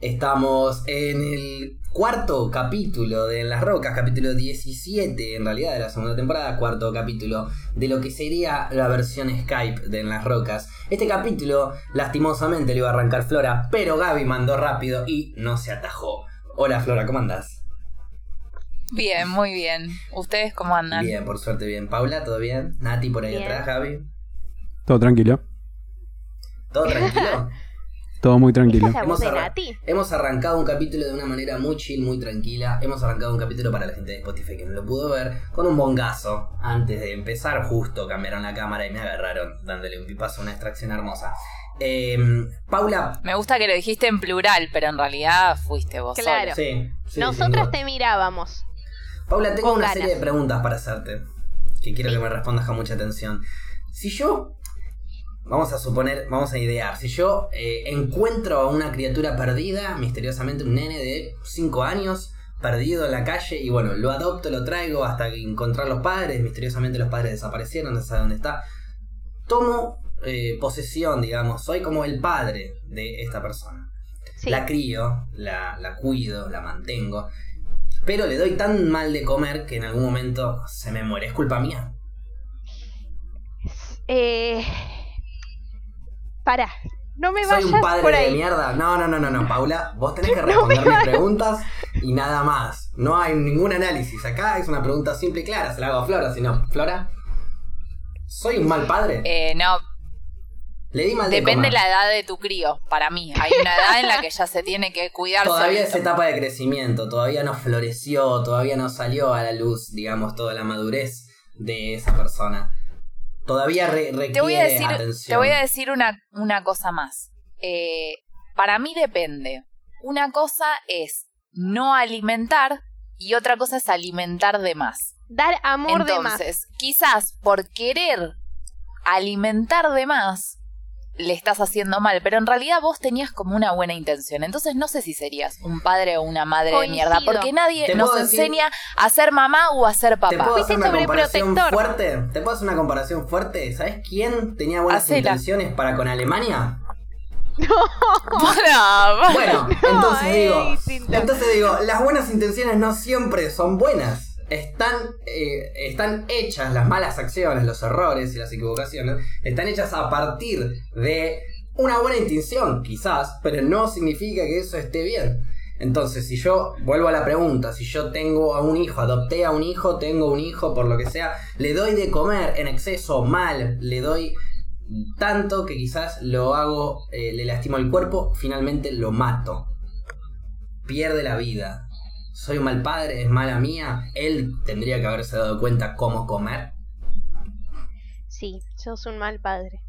Estamos en el cuarto capítulo de En las Rocas, capítulo 17 en realidad de la segunda temporada, cuarto capítulo de lo que sería la versión Skype de En las Rocas. Este capítulo, lastimosamente, le iba a arrancar Flora, pero Gaby mandó rápido y no se atajó. Hola Flora, ¿cómo andás? Bien, muy bien. ¿Ustedes cómo andan? Bien, por suerte bien. Paula, ¿todo bien? Nati por ahí Bien. atrás, Gaby. Todo tranquilo. ¿Todo tranquilo? Todo muy tranquilo. es Hemos, arran- arrancado un capítulo de una manera muy chill, muy tranquila. Hemos arrancado un capítulo para la gente de Spotify que no lo pudo ver, con un bongazo. Antes de empezar, justo cambiaron la cámara y me agarraron dándole un pipazo a una extracción hermosa. Eh, Paula. Me gusta que lo dijiste en plural, pero en realidad fuiste vos. Claro. Sí, sí, Nosotras te mirábamos. Paula, tengo una ganas. serie de preguntas para hacerte. Que quiero que me respondas con mucha atención. Si yo. Vamos a suponer, vamos a idear. Si yo eh, encuentro a una criatura perdida, misteriosamente un nene de 5 años, perdido en la calle, y bueno, lo adopto, lo traigo hasta encontrar los padres. Misteriosamente los padres desaparecieron, no se sabe dónde está. Tomo eh, posesión, digamos, soy como el padre de esta persona. Sí. La crío, la, la cuido, la mantengo. Pero le doy tan mal de comer que en algún momento se me muere. ¿Es culpa mía? Eh... Pará. No me ¿Soy vayas un padre por de mierda? No, no, no, no, no, Paula. Vos tenés que responder mis preguntas y nada más. No hay ningún análisis. Acá es una pregunta simple y clara. Se la hago a Flora, si no. Flora, ¿soy un mal padre? Eh, no, Le di mal de depende comer. la edad de tu crío. Para mí, hay una edad en la que ya se tiene que cuidar Todavía es etapa de crecimiento, todavía no floreció, todavía no salió a la luz, digamos, toda la madurez de esa persona. Todavía re- requiere Te voy a decir, atención. te voy a decir una, una cosa más. Eh, para mí depende. Una cosa es no alimentar y otra cosa es alimentar de más. Dar amor de más. Entonces, quizás por querer alimentar de más, le estás haciendo mal, pero en realidad vos tenías como una buena intención. Entonces no sé si serías un padre o una madre de mierda, porque nadie Te nos puedo decir- enseña a ser mamá o a ser ¿Te papá. puedo Fuiste hacer una comparación fuerte? ¿Te puedo hacer una comparación fuerte? ¿Sabes quién tenía buenas Hacela. intenciones para con Alemania? Bueno, Bueno, entonces es digo, entonces digo, las buenas intenciones no siempre son buenas. Están, eh, están hechas las malas acciones, los errores y las equivocaciones, están hechas a partir de una buena intención, quizás, pero no significa que eso esté bien. Entonces, si yo vuelvo a la pregunta, si yo tengo a un hijo, adopté a un hijo, tengo un hijo, por lo que sea, le doy de comer en exceso mal, le doy tanto que quizás lo hago, eh, le lastimo el cuerpo, finalmente lo mato. Pierde la vida. Soy un mal padre, es mala mía. Él tendría que haberse dado cuenta cómo comer. Sí, sos un mal padre.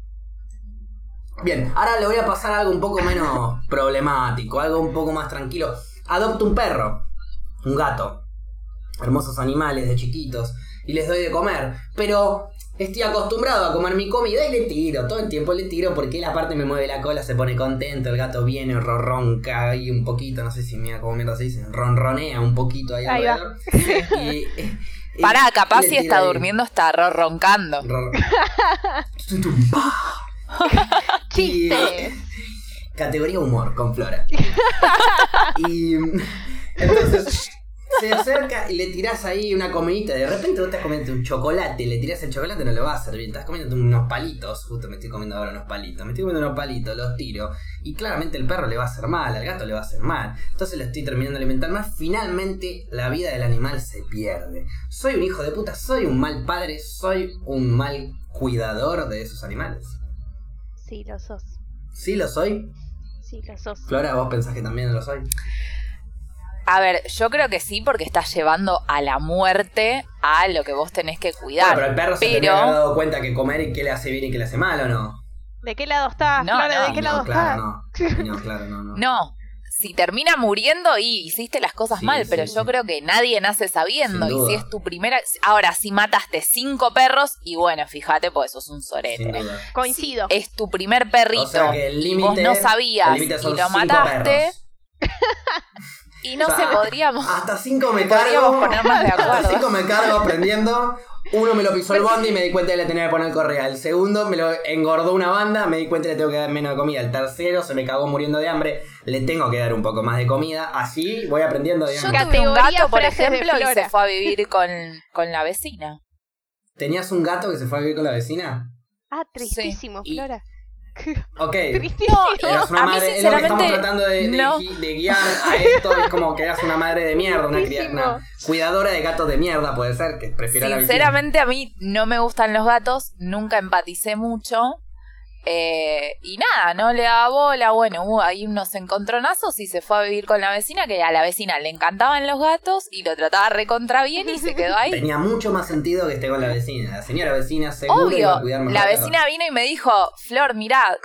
Bien, ahora le voy a pasar algo un poco menos problemático, algo un poco más tranquilo. Adopto un perro, un gato, hermosos animales de chiquitos, y les doy de comer, pero estoy acostumbrado a comer mi comida y le tiro, todo el tiempo le tiro porque él aparte me mueve la cola, se pone contento, el gato viene, ronca ahí un poquito, no sé si mira cómo mierda se dice, ronronea un poquito ahí, Ahí alrededor. Y- y- pará, capaz si está ahí. durmiendo está ro- roncando. Ron- Chistes. Categoría humor con Flora. y mm, entonces se acerca y le tirás ahí una comidita. De repente vos estás comiendo un chocolate, le tirás el chocolate, no lo vas a servir. Estás comiendo unos palitos. Justo me estoy comiendo ahora unos palitos. Me estoy comiendo unos palitos, los tiro. Y claramente el perro le va a hacer mal, al gato le va a hacer mal. Entonces lo estoy terminando de alimentar más. Finalmente la vida del animal se pierde. Soy un hijo de puta, soy un mal padre, soy un mal cuidador de esos animales. Sí, lo sos. Sí lo soy. Sí, lo sos. Flora, ¿vos pensás que también lo soy? A ver, yo creo que sí, porque estás llevando a la muerte a lo que vos tenés que cuidar. Bueno, pero el perro se Pero- tendría que haber dado cuenta que comer y qué le hace bien y qué le hace mal, ¿o no? ¿De qué lado estás, No, Flora? no. ¿De qué Y lado no, claro, estás? no. Y no, claro, no, no. No, si termina muriendo y hiciste las cosas Sí, mal, sí, pero sí. yo creo que nadie nace sabiendo. Sin Y si es tu primera. Ahora, si mataste cinco perros, y bueno, fíjate, pues sos un Sin sorete. duda. Coincido. Es tu primer perrito. O sea que el y límite. vos no sabías el y lo cinco mataste. Y no O sea, sé, podríamos. Hasta cinco me cargo. ponernos de Hasta acuerdo. cinco me cargo aprendiendo. Uno me lo pisó el bondi y me di cuenta que le tenía que poner correa. El segundo me lo engordó una banda, me di cuenta que le tengo que dar menos de comida. El tercero se me cagó muriendo de hambre, le tengo que dar un poco más de comida. Así voy aprendiendo, Yo digamos. tuve un gato, por de ejemplo, y se fue a vivir con, con la vecina. ¿Tenías un gato que se fue a vivir con la vecina? Ah, tristísimo, Y- Flora. Ok. Tristísimo. Eras una a mí, madre, es lo que estamos tratando de, de no. gui- de guiar a esto. Es como que eras una madre de mierda, una, una cuidadora de gatos de mierda, puede ser, que prefiero a la vecina. Sinceramente a mí no me gustan los gatos, nunca empaticé mucho. Eh, y nada, no le daba bola. Bueno, hubo ahí unos encontronazos y se fue a vivir con la vecina, que a la vecina le encantaban los gatos y lo trataba recontra bien y se quedó ahí. Tenía mucho más sentido que esté con la vecina. La señora vecina seguro iba a Obvio, cuidar la vecina vino y me dijo, Flor, mirá,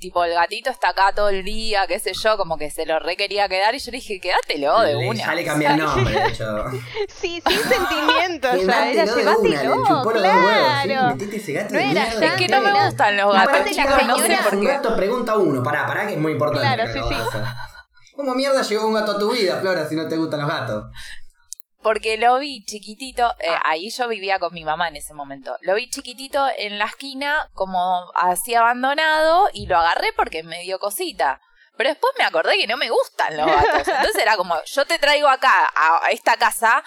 tipo el gatito está acá todo el día, qué sé yo, como que se lo re quería quedar y yo le dije, quédatelo de Le- una. Ya le cambié el nombre, de hecho. Sí, sin sentimiento ya. Era llévatelo. Sí, Claro. metiste ese gato No era mierda. Es que no me Era- gustan los gatos, chicos, no sé por Un qué. gato pregunta uno. Pará, pará, que es muy importante. Claro, sí, sí. ¿Cómo mierda llegó un gato a tu vida, Flora, si no te gustan los gatos? Porque lo vi chiquitito, eh, Ah. ahí yo vivía con mi mamá en ese momento. Lo vi chiquitito en la esquina, como así abandonado, y lo agarré porque me dio cosita. Pero después me acordé que no me gustan los gatos. Entonces era como, yo te traigo acá, a, a esta casa,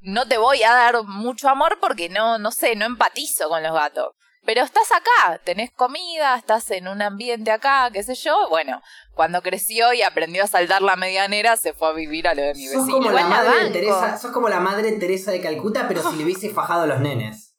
no te voy a dar mucho amor porque no, no sé, no empatizo con los gatos. Pero estás acá, tenés comida, estás en un ambiente acá, qué sé yo. Bueno, cuando creció y aprendió a saltar la medianera, se fue a vivir a lo de mi Sos vecino. como, la madre. Teresa, sos como la madre Teresa de Calcuta, pero si le hubiese fajado a los nenes.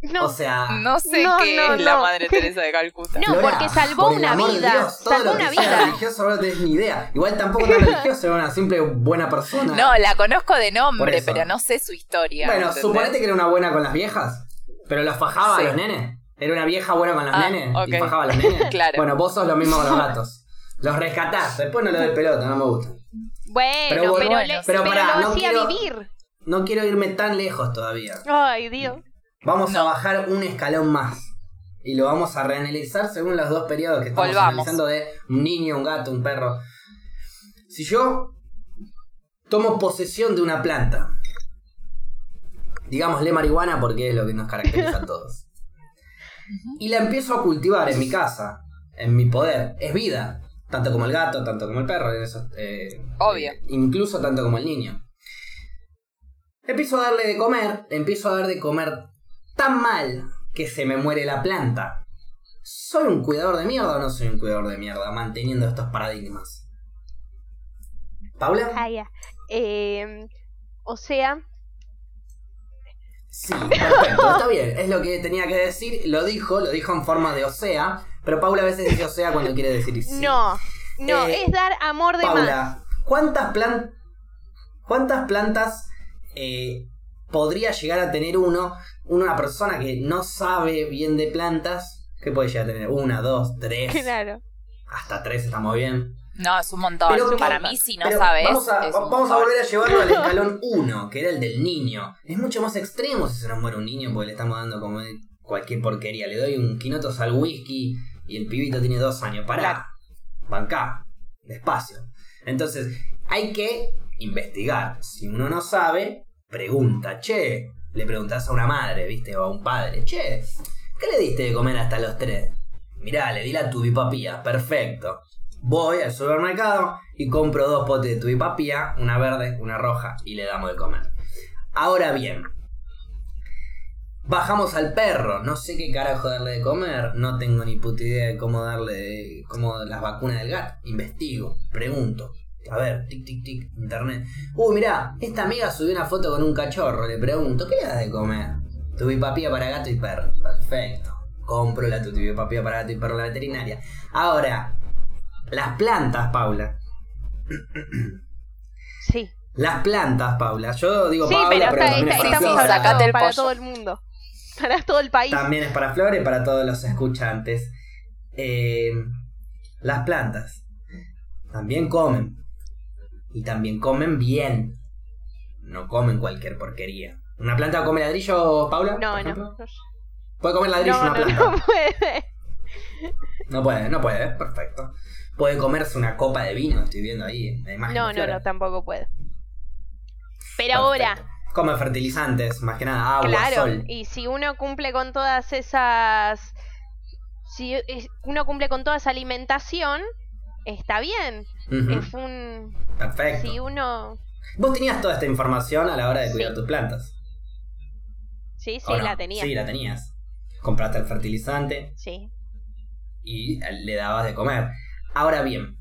No, O sea, No sé No, qué no, es la madre Teresa de Calcuta. No, Flora, porque salvó por una vida, Dios, todo salvó lo que una vida. religioso no tenés ni idea. Igual tampoco tan religioso, era una simple buena persona. No, la conozco de nombre, pero no sé su historia. bueno, ¿entendés? suponete que era una buena con las viejas, pero los fajaba Sí. a los nenes. Era una vieja buena con los Ah, nenes y ok. fajaba a los nenes. Claro. Bueno, vos sos lo mismo con los gatos. Los rescatás, después no le doy pelota, no me gusta. Bueno, Pero pero, bueno, le- pero pero pará, lo no hacía quiero- vivir. No quiero irme tan lejos todavía. Ay, Dios. Vamos a bajar un escalón más. Y lo vamos a reanalizar según los dos periodos que estamos Volvamos. analizando de un niño, un gato, un perro. Si yo tomo posesión de una planta, digámosle marihuana porque es lo que nos caracteriza a todos, y la empiezo a cultivar en mi casa, en mi poder, es vida, tanto como el gato, tanto como el perro, eso, eh, Obvio. incluso tanto como el niño. Empiezo a darle de comer, empiezo a dar de comer tan mal que se me muere la planta. ¿Soy un cuidador de mierda o no soy un cuidador de mierda manteniendo estos paradigmas? ¿Paula? Ah, ya. Eh, o sea, Sí, perfecto, está bien, es lo que tenía que decir, lo dijo, lo dijo en forma de osea, pero Paula a veces dice osea cuando quiere decir sí. no. No, Eh, es dar amor de más. Paula, ¿cuántas, plan- ¿cuántas plantas eh, podría llegar a tener uno, una persona que no sabe bien de plantas? ¿Qué puede llegar a tener? Una, dos, tres, Claro. hasta tres estamos bien. No, es un montón. Pero Para ¿qué- mí, si no pero sabes. Vamos a, vamos a volver a llevarlo al escalón 1, que era el del niño. Es mucho más extremo si se nos muere un niño porque le estamos dando como cualquier porquería. Le doy un quinotos al whisky y el pibito tiene dos años. Pará, bancá, despacio. Entonces, hay que investigar. Si uno no sabe, pregunta, che. Le preguntas a una madre, ¿viste? O a un padre, che, ¿qué le diste de comer hasta los tres? Mirá, le di la tubipapía, perfecto. Voy al supermercado y compro dos potes de tubipapía, una verde, una roja, y le damos de comer. Ahora bien, bajamos al perro, no sé qué carajo darle de comer, no tengo ni puta idea de cómo darle cómo las vacunas del gato. Investigo, pregunto. A ver, tic, tic, tic, internet. Uy, mirá, esta amiga subió una foto con un cachorro, le pregunto, ¿qué le das de comer? Tubipapía para gato y perro. Perfecto. Compro la tubipapía para gato y perro la veterinaria. Ahora, las plantas, Paula. Sí. Las plantas, Paula. Yo digo Sí, Paula, pero, pero, está, también está- es para estamos Flora. Sacate hablando el para pollo. todo el mundo. Para todo el país. También es para Flora y para todos los escuchantes. Eh, las plantas también comen. Y también comen bien. No comen cualquier porquería. ¿Una planta come ladrillo, Paula? No, no. ¿Puede comer ladrillo no, una no, planta? no puede. No puede, no puede, perfecto. Puede comerse una copa de vino, estoy viendo ahí. La imagen No, no, no, tampoco puede. Pero Perfecto. ahora, Come fertilizantes, más que nada, agua, claro, sol. y si uno cumple con todas esas. Si uno cumple con toda esa alimentación, está bien. Es un. Perfecto. Si uno. Vos tenías toda esta información a la hora de cuidar Sí. tus plantas. Sí, sí, la tenía. Sí, la tenías. Compraste el fertilizante Sí. y le dabas de comer. Ahora bien,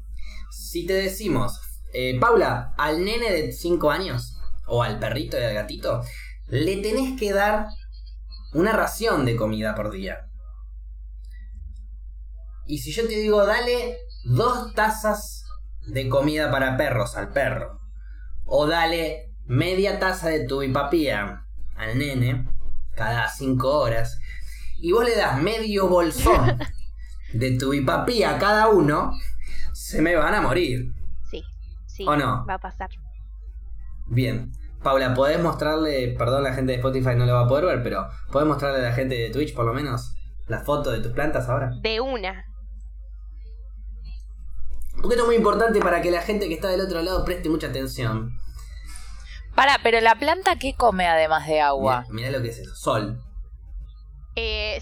si te decimos, eh, Paula, al nene de 5 años, o al perrito y al gatito, le tenés que dar una ración de comida por día. Y si yo te digo, dale dos tazas de comida para perros al perro, o dale media taza de tu bipapía al nene cada 5 horas, y vos le das medio bolsón de tu bipapía a cada uno, se me van a morir. Sí. Sí. ¿O no? Va a pasar. Bien. Paula, ¿podés mostrarle, perdón, la gente de Spotify no lo va a poder ver, pero ¿podés mostrarle a la gente de Twitch por lo menos la foto de tus plantas ahora? De una. Porque esto es muy importante para que la gente que está del otro lado preste mucha atención. Para, pero la planta, ¿qué come además de agua? Mirá, mirá lo que es eso, sol. Eh,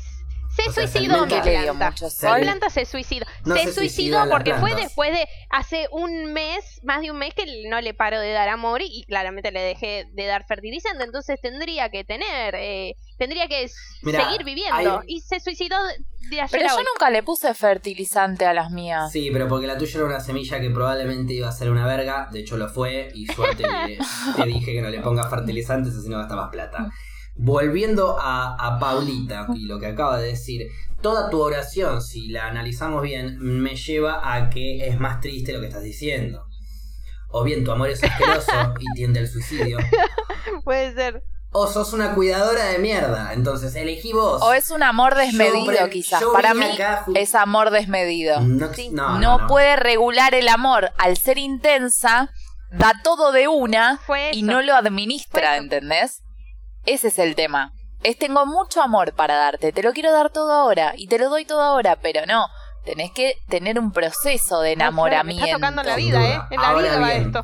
se O sea, se suicidó mi alimenta- ¿Qué le dio planta. mucho Se planta suicidó. No se se suicidó porque fue después de hace un mes, más de un mes que no le paro de dar amor y claramente le dejé de dar fertilizante, entonces tendría que tener, eh, tendría que Mirá, seguir viviendo hay- y se suicidó de, ayer Pero a yo hoy. nunca le puse fertilizante a las mías. Sí, pero porque la tuya era una semilla que probablemente iba a ser una verga, de hecho lo fue, y suerte que te dije que no le pongas fertilizantes, así no gastabas plata. Volviendo a, a Paulita y lo que acaba de decir, toda tu oración, si la analizamos bien, me lleva a que es más triste lo que estás diciendo. O bien tu amor es asqueroso y tiende al suicidio. Puede ser. O sos una cuidadora de mierda, entonces elegí vos. O es un amor desmedido, Yo quizás. yo Para mí acá es amor desmedido. No, Sí. no, no, no, no. puede regular el amor al ser intensa, da todo de una Fue y no lo administra. ¿entendés? Ese es el tema. Es tengo mucho amor para darte, te lo quiero dar todo ahora y te lo doy todo ahora, pero no, tenés que tener un proceso de enamoramiento. Me está tocando la vida. ¿eh? En la Ahora vida va bien. esto.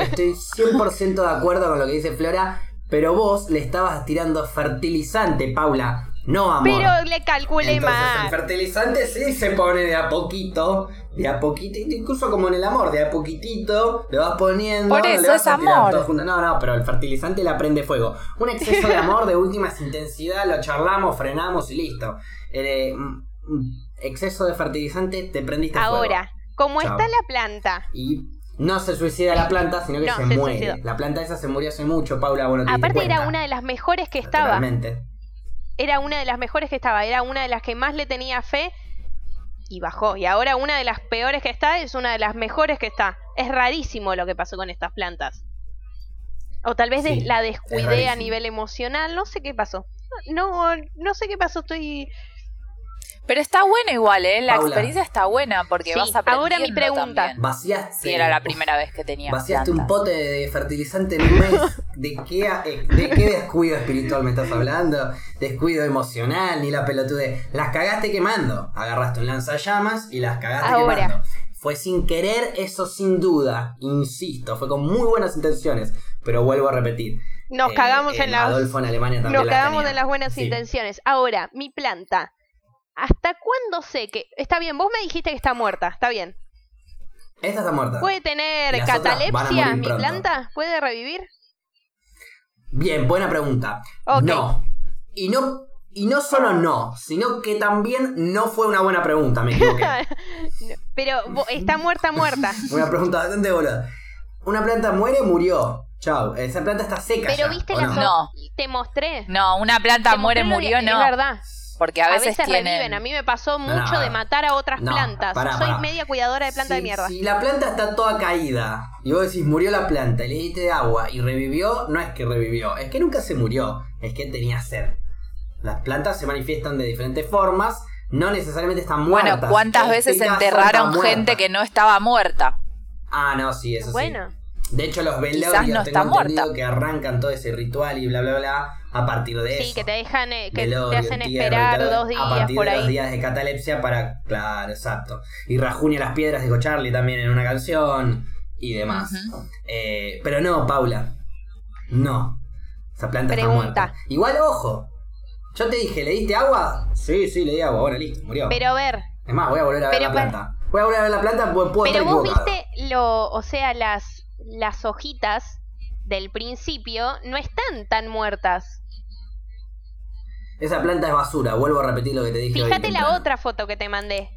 Estoy 100% de acuerdo con lo que dice Flora, pero vos le estabas tirando fertilizante, Paula, no amor. Pero le calculé Entonces, mal. el fertilizante sí se pone de a poquito, de a poquito, incluso como en el amor, de a poquitito, le vas poniendo. Por no le eso vas es a amor. No, no, pero el fertilizante la prende fuego. Un exceso de amor de última intensidad, lo charlamos, frenamos y listo. Eh, mm, exceso de fertilizante, te prendiste fuego. Ahora, como Chao. está la planta, Y no se suicida la planta, sino que No, se, se muere. suicidó. La planta esa se murió hace mucho, Paula, bueno, aparte era una de las mejores que estaba. Naturalmente. Era una de las mejores que estaba. Era una de las que más le tenía fe y bajó. Y ahora una de las peores que está es una de las mejores que está. Es rarísimo lo que pasó con estas plantas. O tal vez Sí, la es descuidé a nivel emocional. No sé qué pasó. No, no sé qué pasó. Estoy. Pero está bueno igual, ¿eh? La Paula. experiencia está buena porque Sí, vas aprendiendo ahora mi pregunta. también. Vaciaste. Si era la primera vez que tenía Vaciaste un pote de fertilizante en un mes. ¿De qué, a- eh, ¿De qué descuido espiritual me estás hablando? Descuido emocional, ni la pelotude. Las cagaste quemando. Agarraste un lanzallamas y las cagaste Ahora. quemando. Fue sin querer, eso sin duda. Insisto, fue con muy buenas intenciones. Pero vuelvo a repetir. Nos eh, cagamos en las. Adolfo en Alemania también Nos las cagamos tenía. en las buenas Sí. intenciones. Ahora, mi planta. ¿Hasta cuándo sé que.? Está bien, vos me dijiste que está muerta. Está bien. Esta está muerta. ¿Puede tener Las catalepsia mi pronto. planta? ¿Puede revivir? Bien, buena pregunta. No. Y no. Y no solo no, sino que también no fue una buena pregunta, me equivoqué. Pero está muerta, muerta. Una pregunta bastante boluda. Una planta muere, murió. Chau. Esa planta está seca. Pero ya, viste ¿o la no? No. Te mostré. No, una planta muere, murió, no. Es verdad. Porque a A veces, veces, tienen... reviven. A mí me pasó mucho no, de matar a otras No, plantas. Soy media cuidadora de planta de mierda. Si la planta está toda caída y vos decís murió la planta y le diste agua y revivió, no es que revivió, es que nunca se murió, es que tenía sed. Las plantas se manifiestan de diferentes formas, no necesariamente están muertas. Bueno, ¿cuántas veces este enterraron gente muerta. que no estaba muerta? Ah, no, sí, eso sí. De hecho, los velorios no tengo entendido muerta. que arrancan todo ese ritual y bla bla bla a partir de sí, eso. que te dejan, eh, que Velorio, te hacen esperar todo, dos a días partir por de los días de catalepsia para claro exacto y rajunia las piedras dijo Charlie también en una canción y demás. Eh, pero no Paula no Esa planta Pregunta. está muerta. Igual, ojo. Yo te dije, ¿le diste agua? Sí, sí, le di agua. Bueno, listo, murió. Pero a ver, es más, voy a volver a ver pero la para- planta. Voy a volver a ver la planta, pues puedo pero estar vos equivocado. viste lo, o sea, las, las hojitas del principio no están tan muertas. Esa planta es basura, vuelvo a repetir lo que te dije Fíjate la otra foto que te mandé,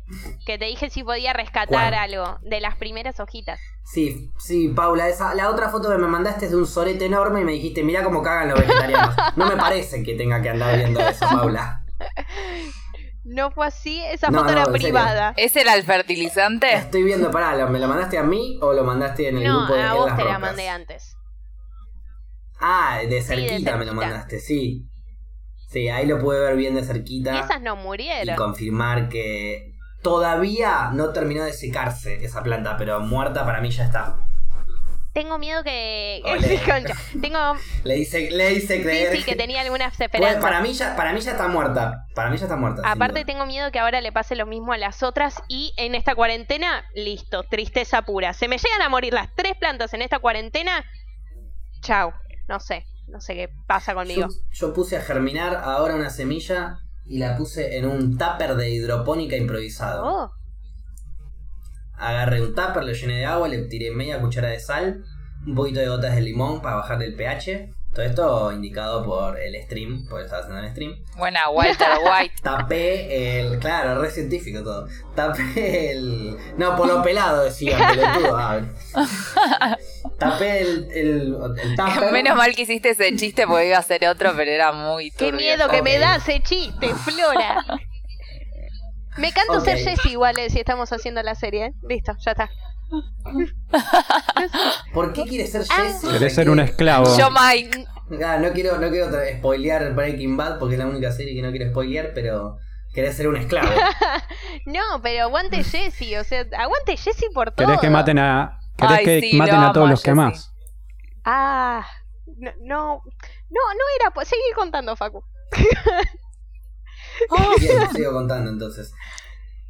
que te dije si podía rescatar ¿Cuál? algo de las primeras hojitas. Sí, sí, Paula, esa, la otra foto que me mandaste es de un sorete enorme y me dijiste, mira cómo cagan los vegetarianos. No me parece que tenga que andar viendo eso, Paula. No fue así, esa No, foto no, era en serio. privada. ¿Ese era el fertilizante? Estoy viendo, pará, ¿lo- ¿me lo mandaste a mí o lo mandaste en el No, grupo de a En vos te la mandé antes. Ah, de de cerquita me lo mandaste, sí. Sí, ahí lo pude ver bien de cerquita. Y esas no y murieron. confirmar que todavía no terminó de secarse esa planta, pero muerta para mí ya está. Tengo miedo que. Tengo. Le hice, le hice creer. sí, que tenía algunas Pues, esperanzas. para mí ya, para mí ya está muerta. Para mí ya está muerta. Aparte tengo miedo que ahora le pase lo mismo a las otras y en esta cuarentena, listo, tristeza pura. Se me llegan a morir las tres plantas en esta cuarentena. Chau, no sé, no sé qué pasa conmigo. Yo, yo puse a germinar ahora una semilla y la puse en un tupper de hidropónica improvisado. Oh, Agarré un tupper, lo llené de agua, le tiré media cuchara de sal, un poquito de gotas de limón para bajar el pH. Todo esto indicado por el stream, porque estaba haciendo el stream. Buena, Walter White. Tapé el. Claro, re científico todo. Tapé el. No, por lo pelado decía, pelotudo. ah. Tapé el, el, el tupper. Menos mal que hiciste ese chiste porque iba a ser otro, pero era muy qué turbio. miedo que me Ok. da ese chiste, Flora. Me canto ser Jessie igual eh, si estamos haciendo la serie. ¿eh? Listo, ya está. ¿Por qué quieres ser Ah. Jesse? Querés ser un esclavo. Yo, Mike. Ah, no quiero, no quiero spoilear Breaking Bad porque es la única serie que no quiero spoilear, pero querés ser un esclavo. No, pero aguante Jessie, o sea, aguante Jessie por todo. ¿Querés que maten a, querés Ay, que sí, maten lo a todos los que Jessy. más? Ah, no, no, no, no era. po- Seguí contando, Facu. Bien, te sigo contando entonces.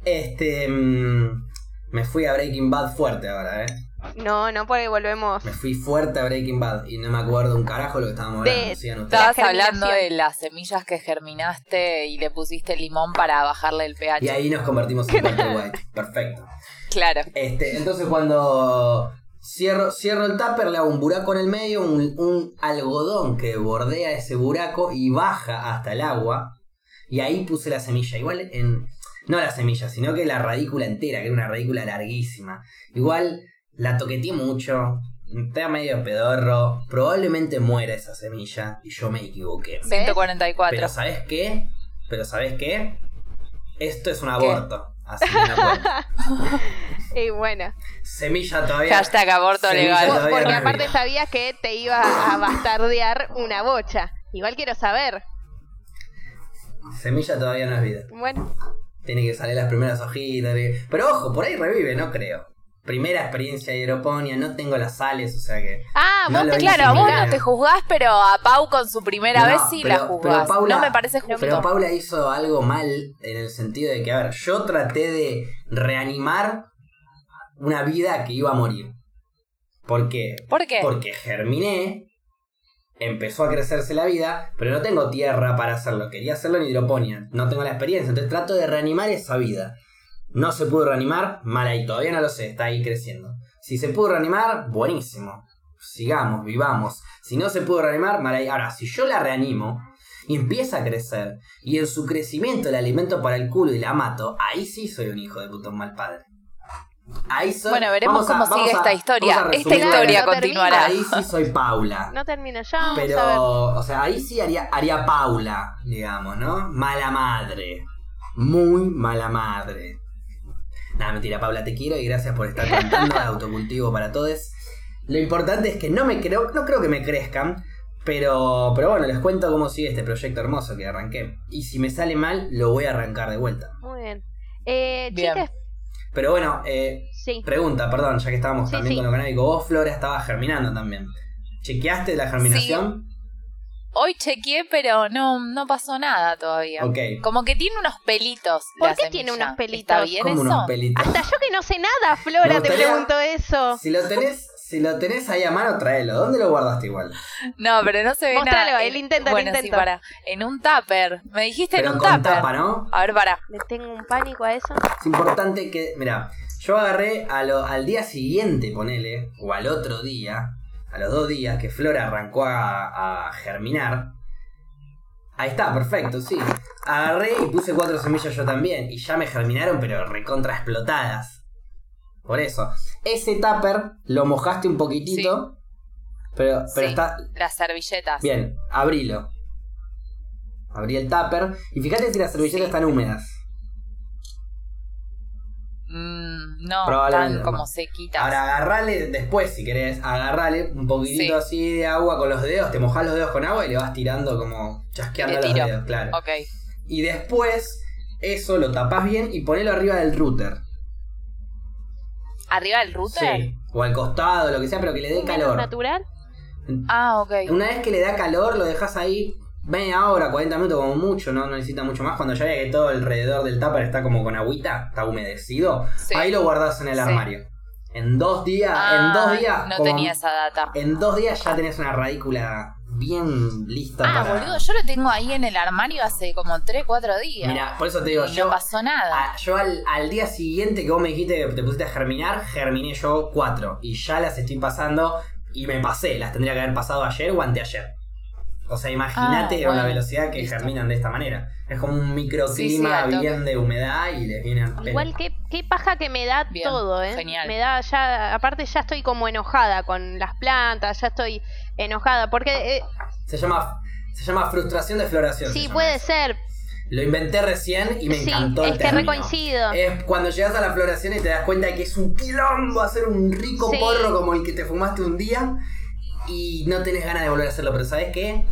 Este. mm, me fui a Breaking Bad fuerte ahora, eh. No, no, porque volvemos. Me fui fuerte a Breaking Bad y no me acuerdo un carajo lo que estábamos hablando. Ustedes. Estabas La hablando de las semillas que germinaste y le pusiste limón para bajarle el pH. Y ahí nos convertimos en Walter White. Perfecto. Claro. Este, entonces cuando cierro, cierro el tupper, le hago un buraco en el medio, un, un algodón que bordea ese buraco y baja hasta el agua. Y ahí puse la semilla. Igual en. No la semilla, sino que la radícula entera, que era una radícula larguísima. Igual la toqueteé mucho. Está medio pedorro. Probablemente muera esa semilla. Y yo me equivoqué. 144. Pero ¿sabes qué? Pero ¿sabes qué? Esto es un ¿Qué? aborto. Así que. Y bueno, Semilla todavía. Hashtag aborto legal. todavía porque no aparte sabías que te iba a bastardear una bocha. Igual quiero saber. Semilla todavía no es vida. Bueno, Tiene que salir las primeras hojitas. Pero ojo, por ahí revive, no creo. Primera experiencia de no tengo las sales, o sea que. ah, No vos te Claro, vos no te juzgás, pero a Pau con su primera No, vez sí pero- la pero juzgás. Paula- no me parece justo. Pero Paula hizo algo mal en el sentido de que, a ver, yo traté de reanimar una vida que iba a morir. ¿Por qué? ¿Por qué? Porque germiné, empezó a crecerse la vida, pero no tengo tierra para hacerlo. Quería hacerlo en hidroponía, no tengo la experiencia, entonces trato de reanimar esa vida. No se pudo reanimar, mal ahí, todavía no lo sé, está ahí creciendo. Si se pudo reanimar, buenísimo. Sigamos, vivamos. Si no se pudo reanimar, mal ahí. Ahora, si yo la reanimo empieza a crecer, y en su crecimiento la alimento para el culo y la mato, ahí sí soy un hijo de puto mal padre. Ahí soy. Bueno, veremos a- cómo sigue a- esta historia. Esta historia No continuará. Ahí sí soy Paula. no termino ya. Vamos a ver. Pero, o sea, ahí sí haría, haría Paula, digamos, ¿no? Mala madre. Muy mala madre. Nada, mentira, Paula, te quiero y gracias por estar cantando de autocultivo para todos. Lo importante es que no me creo, no creo que me crezcan, pero, pero bueno, les cuento cómo sigue este proyecto hermoso que arranqué. Y si me sale mal, lo voy a arrancar de vuelta. Muy bien. Eh, Bien. chicas, Pero bueno, eh, sí. pregunta, perdón, ya que estábamos Sí, también sí. con lo canábico, vos, Flora, estabas germinando también. ¿Chequeaste la germinación? Hoy chequeé, pero no, no pasó nada todavía. Ok. Como que tiene unos pelitos. ¿Por la qué semilla. tiene unos pelitos? ¿Está bien eso? unos pelitos. Hasta yo que no sé nada, Flora, te pregunto eso. Si lo tenés, Si lo tenés ahí a mano, tráelo. ¿Dónde lo guardaste igual? No, pero no se ve Mostralo, nada. el intento, el bueno, intento. Sí, para. En un tupper. Me dijiste Pero en un con tupper. tapa, ¿no? A ver, para. Le tengo un pánico a eso. Es importante que, mira, yo agarré a lo- al día siguiente, ponele, o al otro día, a los dos días que Flora arrancó a, a germinar. Ahí está, perfecto, sí. Agarré y puse cuatro semillas yo también. Y ya me germinaron, pero recontra explotadas. Por eso. Ese tupper lo mojaste un poquitito. Pero, pero Sí. está. Las servilletas. Bien, abrilo. Abrí el tupper. Y fíjate si las servilletas Sí. están húmedas. Mm, no, Probablemente están como sequitas. Ahora agarrale después, si querés, agarrale un poquitito Sí. así de agua con los dedos, te mojás los dedos con agua y le vas tirando como chasqueando los dedos, claro. Ok. Y después, eso lo tapás bien y ponelo arriba del router. ¿Arriba del router? Sí. O al costado, lo que sea, pero que le dé calor. natural. Ah, ok. Una vez que le da calor, lo dejas ahí media hora, 40 minutos como mucho, no, no necesita mucho más. Cuando ya vea que todo alrededor del tupper está como con agüita, está humedecido, Sí. ahí lo guardás en el Sí. armario. En dos días, Ah, en dos días, No como- tenía esa data. en dos días ya tenés una radícula bien lista Ah, para. boludo, yo lo tengo ahí en el armario hace como 3, 4 días. Mira, por eso te digo, Y yo, no pasó nada. a- yo al, al día siguiente que vos me dijiste que te pusiste a germinar, germiné yo cuatro. Y ya las estoy pasando y me pasé. Las tendría que haber pasado ayer o anteayer. O sea, imagínate Ah, con la velocidad que listo. germinan de esta manera. Es como un microclima sí, bien de humedad y les viene al. Igual qué, qué paja que me da Bien, todo, ¿eh? genial. Me da ya, aparte ya estoy como enojada con las plantas, ya estoy enojada, porque eh, Se llama, se llama frustración de floración. sí puede eso. ser, Lo inventé recién y me sí, encantó el es que recoincido. Es cuando llegas a la floración y te das cuenta de que es un quilombo hacer un rico Sí. porro como el que te fumaste un día y no tenés ganas de volver a hacerlo. Pero ¿sabes qué?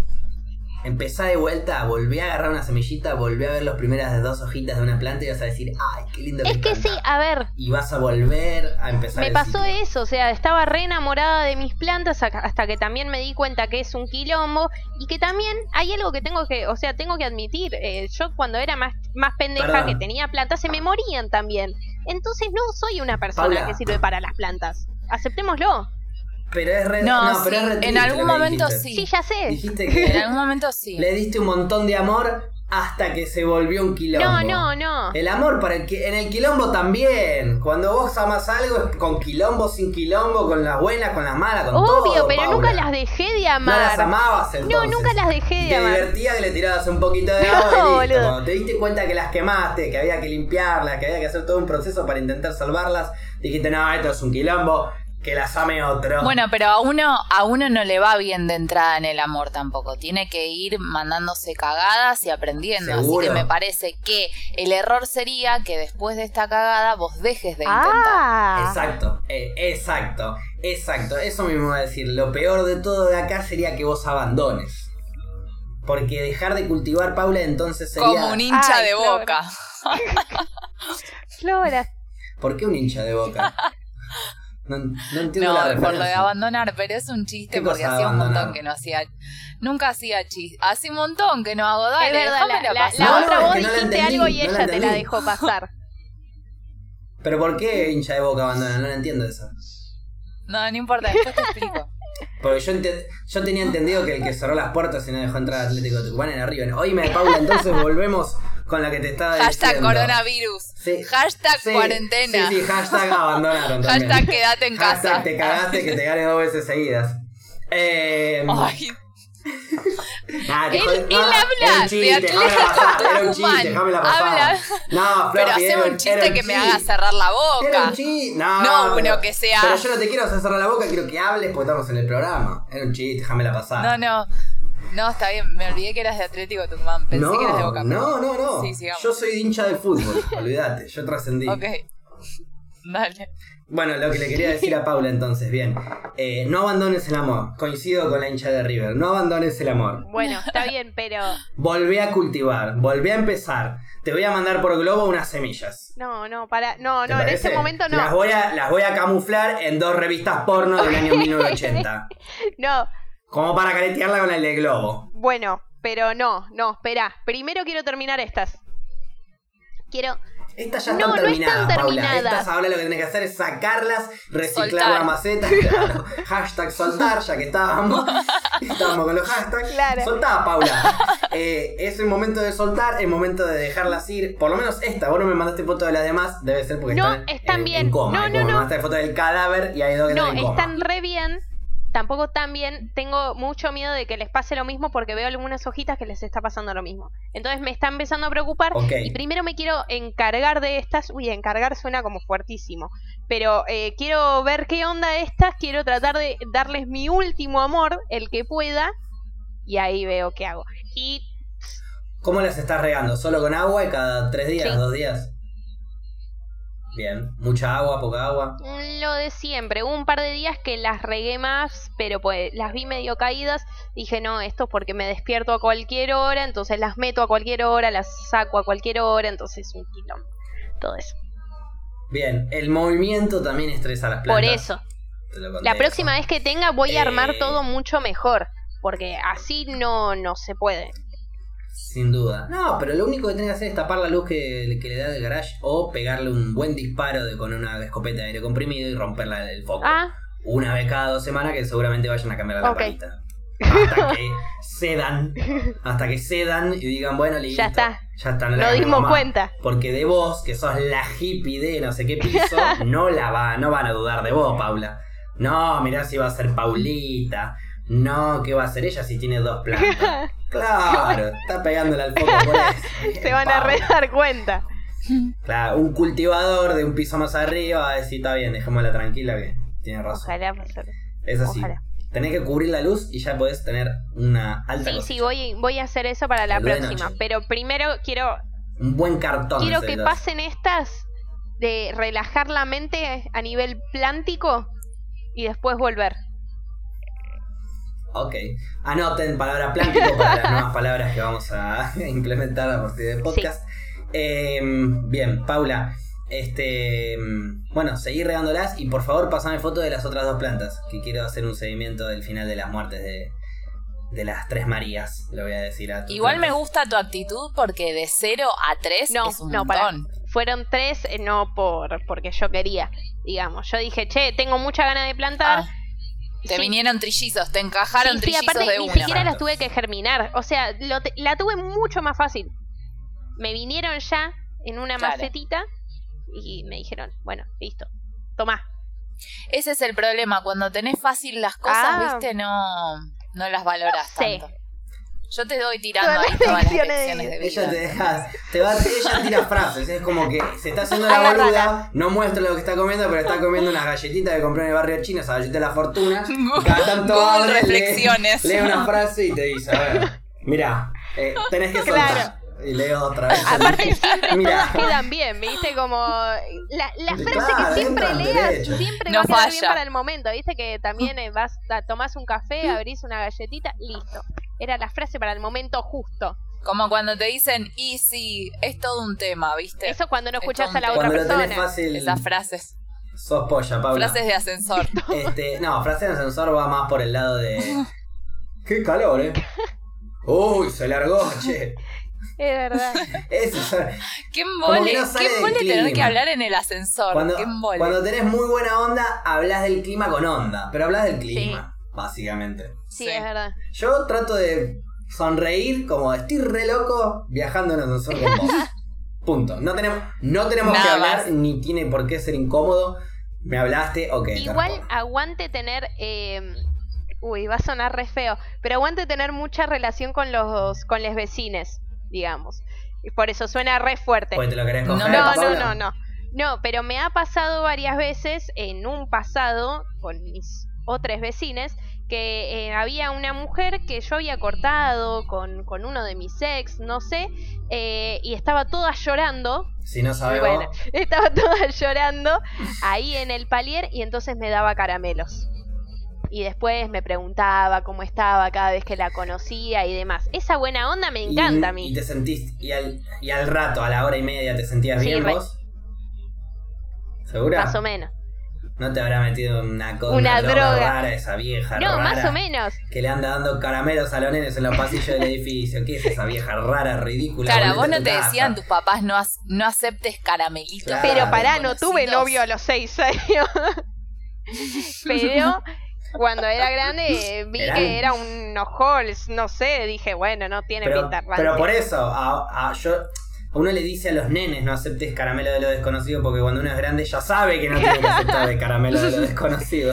Empezá de vuelta, volví a agarrar una semillita, volví a ver las primeras dos hojitas de una planta y vas a decir, ¡ay, qué lindo Es que está". sí, a ver, Y vas a volver a empezar me pasó ciclo. eso, o sea, estaba re enamorada de mis plantas hasta que también me di cuenta que es un quilombo y que también hay algo que tengo que, o sea, tengo que admitir, eh, yo cuando era más, más pendeja Perdón. que tenía plantas se me morían también. Entonces no soy una persona Paula. que sirve para las plantas. Aceptémoslo. Pero es re, No, no, pero es re en algún momento dijiste. sí. Sí, ya sé. Dijiste En que algún momento sí. le diste un montón de amor hasta que se volvió un quilombo. No, no, no. El amor para el que en el quilombo también. Cuando vos amas algo es con quilombo, sin quilombo, con las buenas, con las malas, con todo. Obvio, pero Paula. nunca las dejé de No amar. las amabas No, entonces. nunca las dejé de Te amar. divertía que le tirabas un poquito de agua No, y listo. Cuando te diste cuenta que las quemaste, que había que limpiarlas, que había que hacer todo un proceso para intentar salvarlas, dijiste, no, esto es un quilombo, que las ame otro. Bueno, pero a uno, a uno no le va bien de entrada en el amor tampoco. Tiene que ir mandándose cagadas y aprendiendo. Seguro. Así que me parece que el error sería que después de esta cagada vos dejes de intentar. Ah, Exacto, eh, exacto, exacto. Eso mismo iba a decir. Lo peor de todo de acá sería que vos abandones. Porque dejar de cultivar, Paula, entonces sería. Como un hincha Ay, de boca. Flora. ¿Por qué un hincha de boca? No, no entiendo No, la por lo de abandonar, pero es un chiste ¿Qué porque hacía un montón que no hacía. Nunca hacía chiste. Hace un montón que no hago. Dale, es verdad, la, No, otra vos dijiste entendí, algo y ella te la dejó pasar. Pero ¿por qué hincha de boca abandona? No la entiendo eso. No, no importa, después te explico. Porque yo, ente- yo tenía entendido que el que cerró las puertas y no dejó entrar a Atlético de Tucumán era River. Oíme, Paula, entonces volvemos con la que te estaba Hashtag diciendo. coronavirus. Sí. Hashtag Sí, cuarentena. Sí, sí, hashtag abandonaron también. Hashtag quédate en Hashtag casa. te cagaste que te ganes dos veces seguidas. Eh, Ay, nah, te Él- no, habla era un de chiste, Era un Tucumán. Habla- No, Flor, pero haceme un chiste que me haga cerrar la boca. un. No, No, pero, uno que sea- Pero yo no te quiero hacer cerrar la boca, quiero que hables porque estamos en el programa. Era un chiste, déjamela pasar. No, no. No, está bien. Me olvidé que eras de Atlético Tucumán. Pensé no, que eras de Boca. no, no, no. Sí, sigamos. yo soy hincha del fútbol, olvídate, yo trascendí. Ok. Dale. Bueno, lo que le quería decir a Paula entonces, bien. Eh, no abandones el amor. Coincido con la hincha de River. No abandones el amor. Bueno, está bien, pero Volvé a cultivar, volvé a empezar. Te voy a mandar por globo unas semillas. no, no, para, no, ¿Te no, en este momento Las no. voy, a, las voy a camuflar en dos revistas porno del año 1980. No, Como para caretearla con el de globo. bueno, pero no, no, espera. Primero quiero terminar estas. Quiero Estas ya No, están no terminadas, están Paula. terminadas. Estas ahora lo que tenés que hacer es sacarlas, reciclar Soltar. la maceta. claro. Hashtag soltar, ya que estábamos. estábamos con los hashtags. Claro. Soltá, Paula. Eh, es el momento de soltar, el momento de dejarlas ir. Por lo menos esta, vos no me mandaste foto de las demás, debe ser porque No, están, están en, bien. en coma. No, Como no, me no. mandaste foto del cadáver y hay dos que No, están en coma. están re bien. Tampoco tan bien. Tengo mucho miedo de que les pase lo mismo porque veo algunas hojitas que les está pasando lo mismo. Entonces me está empezando a preocupar. Y primero me quiero encargar de estas. Uy, encargar suena como fuertísimo. Pero eh, quiero ver qué onda estas. Quiero tratar de darles mi último amor, el que pueda. Y ahí veo qué hago. Y ¿Cómo las estás regando? ¿Solo con agua y cada tres días, Sí. dos días? Bien. ¿Mucha agua, poca agua? Lo de siempre. Hubo un par de días que las regué más, pero pues las vi medio caídas. Dije, no, esto es porque me despierto a cualquier hora, entonces las meto a cualquier hora, las saco a cualquier hora, entonces un quilombo. Todo eso. Bien. El movimiento también estresa las plantas. Por eso. La próxima vez que tenga voy a armar Eh. todo mucho mejor, porque así no, no se puede. Sin duda. No, pero lo único que tenés que hacer es tapar la luz que, que le da del garage o pegarle un buen disparo de, con una escopeta de aire comprimido y romperla el foco. Ah, Una vez cada dos semanas que seguramente vayan a cambiar la Ok. lamparita. Hasta que cedan. Hasta que cedan y digan, bueno, listo. Ya está. Ya está. no mi dimos mamá. cuenta. Porque de vos, que sos la hippie de no sé qué piso, no la va, no van a dudar de vos, Paula. No, mirá si va a ser Paulita. No, ¿qué va a ser ella si tiene dos plantas? Claro, está pegándole al foco por eso. Se van a re dar cuenta. Claro, un cultivador de un piso más arriba va a decir, está bien, dejémosla tranquila que tiene razón. Ojalá. Es así. ojalá. Tenés que cubrir la luz y ya podés tener una alta Sí, cosecha. sí, voy, voy a hacer eso para la próxima. Pero primero quiero Un buen cartón. quiero que pasen estas de relajar la mente a nivel plántico y después volver. Ok. Anoten palabra plántico para las nuevas palabras que vamos a implementar a partir del podcast. Eh, bien, Paula. Este. Bueno, seguí regándolas y por favor pasame foto de las otras dos plantas. Que quiero hacer un seguimiento del final de las muertes de, de las tres Marías. Le voy a decir a Igual me gusta tu actitud porque de 0 a 3 No, es un no, para. montón. Fueron tres, eh, no por porque yo quería, digamos. Yo dije, che, tengo mucha ganas de plantar. Ah, te Sí. vinieron trillizos, te encajaron Sí, sí, trillizos aparte de ni una. siquiera las tuve que germinar. O sea, lo te- la tuve mucho más fácil. Me vinieron ya en una Claro. macetita y me dijeron, bueno, listo, tomá. Ese es el problema, cuando tenés fácil las cosas, Ah. viste, no, no las valoras Sí. tanto. Yo te doy tirando Todas ahí las todas las lecciones de lecciones de vida. Ella te deja, te va, ella tira frases, es como que se está haciendo la boluda, no muestra lo que está comiendo, pero está comiendo unas galletitas que compró en el barrio chino, esa galleta de la fortuna. cada tanto lee- reflexiones. Lee, una frase y te dice, a ver, mira, eh, tenés que soltar. Claro. Y leo otra vez. Aparte siempre todas quedan bien, ¿viste? Como la, la frase Claro, que siempre leas derecho. siempre No va a quedar bien para el momento, ¿viste? Que también eh, vas, a, tomás un café, abrís una galletita, listo. Era la frase para el momento justo. Como cuando te dicen, y sí, es todo un tema, ¿viste? Eso cuando no Es escuchás a la otra Cuando lo tenés persona. fácil, Esas frases. sos polla, Paula. Frases de ascensor. Este, no, frase en ascensor va más por el lado de. Qué calor, eh. Uy, se largó, che. Es verdad. Eso es- ¿Qué no sale ¿Qué embole tener que hablar en el ascensor? Cuando, ¿Qué cuando tenés muy buena onda, hablas del clima con onda. Pero hablas del clima, básicamente. Sí, Sí. es verdad. Yo trato de sonreír como estoy re loco viajando en ascensor con vos. Punto. No tenemos, no tenemos que hablar, más. ni tiene por qué ser incómodo. Me hablaste, ok. Igual aguante tener. eh, uy, va a sonar re feo. Pero aguante tener mucha relación con los con los vecines, digamos. Y por eso suena re fuerte. Porque te lo querés No, coger, No, no, no. No, pero me ha pasado varias veces en un pasado con mis otros vecines que eh, había una mujer que yo había cortado con, con uno de mis ex, no sé, eh, y estaba toda llorando. Si no sabes Bueno, estaba toda llorando ahí en el palier y entonces me daba caramelos. Y después me preguntaba cómo estaba cada vez que la conocía y demás. Esa buena onda me encanta y, a mí. Y te sentís, y al, y al rato, a la hora y media, te sentías Sí, bien vos. ¿Segura? Más o menos. No te habrá metido una, co- Una droga. rara esa vieja No, rara más o menos. que le anda dando caramelos a los nenes en los pasillos del edificio. ¿Qué es esa vieja rara, ridícula? Claro, vos no te casa. decían tus papás no, as- no aceptes caramelitos. Claro. Pero pará, no tuve novio a los seis años. Pero cuando era grande vi Eran- que era unos halls, no sé, dije, bueno, no tiene Pero, pinta pero por eso, a, a- yo, uno le dice a los nenes no aceptes caramelo de lo desconocido porque cuando uno es grande ya sabe que no tiene que aceptar de caramelo de lo desconocido.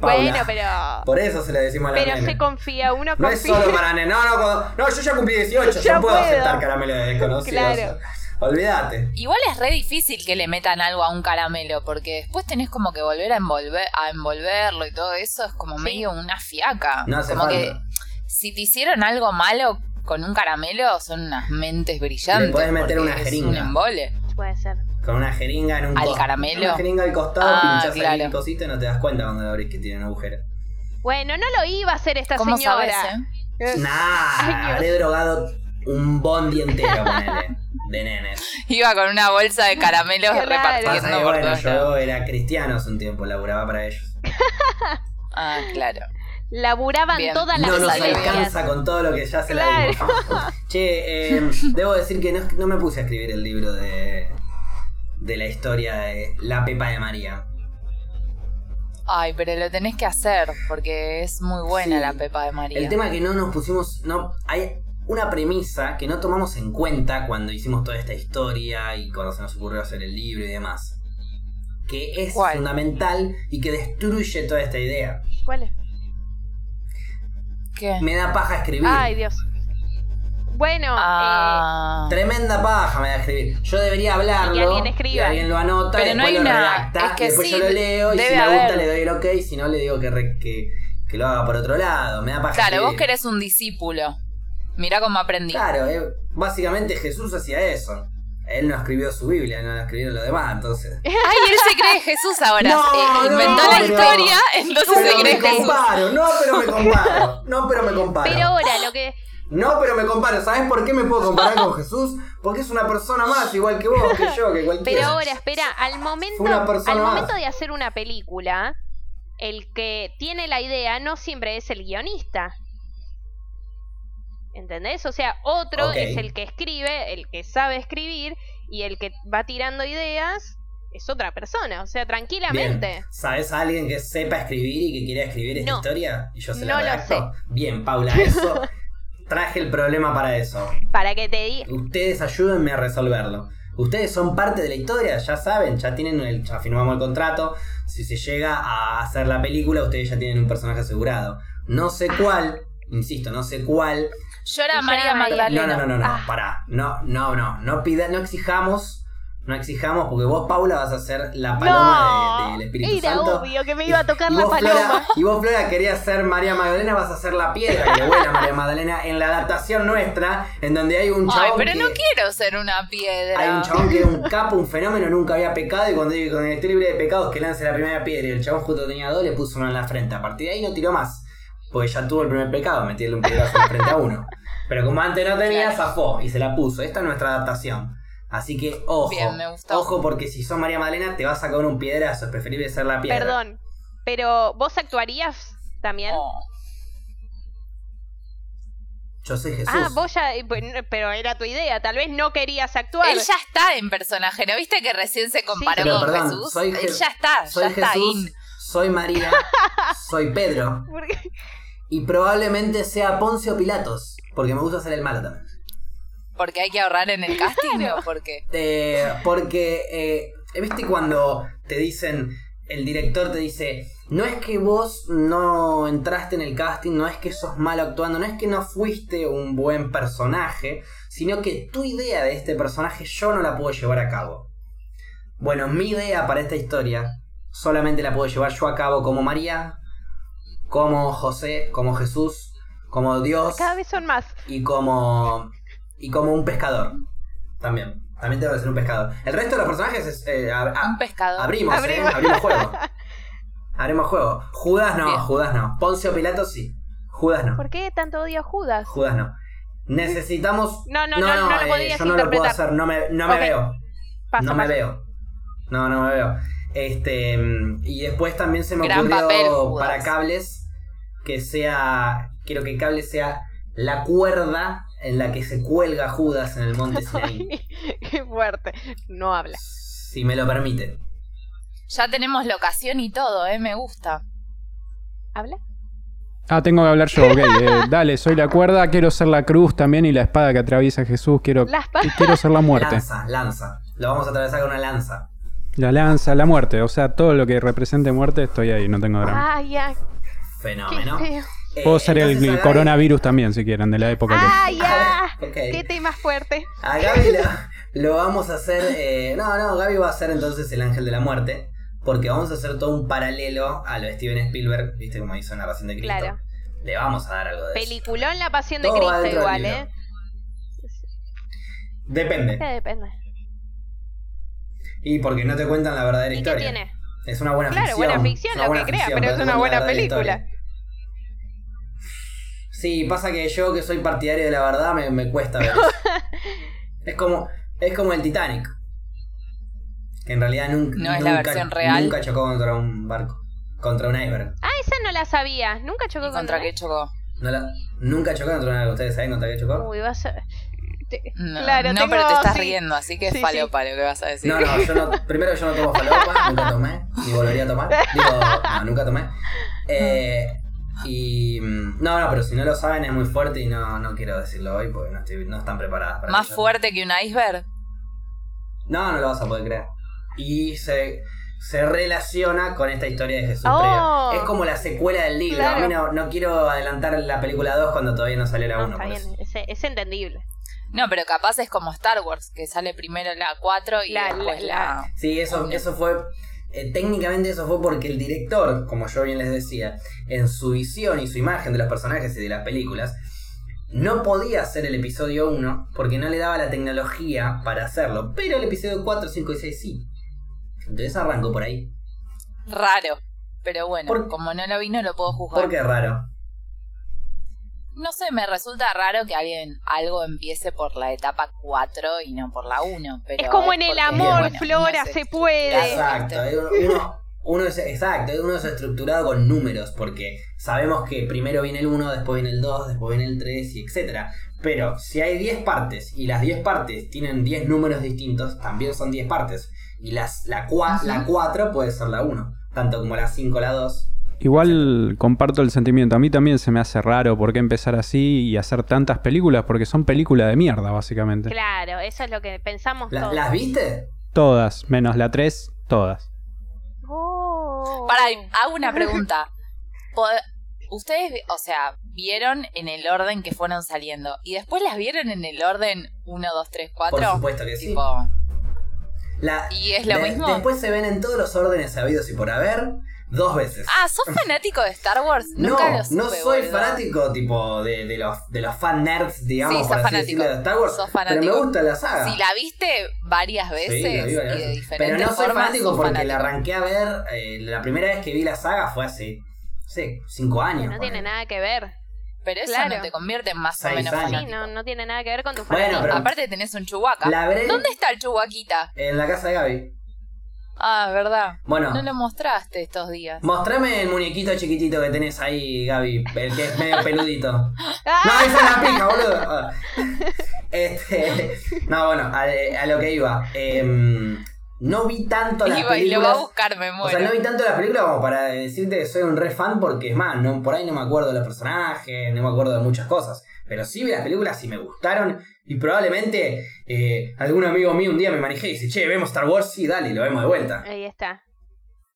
Paula. Bueno, pero Por eso se lo decimos a los pero se confía, uno No es confía. solo para nenes. No, no, no, yo ya cumplí 18, Ya yo puedo puedo. aceptar caramelo de desconocido. Claro. Olvídate. Igual es re difícil que le metan algo a un caramelo, porque después tenés como que volver a envolver, a envolverlo y todo eso es como Sí. medio una fiaca. No hace como falta. que si te hicieron algo malo con un caramelo, son unas mentes brillantes. Le podés meter porque una es jeringa. un embole. Puede ser. Con una jeringa en un ¿Al caramelo? Una jeringa al costado, Ah, pinchás ahí claro. el cosito y no te das cuenta cuando lo abrís que tiene un agujero. Bueno, no lo iba a hacer esta ¿Cómo señora. sabes, eh? Nah, habré drogado un bondi entero, ponele, de nenes. Iba con una bolsa de caramelos Claro. Repartiendo por bueno, lados. yo era cristiano hace un tiempo, laburaba para ellos. Ah, claro. Laburaban Bien. todas las No nos alcanza con todo lo que ya se la Claro. dimos. Che, eh, debo decir que no, no me puse a escribir el libro de, de la historia de la Pepa de María. Ay, pero lo tenés que hacer, porque es muy buena Sí. la Pepa de María. El tema es que no nos pusimos. No, hay una premisa que no tomamos en cuenta cuando hicimos toda esta historia y cuando se nos ocurrió hacer el libro y demás. Que es ¿Cuál? fundamental y que destruye toda esta idea. ¿Cuál es? ¿Qué? Me da paja escribir. Ay, Dios. Bueno, Ah. Tremenda paja me da escribir. Yo debería hablarlo. Y que alguien escriba. y alguien lo anota. Pero no después hay lo una- redacta, es que después sí, yo lo leo y si me gusta le doy el ok. Si no, le digo que, re- que, que lo haga por otro lado. Me da paja Claro, vos escribir. querés un discípulo. Mirá cómo aprendí. Claro, eh, básicamente Jesús hacía eso. Él no escribió su Biblia, no la escribieron los demás, entonces. Ay, él se cree Jesús ahora. No, Eh, inventó no, la pero- historia, entonces Pero se cree me Jesús. comparo, no, pero me comparo. No, pero me comparo. pero ahora lo que. No, pero me comparo. ¿Sabes por qué me puedo comparar con Jesús? Porque es una persona más, igual que vos, que yo, que cualquiera. Pero ahora, espera, al momento, Una persona al más. momento de hacer una película, el que tiene la idea no siempre es el guionista. ¿Entendés? O sea, otro es el que escribe, el que sabe escribir, y el que va tirando ideas es otra persona. O sea, Bien. tranquilamente. ¿Sabes a alguien que sepa escribir y que quiera escribir esta No. historia? Y yo se No la lo redacto. Bien, Paula, eso. traje el problema para eso. Para que te diga. Ustedes ayúdenme a resolverlo. Ustedes son parte de la historia, ya saben, ya tienen el, ya firmamos el contrato. Si se llega a hacer la película, ustedes ya tienen un personaje asegurado. No sé cuál, insisto, no sé cuál. Llora Llora María. Magdalena. No, no, no, no, no, Ah. pará. No, no, no, no pida, no exijamos, no exijamos, porque vos, Paula, vas a ser la paloma de- No, del Espíritu era Santo. obvio que me iba a tocar Y la vos, Flora, paloma. y vos, Flora, querías ser María Magdalena, vas a ser la piedra que vuela María Magdalena en la adaptación nuestra, en donde hay un chabón Ay, pero que- no quiero ser una piedra. hay un chabón que era un capo, un fenómeno, nunca había pecado y cuando digo con el estoy libre de pecados que lance la primera piedra y el chabón justo tenía dos, le puso uno en la frente. A partir de ahí no tiró más, porque ya tuvo el primer pecado, metirle un piedrazo en la frente a uno. Pero como antes no tenía, Claro. zafó y se la puso. Esta es nuestra adaptación. Así que ojo, Bien, me gustó. ojo porque si sos María Magdalena te vas a caer un piedrazo, es preferible ser la piedra. Perdón, pero vos actuarías también. Oh. Yo soy Jesús. Ah, vos ya, eh, pues, pero era tu idea, tal vez no querías actuar. Él ya está en personaje, ¿no viste que recién se comparó Pero con perdón, Jesús? soy Él Je- ya está, soy ya está Jesús, in. soy María, soy Pedro Porque- y probablemente sea Poncio Pilatos, porque me gusta hacer el malo también. Porque hay que ahorrar en el casting o porque Eh, porque, eh, ¿viste cuando te dicen, el director te dice, no es que vos no entraste en el casting, no es que sos malo actuando, no es que no fuiste un buen personaje, sino que tu idea de este personaje yo no la puedo llevar a cabo. Bueno, mi idea para esta historia solamente la puedo llevar yo a cabo como María, como José, como Jesús, como Dios Cada vez son más. y como y como un pescador también. También tengo que ser un pescador. El resto de los personajes es eh, ab- un pescador. abrimos Abrimos. eh, abrimos. juego. Abrimos juego. Judas no Bien. Judas no. Poncio Pilato sí. Judas no. ¿Por qué tanto odio a Judas? Judas no. Necesitamos No, no, no, no lo eh, podías yo no lo puedo hacer. No me, no me veo. Paso, no me veo. No no me veo. Este, y después también se me Gran ocurrió papel, para cables que sea, quiero que cable sea la cuerda en la que se cuelga Judas en el monte Sinaí. Qué fuerte. No habla. si me lo permite. Ya tenemos locación y todo, ¿eh? Me gusta. ¿Habla? Ah, tengo que hablar yo, ok. eh, dale, soy la cuerda, quiero ser la cruz también y la espada que atraviesa Jesús, quiero, La espada. quiero ser la muerte. Lanza, lanza. Lo vamos a atravesar con una lanza. La lanza, la muerte, o sea, todo lo que represente muerte estoy ahí, no tengo drama. Ay, ya. Qué Fenómeno. Eh, Puedo ser el, Gaby- coronavirus también, si quieren, de la época que... Ay, ya. Ok. Qué tema fuerte. A Gaby lo, lo vamos a hacer. eh, no, no, Gaby va a ser entonces el ángel de la muerte. Porque vamos a hacer todo un paralelo a lo de Steven Spielberg, ¿viste? Como hizo Narración de Cristo. Claro. Le vamos a dar algo de eso. Peliculón La Pasión de Todo Cristo igual. ¿eh? Depende. Depende. Y porque no te cuentan la verdadera ¿Y qué historia. tiene? Es una buena Claro, ficción. buena ficción, lo buena que crea, ficción, pero no es una buena la película. Sí, pasa que yo que soy partidario de la verdad me, me cuesta ver eso. es como es como el Titanic. Que en realidad nunca, No es la nunca, versión real. nunca chocó contra un barco. Contra un iceberg. Ah, esa no la sabía. Nunca chocó ¿Y contra contra qué chocó? No la- nunca chocó contra un iceberg. ¿Ustedes saben contra qué chocó? Uy, vas a... te- No, Claro, no tengo- pero te estás sí. riendo, así que Sí, es sí. palo que vas a decir. No, no, yo no. Primero, yo no tomo falopa, nunca tomé, ni volvería a tomar. Digo, no, nunca tomé. Eh, y. mm, No, no, pero si no lo saben es muy fuerte y no, no quiero decirlo hoy porque no, estoy, no están preparadas para Más fuerte que un iceberg. No, no lo vas a poder creer. Y se, se relaciona con esta historia de Jesús Oh. Es como la secuela del libro. Claro. A mí no, no quiero adelantar la película 2 cuando todavía no salió la No, 1. está bien, es, es entendible. No, pero capaz es como Star Wars, que sale primero la 4 y La- después la- la... Sí, eso, eso fue. Eh, técnicamente eso fue porque el director, como yo bien les decía, en su visión y su imagen de los personajes y de las películas, no podía hacer el episodio 1 porque no le daba la tecnología para hacerlo. Pero el episodio 4, 5 y 6 sí. Entonces arrancó por ahí. Raro. Pero bueno, como no lo vi, no lo puedo juzgar. ¿Por qué raro? No sé, me resulta raro que alguien algo empiece por la etapa 4 y no por la 1. Pero es como en el amor, bueno, Flora, sé. se puede. Exacto. Uno, uno es, exacto, uno es estructurado con números porque sabemos que primero viene el 1, después viene el 2, después viene el 3 y etcétera. Pero si hay 10 partes y las 10 partes tienen 10 números distintos, también son 10 partes. Y las, la, cua- la 4 puede ser la 1, tanto como la 5 la 2. Igual comparto el sentimiento. A mí también se me hace raro por qué empezar así y hacer tantas películas, porque son películas de mierda, básicamente. Claro, eso es lo que pensamos La- todos. ¿Las viste? Todas, menos la 3, todas. Oh. Para, hago una pregunta. Ustedes, o sea, vieron en el orden que fueron saliendo y después las vieron en el orden 1, 2, 3, 4. Por supuesto que sí. La- ¿Y es lo de- mismo? Después se ven en todos los órdenes sabidos y por haber, dos veces. ah, ¿sos fanático de Star Wars? No, Nunca lo no supe, soy boludo. fanático tipo de, de los, de los fan nerds, digamos, Sí, sos por así fanático. decirlo, de Star Wars. Sos pero fanático. me gusta la saga. Si la viste varias Sí, veces la vi varias y de veces. diferentes Pero no soy formas, fanático porque fanático. la arranqué a ver. eh, la primera vez que vi la saga fue hace, no sé, cinco años. No tiene ponele. nada que ver. Pero eso Claro. no te convierte en más o Seis menos años. Sí, fanático. no, no tiene nada que ver con tu Bueno, fanatismo. pero- Aparte tenés un chubaca. ¿Dónde está el chubaquita? en la casa de Gaby. Ah, verdad. Bueno, No lo mostraste estos días. mostrame el muñequito chiquitito que tenés ahí, Gaby. El que es medio peludito. No, ¡Ah! esa es la pija, boludo. Ah. Este, no, bueno, a, a lo que iba. Em, no vi tanto las Iba y lo va a películas. buscar, me O muero. sea, no vi tanto las películas como para decirte que soy un re fan, porque es más, no, por ahí no me acuerdo de los personajes, no me acuerdo de muchas cosas. Pero sí vi las películas y me gustaron. Y probablemente eh, algún amigo mío un día me manejé y dice, che, vemos Star Wars, sí, dale, lo vemos de vuelta. Ahí está.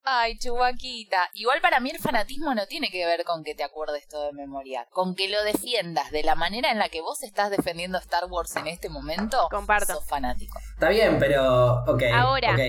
Ay, chubaquita. Igual para mí el fanatismo no tiene que ver con que te acuerdes todo de memoria. Con que lo defiendas de la manera en la que vos estás defendiendo Star Wars en este momento. Comparto. Sos fanático. Está bien, pero. Ok. Ahora. ok.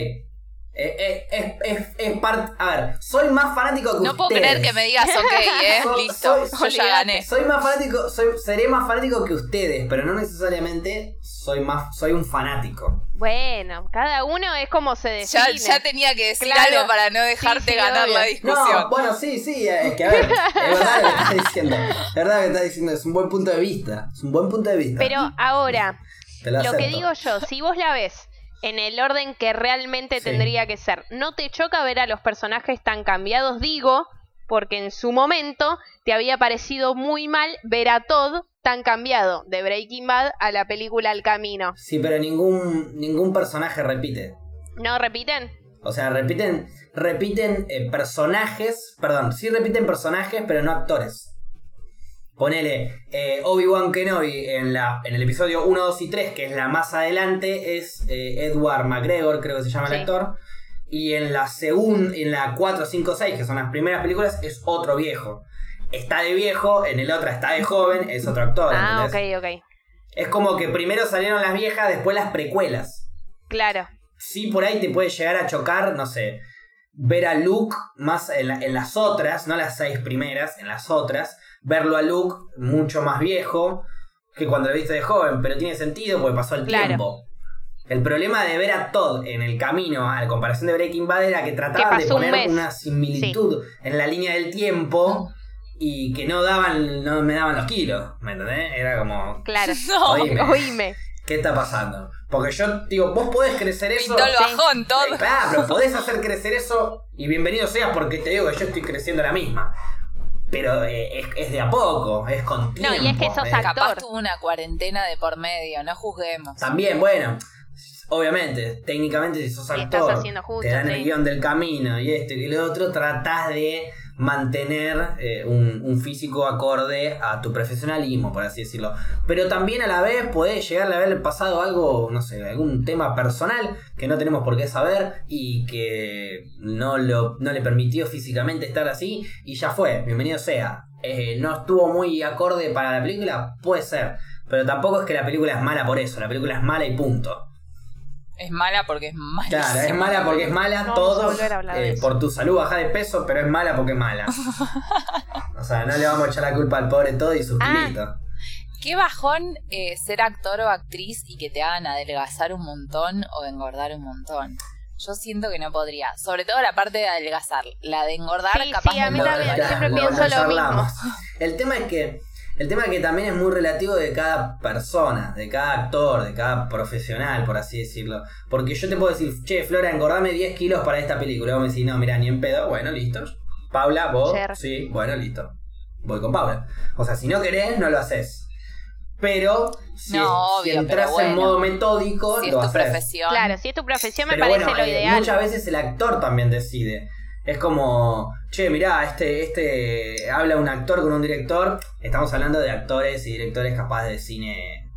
Eh, eh, es, es, es parte. A ver, soy más fanático que No puedo creer que me digas ok, eh. So- Listo. soy- Yo ya gané. Soy más fanático, soy, seré más fanático que ustedes, pero no necesariamente soy más, soy un fanático. Bueno, cada uno es como se define. ya tenía que decir Claro. algo para no dejarte Sí, sí, ganar obvio. la discusión. No, bueno, sí, sí, es que a ver, es verdad lo que estás diciendo. Es verdad lo que estás diciendo, es un buen punto de vista. Es un buen punto de vista. Pero ahora, lo lo que digo yo, si vos la ves en el orden que realmente Sí. tendría que ser. No te choca ver a los personajes tan cambiados, digo, porque en su momento te había parecido muy mal ver a Todd tan cambiado de Breaking Bad a la película El Camino. Sí, pero ningún, ningún personaje repite. ¿No repiten? O sea, repiten, repiten eh, personajes, perdón, sí repiten personajes, pero no actores. Ponele eh, Obi-Wan Kenobi en, la, en el episodio 1, 2 y 3, que es la más adelante, es eh, Edward McGregor, creo que se llama Sí. el actor. Y en la segunda, en la 4, 5, 6, que son las primeras películas, es otro viejo. Está de viejo, en el otra está de joven, es otro actor. Ah, ¿entendés? ok, ok. Es como que primero salieron las viejas, después las precuelas. Claro. Sí, por ahí te puede llegar a chocar, no sé, ver a Luke más en, la- en las otras, no las seis primeras, en las otras, verlo a Luke mucho más viejo que cuando lo viste de joven, pero tiene sentido porque pasó el Claro. tiempo. El problema de ver a Todd en el camino a la comparación de Breaking Bad era que trataban de un poner una similitud en la línea del tiempo y que no daban, no me daban los kilos, ¿me entendés? Era como, Claro. No, Oíme. Oíme. ¿qué está pasando? Porque yo digo, vos podés crecer eso. pintó el bajón todo. Eh, Claro, podés hacer crecer eso y bienvenido seas porque te digo que yo estoy creciendo la misma. Pero eh, es, es de a poco, es con tiempo. No, y es que sos actor. Capaz tuvo una cuarentena de por medio, no juzguemos. También, bueno, obviamente, técnicamente si sos actor, estás haciendo justo, te dan el sí. guion del camino y esto y lo otro, tratás de mantener eh, un, físico acorde a tu profesionalismo, por así decirlo. Pero también a la vez puede llegar a haber pasado algo, no sé, algún tema personal que no tenemos por qué saber y que no, lo, no le permitió físicamente estar así y ya fue, bienvenido sea. Eh, no estuvo muy acorde para la película, puede ser. Pero tampoco es que la película es mala por eso, la película es mala y punto. Es mala porque es mala. Claro, es mala porque es mala, No todos eh, eso. por tu salud baja de peso, pero es mala porque es mala. o sea, no le vamos a echar la culpa al pobre todo y sus Ah. kilitos. Qué bajón eh, ser actor o actriz y que te hagan adelgazar un montón o engordar un montón. Yo siento que no podría. Sobre todo la parte de adelgazar. La de engordar, Sí, capaz sí, a mí también, siempre pienso lo charlamos. El tema es que el tema es que también es muy relativo de cada persona, de cada actor, de cada profesional, por así decirlo. Porque yo te puedo decir, che, Flora, engordame 10 kilos para esta película. Y vos me decís, no, mira, ni en pedo. Bueno, listo. Paula, vos, Cher. sí, bueno, listo. Voy con Paula. O sea, si no querés, no lo haces. Pero si, No, si obvio, entras pero en modo metódico, Si es lo tu haces. profesión. Claro, si es tu profesión me Pero parece bueno, lo eh, ideal. muchas veces el actor también decide. Es como, che, mirá, este, este habla un actor con un director. Estamos hablando de actores y directores capaz de cine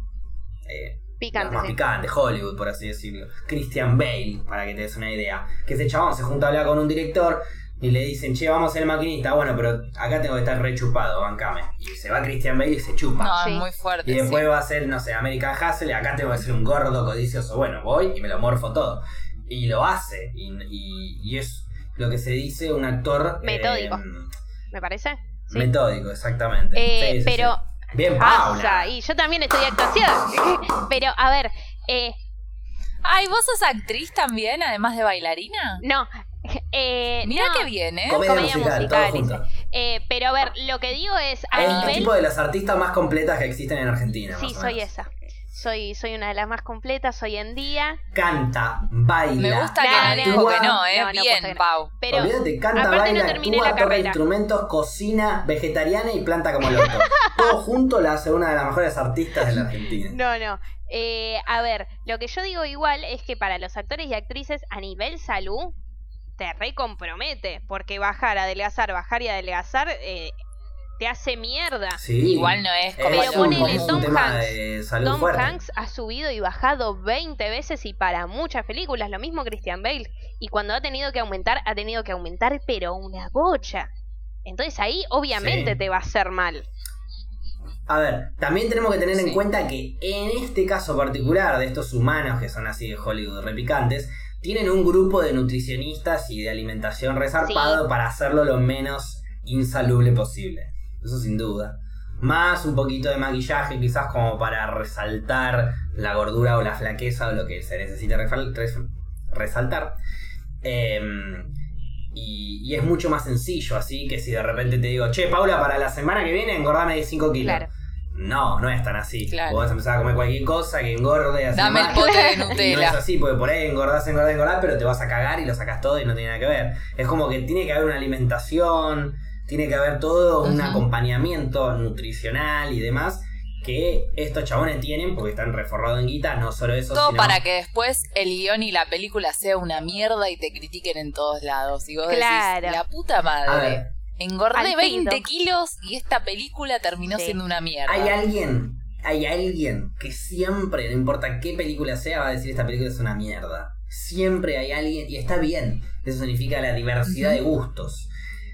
eh, Picante, más sí. picante, Hollywood, por así decirlo. Christian Bale, para que te des una idea. Que ese chabón se junta a hablar con un director y le dicen, che, vamos a ser maquinista. Bueno, pero acá tengo que estar rechupado, bancame. Y se va Christian Bale y se chupa. No, Sí. muy fuerte. Y después sí. va a ser, no sé, American Hustle, y acá tengo que ser un gordo codicioso. Bueno, voy y me lo morfo todo. Y lo hace. Y, y- y es lo que se dice un actor... Metódico. eh, ¿Me parece? Sí. Metódico, exactamente. Eh, Sí, sí, pero- sí. Bien, Paula. Pasa, y yo también estoy actuación. Pero, a ver, eh, Ay, ¿vos sos actriz también, además de bailarina? no. Eh, Mira no, qué bien, ¿eh? Comedia, comedia musical, musical, todo junto. eh, pero a ver, lo que digo es a Es nivel. tipo de las artistas más completas que existen en Argentina. Sí, soy esa. Soy, soy una de las más completas hoy en día. Canta, baila. Me gusta No, que no dijo que no, ¿eh? No, no, bien, posta que no. Pau. Pero Olvídate, canta, aparte no baila, terminé actúa, la toca instrumentos, cocina, vegetariana y planta como loco. Todo junto la hace una de las mejores artistas de la Argentina. No, no. Eh, a ver, lo que yo digo igual es que para los actores y actrices a nivel salud te recompromete, porque bajar, adelgazar, bajar y adelgazar eh, te hace mierda. Sí. Igual no es Es como Pero ponele Tom tema Hanks. de salud Tom fuerte. Hanks ha subido y bajado 20 veces y para muchas películas, lo mismo Christian Bale. Y cuando ha tenido que aumentar, ha tenido que aumentar, pero una bocha. Entonces ahí obviamente Sí. te va a hacer mal. A ver, también tenemos que tener en cuenta que en este caso particular de estos humanos que son así de Hollywood repicantes, tienen un grupo de nutricionistas y de alimentación resarpado Sí. para hacerlo lo menos insalubre posible. Eso sin duda. Más un poquito de maquillaje quizás como para resaltar la gordura o la flaqueza o lo que se res- resaltar. Em, y, y es mucho más sencillo, así que si de repente te digo, che, Paula, para la semana que viene engordame 5 kilos. Claro. No, no es tan así. Claro. Vos vas a empezar a comer cualquier cosa que engorde. así Dame el mal. pote de Y no es Nutella. así, porque por ahí engordás, engordás, engordás, pero te vas a cagar y lo sacas todo y no tiene nada que ver. Es como que tiene que haber una alimentación, tiene que haber todo un acompañamiento nutricional y demás que estos chabones tienen porque están reforrados en guita, no solo eso, Todo sino... para que después el guion y la película sea una mierda y te critiquen en todos lados. Y vos Claro. decís, la puta madre. Engordé Al 20 pedo. kilos y esta película terminó Sí. siendo una mierda. hay alguien, hay alguien que siempre, no importa qué película sea, va a decir esta película es una mierda. Siempre hay alguien, y está bien, eso significa la diversidad de gustos.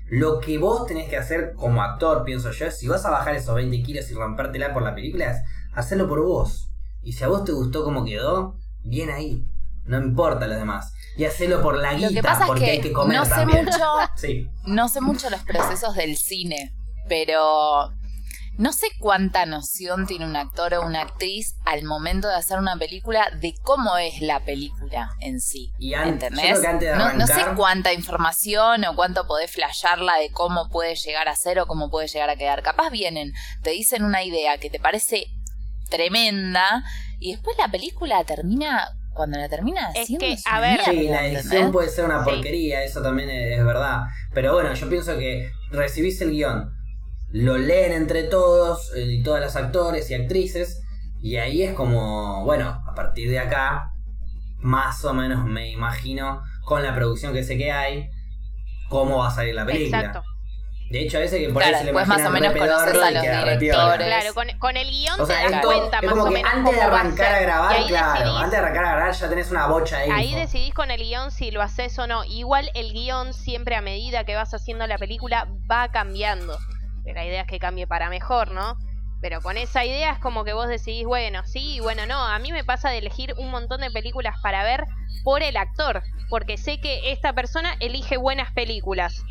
Lo que vos tenés que hacer como actor, pienso yo, es si vas a bajar esos 20 kilos y rompértela por la película, es hacerlo por vos. Y si a vos te gustó cómo quedó, bien ahí. No importa los demás. Y hacelo por la guita, Lo que pasa es porque que, hay que comer no sé también. mucho, Sí. no sé mucho los procesos del cine, pero no sé cuánta noción tiene un actor o una actriz al momento de hacer una película de cómo es la película en sí. Y an- yo ¿Entendés? que antes de no, no sé cuánta información o cuánto podés flashearla de cómo puede llegar a ser o cómo puede llegar a quedar. Capaz vienen, te dicen una idea que te parece tremenda y después la película termina, cuando la termina Es que, a ver- Sí, la edición ¿entendés? puede ser una Sí. porquería, eso también es, es verdad. Pero bueno, yo pienso que recibís el guion, lo leen entre todos, eh, y todas las actores y actrices, y ahí es como, bueno, a partir de acá, más o menos me imagino, con la producción que sé que hay, cómo va a salir la película. Exacto. De hecho, a veces que por Claro, ahí se le más o menos conoces a los directores. Claro, con, con el guion O sea, te das esto cuenta es más como o que menos antes de a arrancar a grabar, ahí claro, decidís, antes de arrancar a grabar ya tenés una bocha de ahí info. decidís con el guion si lo haces o no. Igual el guion siempre a medida que vas haciendo la película va cambiando. La idea es que cambie para mejor, ¿no? Pero con esa idea es como que vos decidís, bueno, sí, bueno, no. A mí me pasa de elegir un montón de películas para ver por el actor. Porque sé que esta persona elige buenas películas.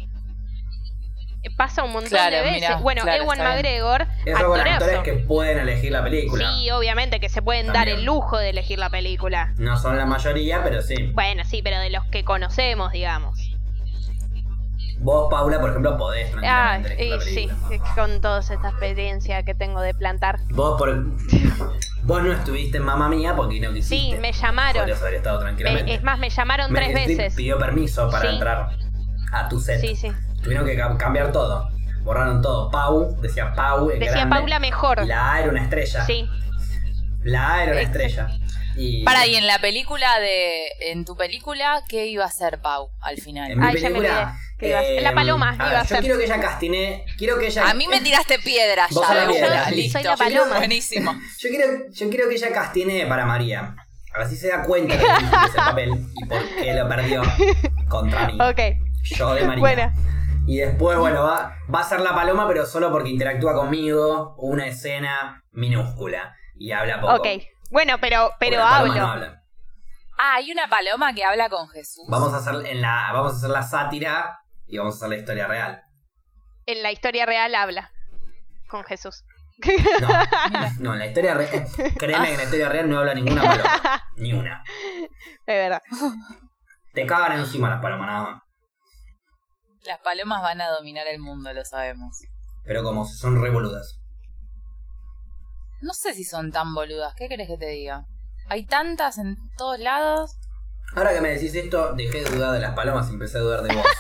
Pasa un montón Claro, de veces. mirá, bueno, claro, Ewan. McGregor, Eso con actores que pueden elegir la película. Sí, obviamente que se pueden dar el lujo de elegir la película. No son la mayoría, pero sí. Bueno, sí, pero de los que conocemos, digamos. Vos, Paula, por ejemplo, podés Ah, y sí, con toda esta experiencia que tengo de plantar. Vos, por... Vos no estuviste en Mamma Mía porque no quisiste. Sí, me llamaron. Podrías haber estado tranquilamente. Eh, es más, me llamaron tres veces. pidió permiso para Sí. entrar a tu set. Sí, sí. Tuvieron que ca- cambiar todo. Borraron todo. Pau, decía Pau. en Decía grande. Paula mejor. Y La A era una estrella. Sí. La A era una Exacto. estrella. Y Para, y en la película de. En tu película, ¿qué iba a hacer Pau al final? en mi Ay, ya me película. Ser- La em, paloma iba ver, a Yo ser. quiero que ella castine. Quiero que ella. A mí me tiraste piedras Vos ya la piedra, sí. listo. Soy la paloma. Buenísimo. Yo quiero, yo quiero que ella castine para María. A ver si se da cuenta que ese papel y por qué lo perdió contra mí. Ok. Yo de María. Bueno. Y después, bueno, va, va a ser la paloma, pero solo porque interactúa conmigo. Una escena minúscula. Y habla poco. Ok. Bueno, pero, pero hablo. no habla. Ah, hay una paloma que habla con Jesús. Vamos a hacer en la, vamos a hacer la sátira y vamos a hacer la historia real. En la historia real habla. Con Jesús. No, no, en la historia real. Créeme que en la historia real no habla ninguna paloma. Ni una. De verdad. Te cagan encima las palomas nada más. Las palomas van a dominar el mundo, lo sabemos. Pero como son revoludas. No sé si son tan boludas. ¿Qué querés que te diga? Hay tantas en todos lados. Ahora que me decís esto, dejé de dudar de las palomas y empecé a dudar de vos.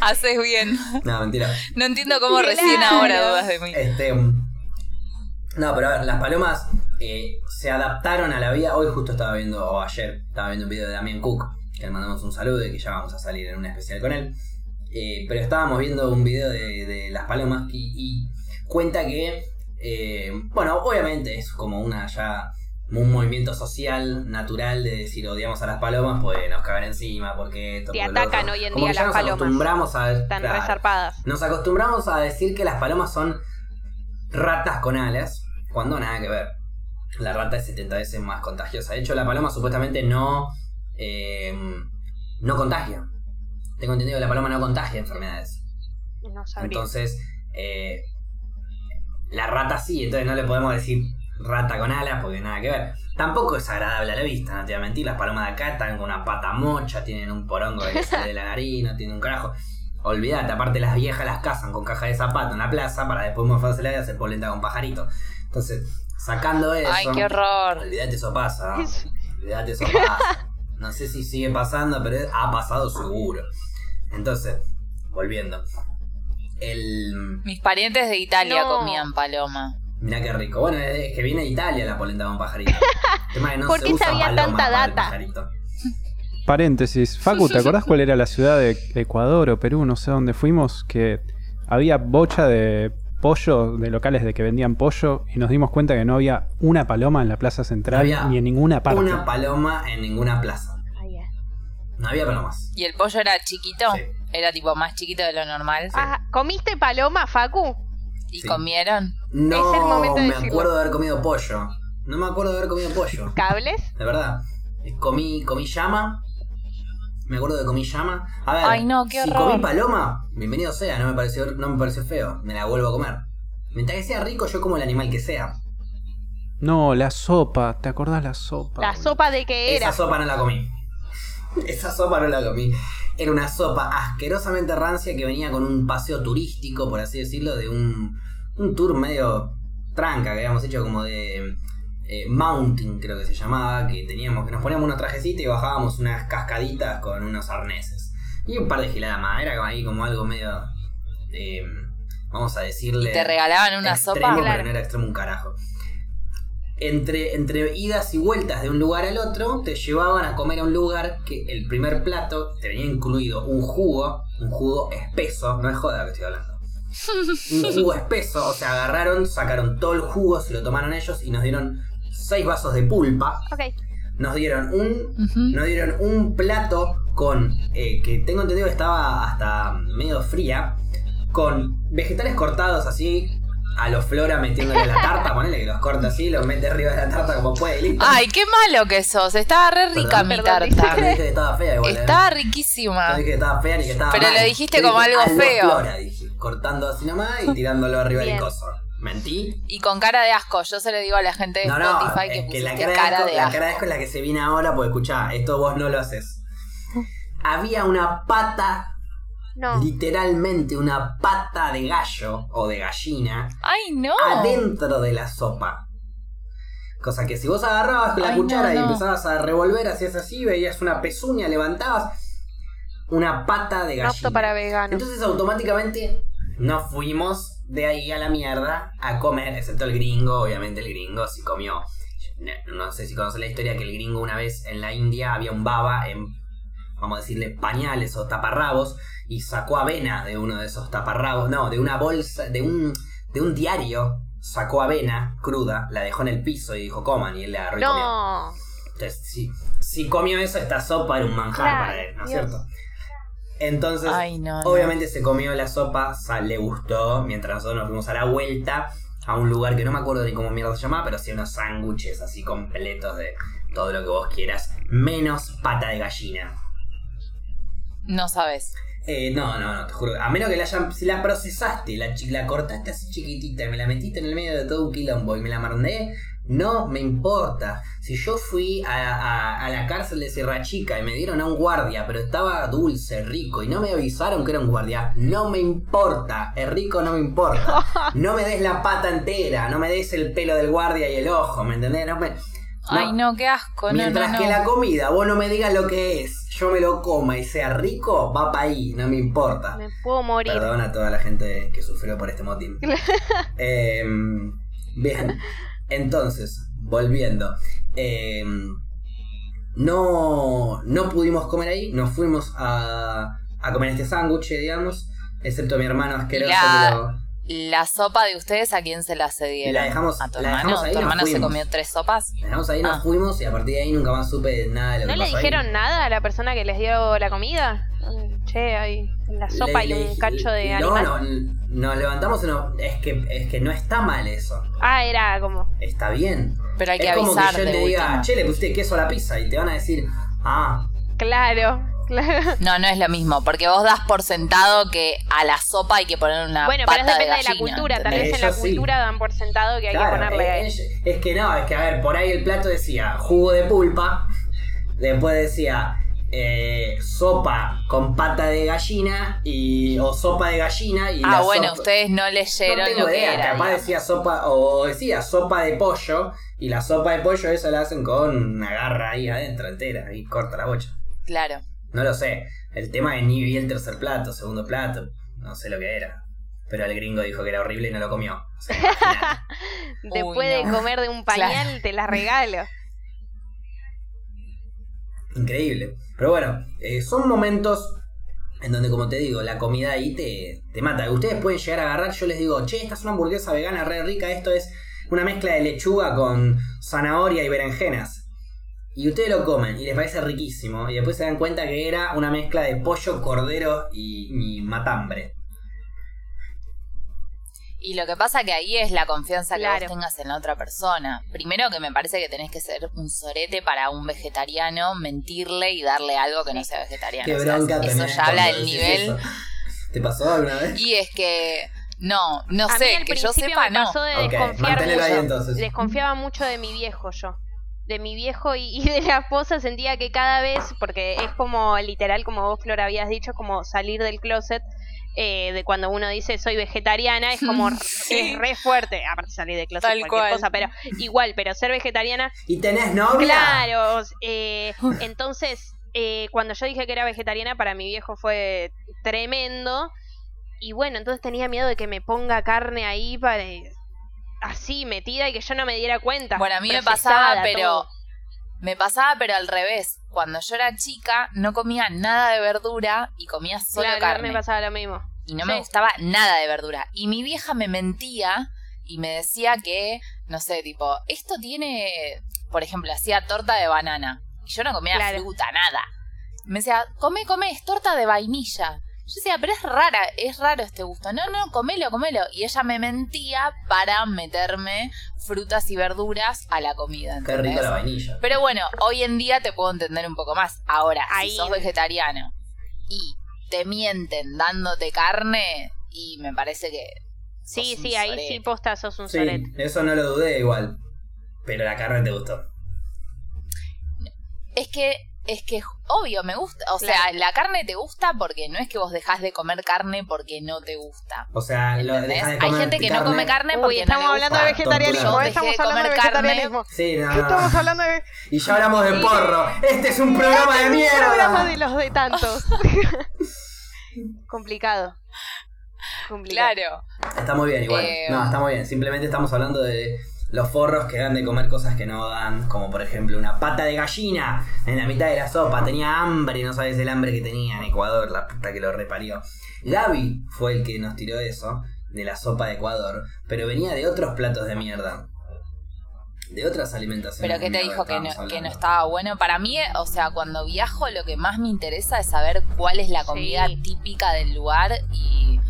Haces bien. No, mentira. No entiendo cómo Claro. recién ahora dudas de mí. Este. mm, No, pero a ver, las palomas eh, se adaptaron a la vida. Hoy justo estaba viendo, o ayer, estaba viendo un video de Damien Cook, que le mandamos un saludo y que ya vamos a salir en un especial con él. Eh, pero estábamos viendo un video de, de las palomas y, y cuenta que, eh, bueno, obviamente es como una ya un movimiento social natural de decir odiamos a las palomas, pues nos cagan encima porque esto, Te atacan hoy en Como día que ya las nos palomas. acostumbramos a Están claro, resarpadas. nos acostumbramos a decir que las palomas son ratas con alas, cuando nada que ver. La rata es 70 veces más contagiosa. De hecho, la paloma supuestamente no, eh, no contagia. Tengo entendido que la paloma no contagia enfermedades. No sabría. Entonces, eh, la rata sí, entonces no le podemos decir rata con alas porque nada que ver. Tampoco es agradable a la vista, no te voy a mentir. Las palomas de acá están con una pata mocha, tienen un porongo que le sale de la nariz, no tienen un carajo. Olvídate, aparte las viejas las cazan con caja de zapato en la plaza para después morfársela y hacer polenta con pajarito. Entonces, sacando eso. Ay, qué horror. Olvídate, eso pasa. ¿no? Olvídate, eso pasa. No sé si sigue pasando, pero ha pasado seguro. Entonces, volviendo. El. Mis parientes de Italia No. comían paloma. Mirá qué rico. Bueno, es que viene de Italia la polenta con pajarito. No ¿Por qué sabía tanta data? Paréntesis. Facu, ¿te acordás cuál era la ciudad de Ecuador o Perú? No sé dónde fuimos. Que había bocha de pollo, de locales de que vendían pollo. Y nos dimos cuenta que no había una paloma en la plaza central Había ni en ninguna parte. Una paloma en ninguna plaza. Ya. No había palomas. ¿Y el pollo era chiquito? Sí. Era tipo más chiquito de lo normal. Ah, ¿Comiste paloma, Facu? ¿Y Sí. comieron? No Es el momento de me decirlo. acuerdo de haber comido pollo. No me acuerdo de haber comido pollo. ¿Cables? De verdad. Comí, comí llama. Me acuerdo de comí llama. A ver, Ay, no, qué si horror. comí paloma, bienvenido sea, no me pareció, no me pareció feo. Me la vuelvo a comer. Mientras que sea rico, yo como el animal que sea. No, la sopa. ¿Te acordás la sopa? ¿La sopa de qué era? Esa sopa no la comí. Esa sopa no la comí. Era una sopa asquerosamente rancia que venía con un paseo turístico, por así decirlo, de un, un tour medio tranca que habíamos hecho como de eh, mounting, creo que se llamaba, que teníamos, que nos poníamos unos trajecitos y bajábamos unas cascaditas con unos arneses. Y un par de giladas más, era como ahí como algo medio, eh, vamos a decirle... ¿Te regalaban una extremo, sopa? pero no era extremo un carajo. Entre, entre idas y vueltas de un lugar al otro, te llevaban a comer a un lugar que el primer plato te venía incluido un jugo, un jugo espeso, no es joda que estoy hablando. Un jugo espeso, o sea, agarraron, sacaron todo el jugo, se lo tomaron ellos y nos dieron seis vasos de pulpa. Ok. Nos dieron un nos dieron un plato con, eh, que tengo entendido que estaba hasta medio fría, con vegetales cortados así, a los flora metiéndole la tarta, ponele que los corta así, los mete arriba de la tarta como puede y listo. Ay, qué malo que sos. Estaba re rica Perdón, mi perdón, Yo no tarta. dije que estaba fea igual. ¿eh? Estaba riquísima. dije que estaba fea ni que estaba Pero mal. lo dijiste Yo como dije, algo "A lo feo". Flora", dije, cortando así nomás y tirándolo arriba del coso. ¿Mentí? Y con cara de asco. Yo se lo digo a la gente de No, no, Spotify que es que la cara, de asco, de la cara de asco es la que se viene ahora, porque escuchá, esto vos no lo haces. Había una pata No. literalmente una pata de gallo o de gallina Ay, no. adentro de la sopa. Cosa que si vos agarrabas la Ay, cuchara no, y empezabas a revolver, hacías así, veías una pezuña, levantabas una pata de gallina. apto para veganos. Entonces automáticamente nos fuimos de ahí a la mierda a comer, excepto el gringo, obviamente el gringo sí comió. No, no sé si conoces la historia que el gringo una vez en la India había un baba en, vamos a decirle, pañales o taparrabos y sacó avena de uno de esos taparrabos, no, de una bolsa, de un, de un diario, sacó avena cruda, la dejó en el piso y dijo coman y él le agarró y comió. No. Entonces, si, si comió eso, esta sopa era un manjar para él, ¿no es cierto? Entonces, Ay, no, no. obviamente se comió la sopa, le gustó, mientras nosotros nos fuimos a la vuelta a un lugar que no me acuerdo ni cómo mierda se llamaba, pero sí unos sándwiches así completos de todo lo que vos quieras, menos pata de gallina. No sabes. Eh, no, no, no, te juro. A menos que la hayan, si la procesaste, la, la cortaste así chiquitita, y me la metiste en el medio de todo un quilombo y me la mandé, no me importa. Si yo fui a, a- a la cárcel de Sierra Chica y me dieron a un guardia, pero estaba dulce, rico, y no me avisaron que era un guardia, no me importa. Es rico, no me importa. No me des la pata entera, no me des el pelo del guardia y el ojo, ¿me entendés? No me- Ay, no, qué asco. No, Mientras no, que no. la comida, vos no me digas lo que es, yo me lo coma y sea rico, va para ahí, no me importa. Me puedo morir. Perdón a toda la gente que sufrió por este motín. Em, bien, entonces, volviendo. Em, no, no pudimos comer ahí, nos fuimos a, a comer este sándwich, digamos, excepto mi hermano asqueroso La-. La sopa de ustedes, ¿a quién se la cedieron? La dejamos- ¿A tu la hermano? dejamos ahí ¿Tu hermano se comió tres sopas? la dejamos ahí, nos Ah. fuimos y a partir de ahí nunca más supe nada de lo ¿No que le pasó ahí. dijeron nada a la persona que les dio la comida? Che, hay la sopa Le- y le- un cacho de no, animal. No, nos levantamos y no, es que, es que no está mal eso. Ah, era como. Está bien. Pero hay que es como avisar que yo de te diga, última. che, le pusiste queso a la pizza y te van a decir, ah, Claro, claro. No, no es lo mismo, porque vos das por sentado que a la sopa hay que poner una Bueno, pero pata eso depende de, la cultura. Tal vez en la sí. cultura dan por sentado que hay que ponerle. es, es que no, es que a ver, por ahí el plato decía jugo de pulpa, después decía eh, sopa con pata de gallina y o sopa de gallina y Ah, la bueno, sopa- ustedes no no leyeron tengo lo que idea, era. capaz digamos. decía sopa o decía sopa de pollo y la sopa de pollo esa la hacen con una garra ahí adentro entera y corta la bocha. Claro. No lo sé. El tema es ni vi el tercer plato, segundo plato, no sé lo que era. Pero el gringo dijo que era horrible y no lo comió. O sea, imagínate. Después de no. comer de un pañal, te la regalo. Increíble. Pero bueno, eh, son momentos en donde, como te digo, la comida ahí te, te mata. Ustedes pueden llegar a agarrar, yo les digo, che, esta es una hamburguesa vegana re rica, esto es una mezcla de lechuga con zanahoria y berenjenas. Y ustedes lo comen y les parece riquísimo. Y después se dan cuenta que era una mezcla de pollo, cordero y, y matambre. Y lo que pasa que ahí es la confianza que Claro. vos tengas en la otra persona. Primero que me parece que tenés que ser un sorete para un vegetariano, mentirle y darle algo que no sea vegetariano. Qué O sea, bronca eso tenés ya habla del nivel. eso. ¿Te pasó alguna vez? Y es que, no, no a mí sé, al que yo principio sepa, me no. pasó de Ok, desconfiar ahí mucho. entonces. Desconfiaba mucho de mi viejo yo. De mi viejo y, y de la esposa sentía que cada vez, porque es como literal, como vos, Flor, habías dicho, como salir del closet. eh, de cuando uno dice soy vegetariana, es como Sí. es re fuerte, aparte de salir del closet Tal cualquier cual. cosa, pero igual, pero ser vegetariana ¿Y tenés novia? Claro, eh, entonces eh, cuando yo dije que era vegetariana para mi viejo fue tremendo y bueno, entonces tenía miedo de que me ponga carne ahí para así metida y que yo no me diera cuenta. Bueno, a mí me pasaba, pero todo. me pasaba, pero al revés. Cuando yo era chica, no comía nada de verdura y comía solo Claro, carne. me pasaba lo mismo. y no Sí. me gustaba nada de verdura. Y mi vieja me mentía y me decía que, no sé, tipo, esto tiene, por ejemplo, hacía torta de banana. Y yo no comía Claro. fruta, nada. Me decía, come, come, es torta de vainilla. Yo decía, pero es rara, es raro este gusto. No, no, comelo, comelo. Y ella me mentía para meterme frutas y verduras a la comida. Qué la vainilla. Pero bueno, hoy en día te puedo entender un poco más. Ahora, Ahí- si sos vegetariano y te mienten dándote carne, y me parece que. Sí, sí, ahí sí posta sos un Sí, eso no lo dudé igual. Pero la carne te gustó. Es que, es que, obvio, me gusta. O sea, la carne te gusta porque no es que vos dejás de comer carne porque no te gusta. O sea, lo de Hay comer gente que no come carne porque Uy, estamos no le hablando de vegetarianismo, Yo dejé estamos de hablando de vegetarianismo. Sí, no, ¿Qué estamos no. hablando de Y ya hablamos de Sí. porro. Este es un programa de Un programa mierda. de los de tantos. Complicado. Complicado. Claro. Está muy bien, igual. Eh, No, está muy bien. Simplemente estamos hablando de los forros que dan de comer cosas que no dan. Como por ejemplo una pata de gallina en la mitad de la sopa. Tenía hambre, no sabes el hambre que tenía en Ecuador, la puta que lo reparió. Gaby fue el que nos tiró eso, de la sopa de Ecuador. Pero venía de otros platos de mierda. De otras alimentaciones. Pero que te dijo que no, que estaba bueno. Para mí, o sea, cuando viajo lo que más me interesa es saber cuál es la comida Sí. típica del lugar y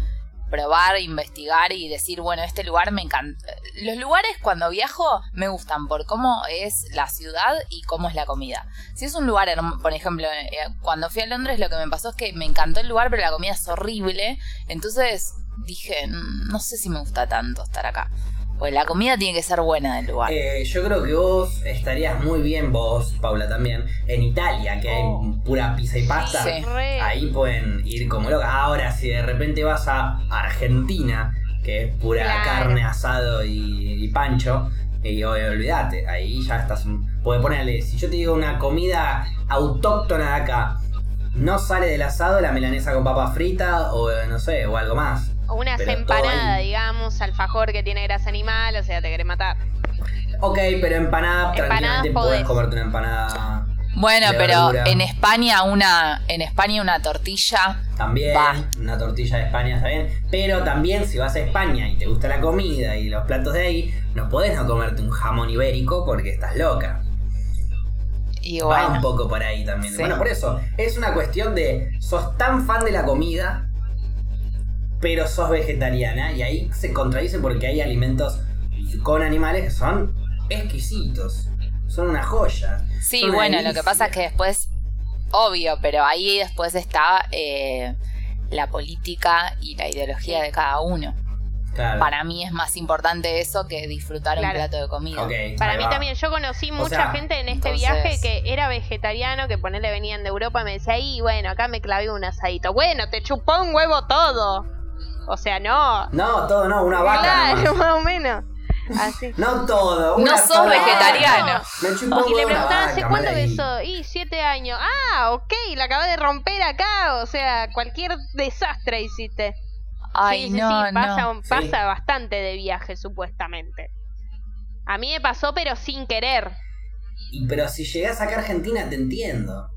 probar, investigar y decir, bueno, este lugar me encanta. Los lugares cuando viajo me gustan por cómo es la ciudad y cómo es la comida. Si es un lugar, por ejemplo, eh, cuando fui a Londres lo que me pasó es que me encantó el lugar, pero la comida es horrible. Entonces dije, "Mm, no sé si me gusta tanto estar acá. Pues la comida tiene que ser buena del lugar. Eh, yo creo que vos estarías muy bien, vos, Paula, también, en Italia, que hay Oh. pura pizza y pasta. Sí. Ahí pueden ir como locas. Ahora, si de repente vas a Argentina, que es pura Claro. carne, asado y, y pancho, y oh, olvídate, ahí ya estás. Puedes ponerle, si yo te digo una comida autóctona de acá, no sale del asado la milanesa con papa frita o eh, no sé, o algo más. O unas empanadas, ahí. digamos, alfajor que tiene grasa animal, o sea, te querés matar. Ok, pero empanada, Empanadas tranquilamente puedes podés. comerte una empanada. Bueno, de pero verdura. en España una en España una tortilla También, Va. una tortilla de España está bien. Pero también, si vas a España y te gusta la comida y los platos de ahí, no podés no comerte un jamón ibérico porque estás loca. y Va un poco por ahí también. Sí. Bueno, por eso, es una cuestión de. Sos tan fan de la comida, pero sos vegetariana. Y ahí se contradice porque hay alimentos con animales que son exquisitos. Son una joya. sí, son bueno, lo que pasa es que después obvio, pero ahí después está eh, la política y la ideología de cada uno. Claro. Para mí es más importante eso que disfrutar Claro. un plato de comida. Ok, Para mí va. también, yo conocí O mucha sea, gente en este entonces- viaje que era vegetariano, que ponerle venían de Europa y me decía, y bueno, acá me clavé un asadito. Bueno, te chupó un huevo todo. O sea, no. No, todo no, una vaca. Claro, nomás. más o menos. Así. No todo. una No sos sola vegetariano. Me un Y le preguntaban, ¿hace cuánto eso? Y siete años. Ah, ok, la acabas de romper acá. O sea, cualquier desastre hiciste. Ay, sí, sí, no, sí, pasa, no. pasa Sí. bastante de viaje, supuestamente. A mí me pasó, pero sin querer. Y, pero si llegás acá a Argentina, te entiendo.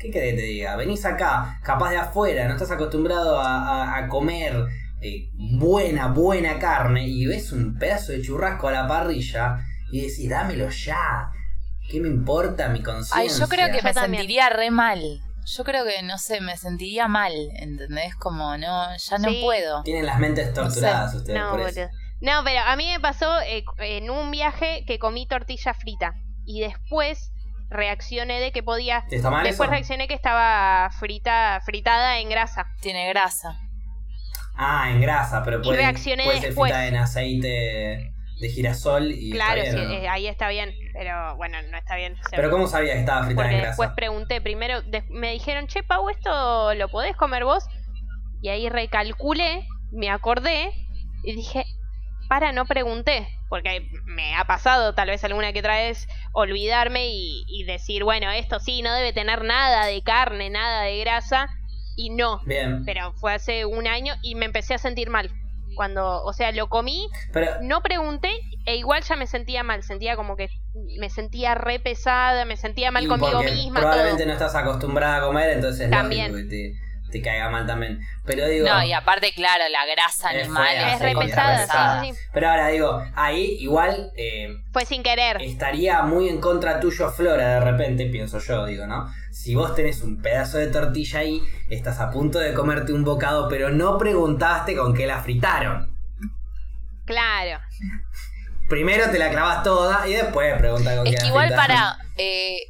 ¿Qué querés que te diga? Venís acá, capaz de afuera, no estás acostumbrado a, a- a comer eh, buena, buena carne y ves un pedazo de churrasco a la parrilla y decís, dámelo ya. ¿Qué me importa mi conciencia? Ay, yo creo que Yo me también. sentiría re mal. Yo creo que, no sé, me sentiría mal, ¿entendés? Como, no, ya no Sí. puedo. Tienen las mentes torturadas ustedes No, por eso. boludo. No, pero a mí me pasó eh, en un viaje que comí tortilla frita. Y después reaccioné de que podía. ¿Te está mal Después eso? reaccioné que estaba frita, fritada en grasa. Tiene grasa. Ah, en grasa, pero Y puede, reaccioné puede ser después. frita en aceite de girasol y claro, está bien, sí, eh, ahí está bien. Pero bueno, no está bien. Pero ¿cómo sabías que estaba fritada Porque en grasa? después pregunté, primero de- me dijeron, che, Pau, ¿esto lo podés comer vos? Y ahí recalculé, me acordé y dije, para, no pregunté. Porque me ha pasado tal vez alguna que otra vez olvidarme y, y decir, bueno, esto sí, no debe tener nada de carne, nada de grasa. Y no, Bien. pero fue hace un año y me empecé a sentir mal. Cuando, o sea, lo comí, Pero no pregunté e igual ya me sentía mal, sentía como que me sentía re pesada, me sentía mal Y conmigo misma, Probablemente todo. no estás acostumbrada a comer, entonces es También. lógico te, caiga mal también. Pero digo. No, y aparte, claro, la grasa es animal fea, es re es pesada, pesada. sí, sí, sí. Pero ahora digo, ahí igual eh, Fue sin querer. estaría muy en contra tuyo Flora de repente, pienso yo, digo, ¿no? Si vos tenés un pedazo de tortilla ahí, estás a punto de comerte un bocado, pero no preguntaste con qué la fritaron. Claro. Primero te la clavas toda y después pregunta con qué Es la que igual fritaron. para, eh,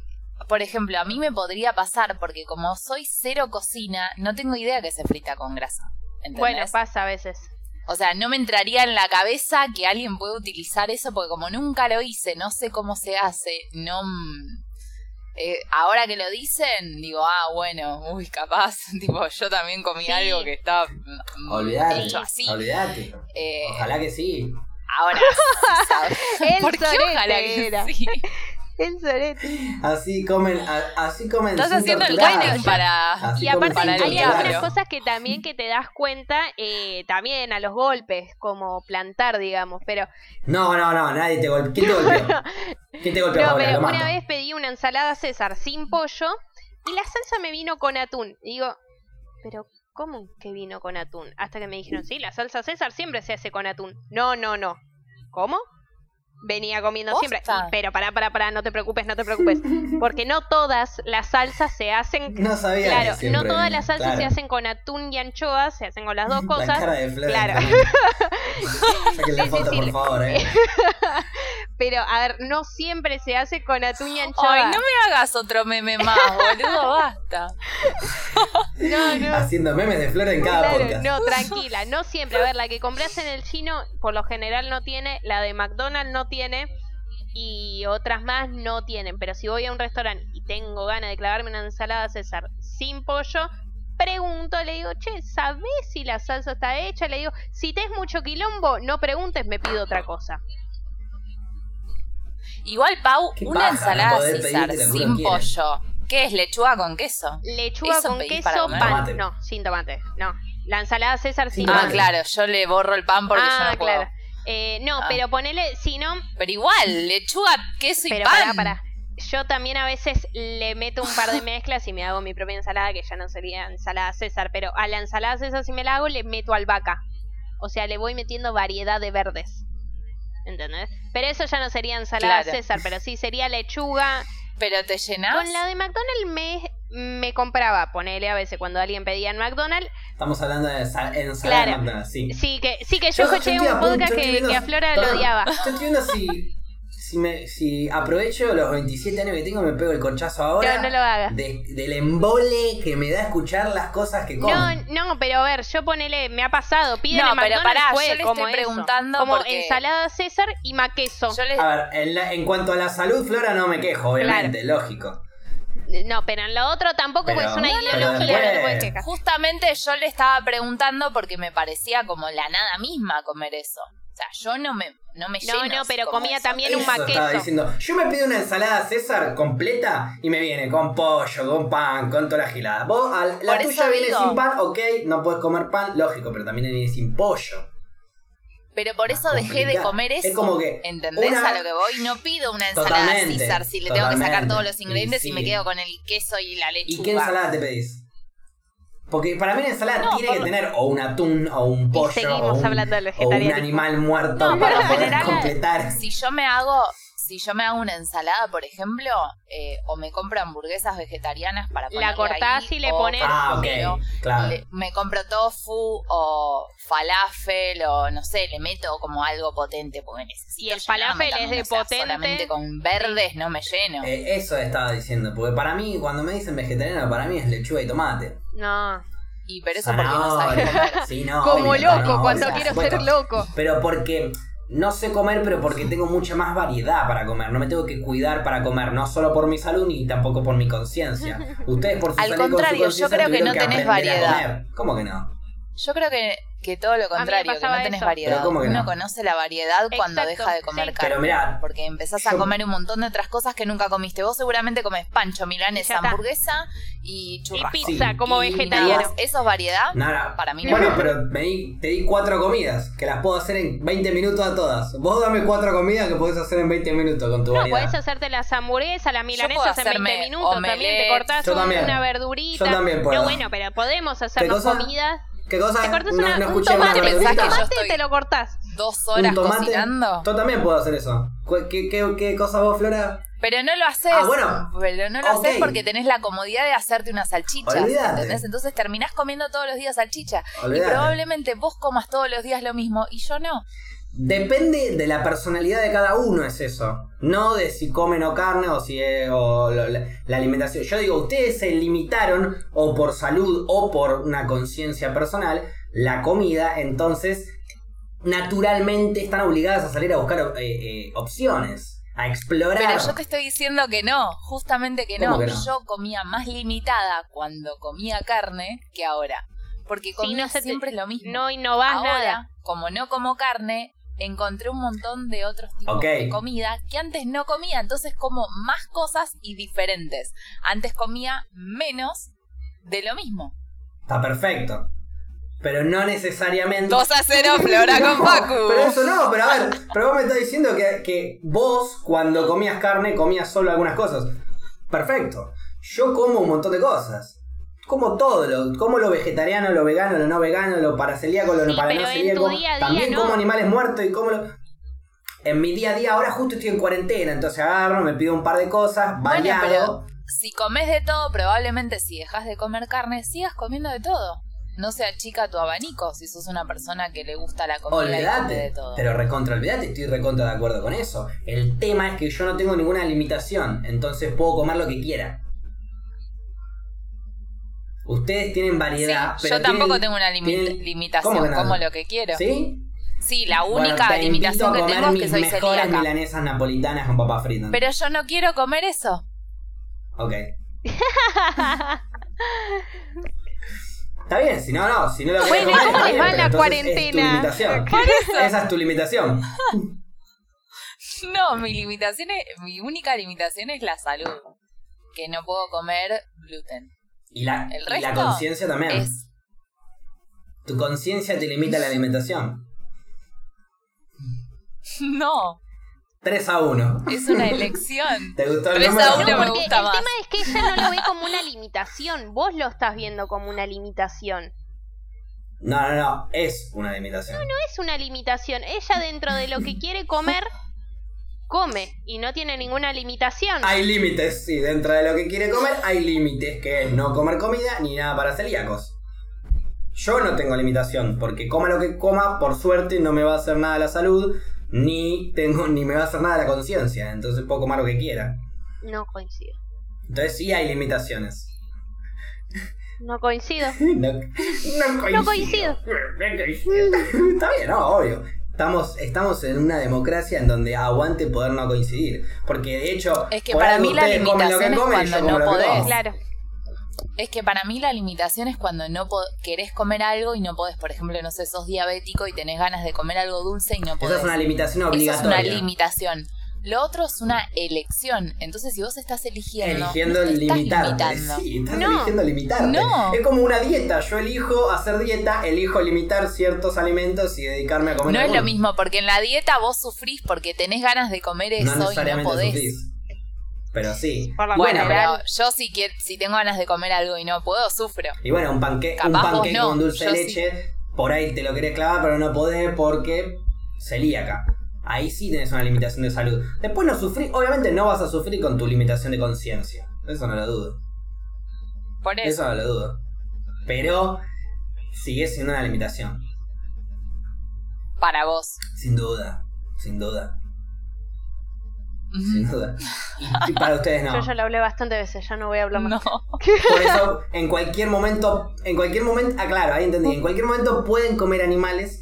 por ejemplo, a mí me podría pasar porque como soy cero cocina, no tengo idea que se frita con grasa. ¿entendés? Bueno, pasa a veces. o sea, no me entraría en la cabeza que alguien puede utilizar eso porque como nunca lo hice, no sé cómo se hace, no... mm, eh, ahora que lo dicen, digo, ah, bueno, uy, capaz, tipo, yo también comí Sí. algo que está mm, Olvidate, hecho así. olvidate. Eh, Ojalá que sí. ahora, sí, ¿sabes? ¿Por qué ojalá que sí? El sorete. Así comen, a- así comen. Estás haciendo el casting para... Así Y aparte para hay diablo. cosas que también que te das cuenta eh, también a los golpes, como plantar, digamos. Pero No, no, no, nadie te golpeó. ¿Quién te golpeó? ¿Quién te golpeó, no, pero una mato. vez pedí una ensalada César sin pollo y la salsa me vino con atún. Y digo, pero ¿cómo que vino con atún? Hasta que me dijeron, sí, la salsa César siempre se hace con atún. No, no, no. ¿Cómo? Venía comiendo siempre. ¿Posta? Y- Pero pará, pará, pará, no te preocupes, no te preocupes. Porque no todas las salsas se hacen No sabía. Claro, que siempre- no todas las salsas claro. se hacen con atún y anchoas, se hacen con las dos La cosas. cara de Flor. Claro. Sí, sí, foto, sí. por favor, eh. Pero, a ver, no siempre se hace con atún y anchoas. Ay, no me hagas otro meme más, boludo, basta. no, no. Haciendo memes de Flor en cada Claro, podcast. no, tranquila, no siempre. A ver, la que compras en el chino, por lo general no tiene, la de McDonald's no tiene, y otras más no tienen. Pero si voy a un restaurante y tengo ganas de clavarme una ensalada César sin pollo, pregunto, le digo, che, ¿sabés si la salsa está hecha? Le digo, si te es mucho quilombo, no preguntes, me pido otra cosa. Igual, Pau, Qué una paja, ensalada no poder César pedirte lo que sin uno pollo. ¿Qué es? ¿Lechuga con queso? Lechuga ¿Eso con pedís para queso, comer? pan. Tomate. No, sin tomate, no. La ensalada César sin Sin Ah, tomate. claro, yo le borro el pan porque yo Ah, no puedo. claro. Eh, no, Ah. pero ponele, si no, Pero igual, lechuga, queso y Pero pan. pará, pará. Yo también a veces le meto un par de mezclas y me hago mi propia ensalada, que ya no sería ensalada César, pero a la ensalada César si me la hago le meto albahaca. O sea, le voy metiendo variedad de verdes. ¿Entendés? Pero eso ya no sería ensalada Claro. César, pero sí sería lechuga. Pero te llenás. Con la de McDonald's me, me compraba, ponele a veces cuando alguien pedía en McDonald's. Estamos hablando de sa- ensalada Claro. McDonald's, sí. Sí, que, sí que yo, escuché un podcast que, que a Flora lo odiaba. Yo estoy viendo si, si, me, si aprovecho los 27 años que tengo, me pego el corchazo ahora. No, no lo hagas. de- del embole que me da escuchar las cosas que como. No, no, pero a ver, yo ponele, me ha pasado, piden No, en pero pará, fue yo le como estoy eso. preguntando como porque- ensalada César y maqueso. Yo les- A ver, en, la- en cuanto a la salud, Flora, no me quejo, obviamente, lógico. No, pero en lo otro tampoco Pero- es una No, no, ideología, no, quejar. Justamente yo le estaba preguntando porque me parecía como la nada misma comer eso. O sea, yo no me, no me No, lleno no, si pero comía eso. también un diciendo. Yo me pido una ensalada César completa y me viene con pollo, con pan, con toda la gilada. Vos, al- la Por tuya viene digo. sin pan, ok, no puedes comer pan, lógico, pero también viene sin pollo. Pero por eso dejé de comer eso. Es como que ¿Entendés una- a lo que voy? No pido una ensalada Totalmente, César si le tengo que sacar todos los ingredientes y, Y me quedo con el queso y la lechuga. ¿Y qué ensalada te pedís? Porque para mí la ensalada No, tiene que tener o un atún, o un pollo, seguimos o un, hablando del o un animal muerto No, para poder general, completar. Si yo me hago, si yo me hago una ensalada, por ejemplo, eh, o me compro hamburguesas vegetarianas para La cortás ahí, y le o, pones- Ah, ok, ejemplo, claro. le- me compro tofu o falafel o no sé, le meto como algo potente porque necesito Y el falafel es de potente. Solamente con verdes no me lleno. Eh, eso estaba diciendo, porque para mí, cuando me dicen vegetariano, para mí es lechuga y tomate. No. y pero eso porque no sabes Zanahoria. comer. Sí, no, Como obvio, loco, no, cuando quiero supuesto. ser loco. Pero porque no sé comer, pero porque tengo mucha más variedad para comer. No me tengo que cuidar para comer, no solo por mi salud ni tampoco por mi conciencia. Ustedes por su Al salud y con su contrario, yo creo que no tenés variedad. ¿Cómo que no? Yo creo que, que todo lo contrario, que no tenés eso. variedad. Pero ¿cómo que Uno no? conoce la variedad cuando Exacto, deja de comer sí. carne. Pero mirá, porque empezás a comer un montón de otras cosas que nunca comiste. Vos seguramente comes pancho, milanesa, hamburguesa y Y churrasco. pizza Sí. como Y vegetariano. ¿Eso es variedad? Nada. Para mí no. Bueno, pero me di- te di cuatro comidas, que las puedo hacer en 20 minutos a todas. Vos dame cuatro comidas que podés hacer en 20 minutos con tu No, variedad. podés hacerte las hamburguesas, las milanesas en 20 hacerme minutos. También te cortás Yo un- también. una verdurita. Yo también puedo. No, bueno, pero podemos hacernos comidas. ¿Qué cosa? Te cortás no, una, no un tomate, Pensás que yo tomate y estoy- te lo cortás. Dos horas cocinando. Yo también puedo hacer eso. ¿Cu- ¿Qué, qué, qué cosa vos, Flora? Pero no lo haces. Ah, bueno. Pero no lo Ok. haces porque tenés la comodidad de hacerte una salchicha. Olvídate. ¿Entendés? Entonces terminás comiendo todos los días salchicha. Y probablemente vos comas todos los días lo mismo y yo no. Depende de la personalidad de cada uno, es eso. No de si comen o carne o si es, o lo- la, la alimentación. Yo digo, ustedes se limitaron, o por salud o por una conciencia personal, la comida, entonces naturalmente están obligadas a salir a buscar eh, eh, opciones, a explorar. Pero yo te estoy diciendo que no, justamente que ¿Cómo no. que no? Yo comía más limitada cuando comía carne que ahora. Porque Sí, comía no se te- siempre lo mismo. No innovás ahora, nada. como no como carne, encontré un montón de otros tipos de comida que antes no comía. Entonces como más cosas y diferentes. Antes comía menos de lo mismo. Está perfecto. Pero no necesariamente. 2 a 0 Flora con No, Facu. Pero eso no, pero a ver, pero vos me estás diciendo que, que vos cuando comías carne comías solo algunas cosas. Perfecto. Yo como un montón de cosas. Como todo, lo, como lo vegetariano, lo vegano, lo no vegano, lo paracelíaco, lo Sí, no para pero no en celíaco. tu día a día También no. como animales muertos y como lo... En mi día a día, ahora justo estoy en cuarentena, entonces agarro, me pido un par de cosas, Bueno, variado. pero si comes de todo, probablemente si dejas de comer carne, sigas comiendo de todo. No se achica tu abanico si sos una persona que le gusta la comida y come de todo. pero recontra olvídate, estoy recontra de acuerdo con eso. El tema es que yo no tengo ninguna limitación, entonces puedo comer lo que quiera. Ustedes tienen Sí, variedad, pero yo tampoco tienen- tengo una limi- tienen- limitación, como lo que quiero. ¿Sí? Sí, la Bueno, única te limitación que tengo es que soy celíaca. milanesas napolitanas con papas fritas. Pero yo no quiero comer eso. Ok. Está bien, si no, no, si no lo Bueno, ¿y comer, cómo les va la entonces Es cuarentena? tu limitación. Esa es tu limitación. No, mi limitación es, mi única limitación es la salud. Que no puedo comer gluten. Y la, y la conciencia también. Es Tu conciencia te limita la alimentación. no, 3 a 1. es una elección. ¿Te gustó el Tres número? a uno me Porque gusta el tema es que ella no lo ve como una limitación. Vos lo estás viendo como una limitación. No, no, no, es una limitación. No es una limitación. Ella dentro de lo que quiere comer, come. Y no tiene ninguna limitación. Hay límites, sí, dentro de lo que quiere comer hay límites, que es no comer comida ni nada para celíacos. Yo no tengo limitación, porque coma lo que coma, por suerte no me va a hacer nada a la salud, ni tengo ni me va a hacer nada la conciencia, entonces puedo comer lo que quiera. No coincido. Entonces sí hay limitaciones. No coincido. No, no coincido. No coincido. Está bien, no, obvio. Estamos, estamos en una democracia en donde aguante poder no coincidir. Porque de hecho. Es que para mí la comen limitación es cuando no podés. Claro. Es que para mí la limitación es cuando no po- querés comer algo y no podés. Por ejemplo, no sé, sos diabético y tenés ganas de comer algo dulce y no podés. Esa es una limitación Eso es obligatoria. una limitación. Lo otro es una elección. Entonces, si vos estás eligiendo, eligiendo estás limitarte. limitando. Sí, estás No. eligiendo limitarte. No. Es como una dieta. Yo elijo hacer dieta, elijo limitar ciertos alimentos y dedicarme a comer No es lo mismo, porque en la dieta vos sufrís porque tenés ganas de comer eso No y no necesariamente podés. sufrís. Pero sí. Por la Bueno, pero yo si, quiero, si tengo ganas de comer algo y no puedo, sufro. Y bueno, un, panque un panqueque no, con dulce de sí. leche, por ahí te lo querés clavar, pero no podés porque celíaca. Ahí sí tenés una limitación de salud. Después no sufrís, obviamente no vas a sufrir con tu limitación de conciencia. Eso no lo dudo. Por eso. Eso no lo dudo. Pero sigue siendo una limitación. Para vos. Sin duda. Sin duda. Sin duda. Y, para ustedes no. Yo ya lo hablé bastante veces, ya no voy a hablar más. No. Por eso, en cualquier momento, en cualquier momento, ah, claro, ahí entendí, en cualquier momento pueden comer animales,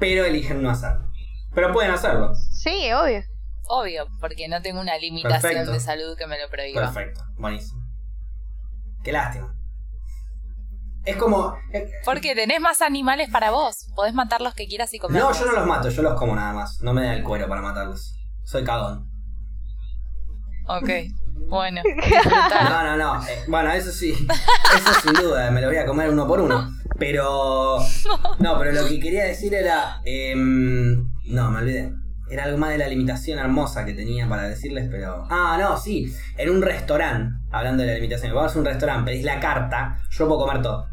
pero eligen no hacerlo. Pero pueden hacerlo. Sí, obvio. Obvio, porque no tengo una limitación Perfecto. de salud que me lo prohíba. Perfecto, buenísimo. Qué lástima. Es como. eh, Porque tenés más animales para vos. Podés matar los que quieras y comer. No, yo no los mato, yo los como nada más. No me da el cuero para matarlos. Soy cagón. Ok. Bueno. No, no, no. eh, bueno, eso sí. Eso sin duda, me lo voy a comer uno por uno. Pero. No, pero lo que quería decir era. em, no, me olvidé. Era algo más de la limitación hermosa que tenía para decirles, pero. Ah, no, sí. En un restaurante, hablando de la limitación, vamos a un restaurante, pedís la carta, yo puedo comer todo.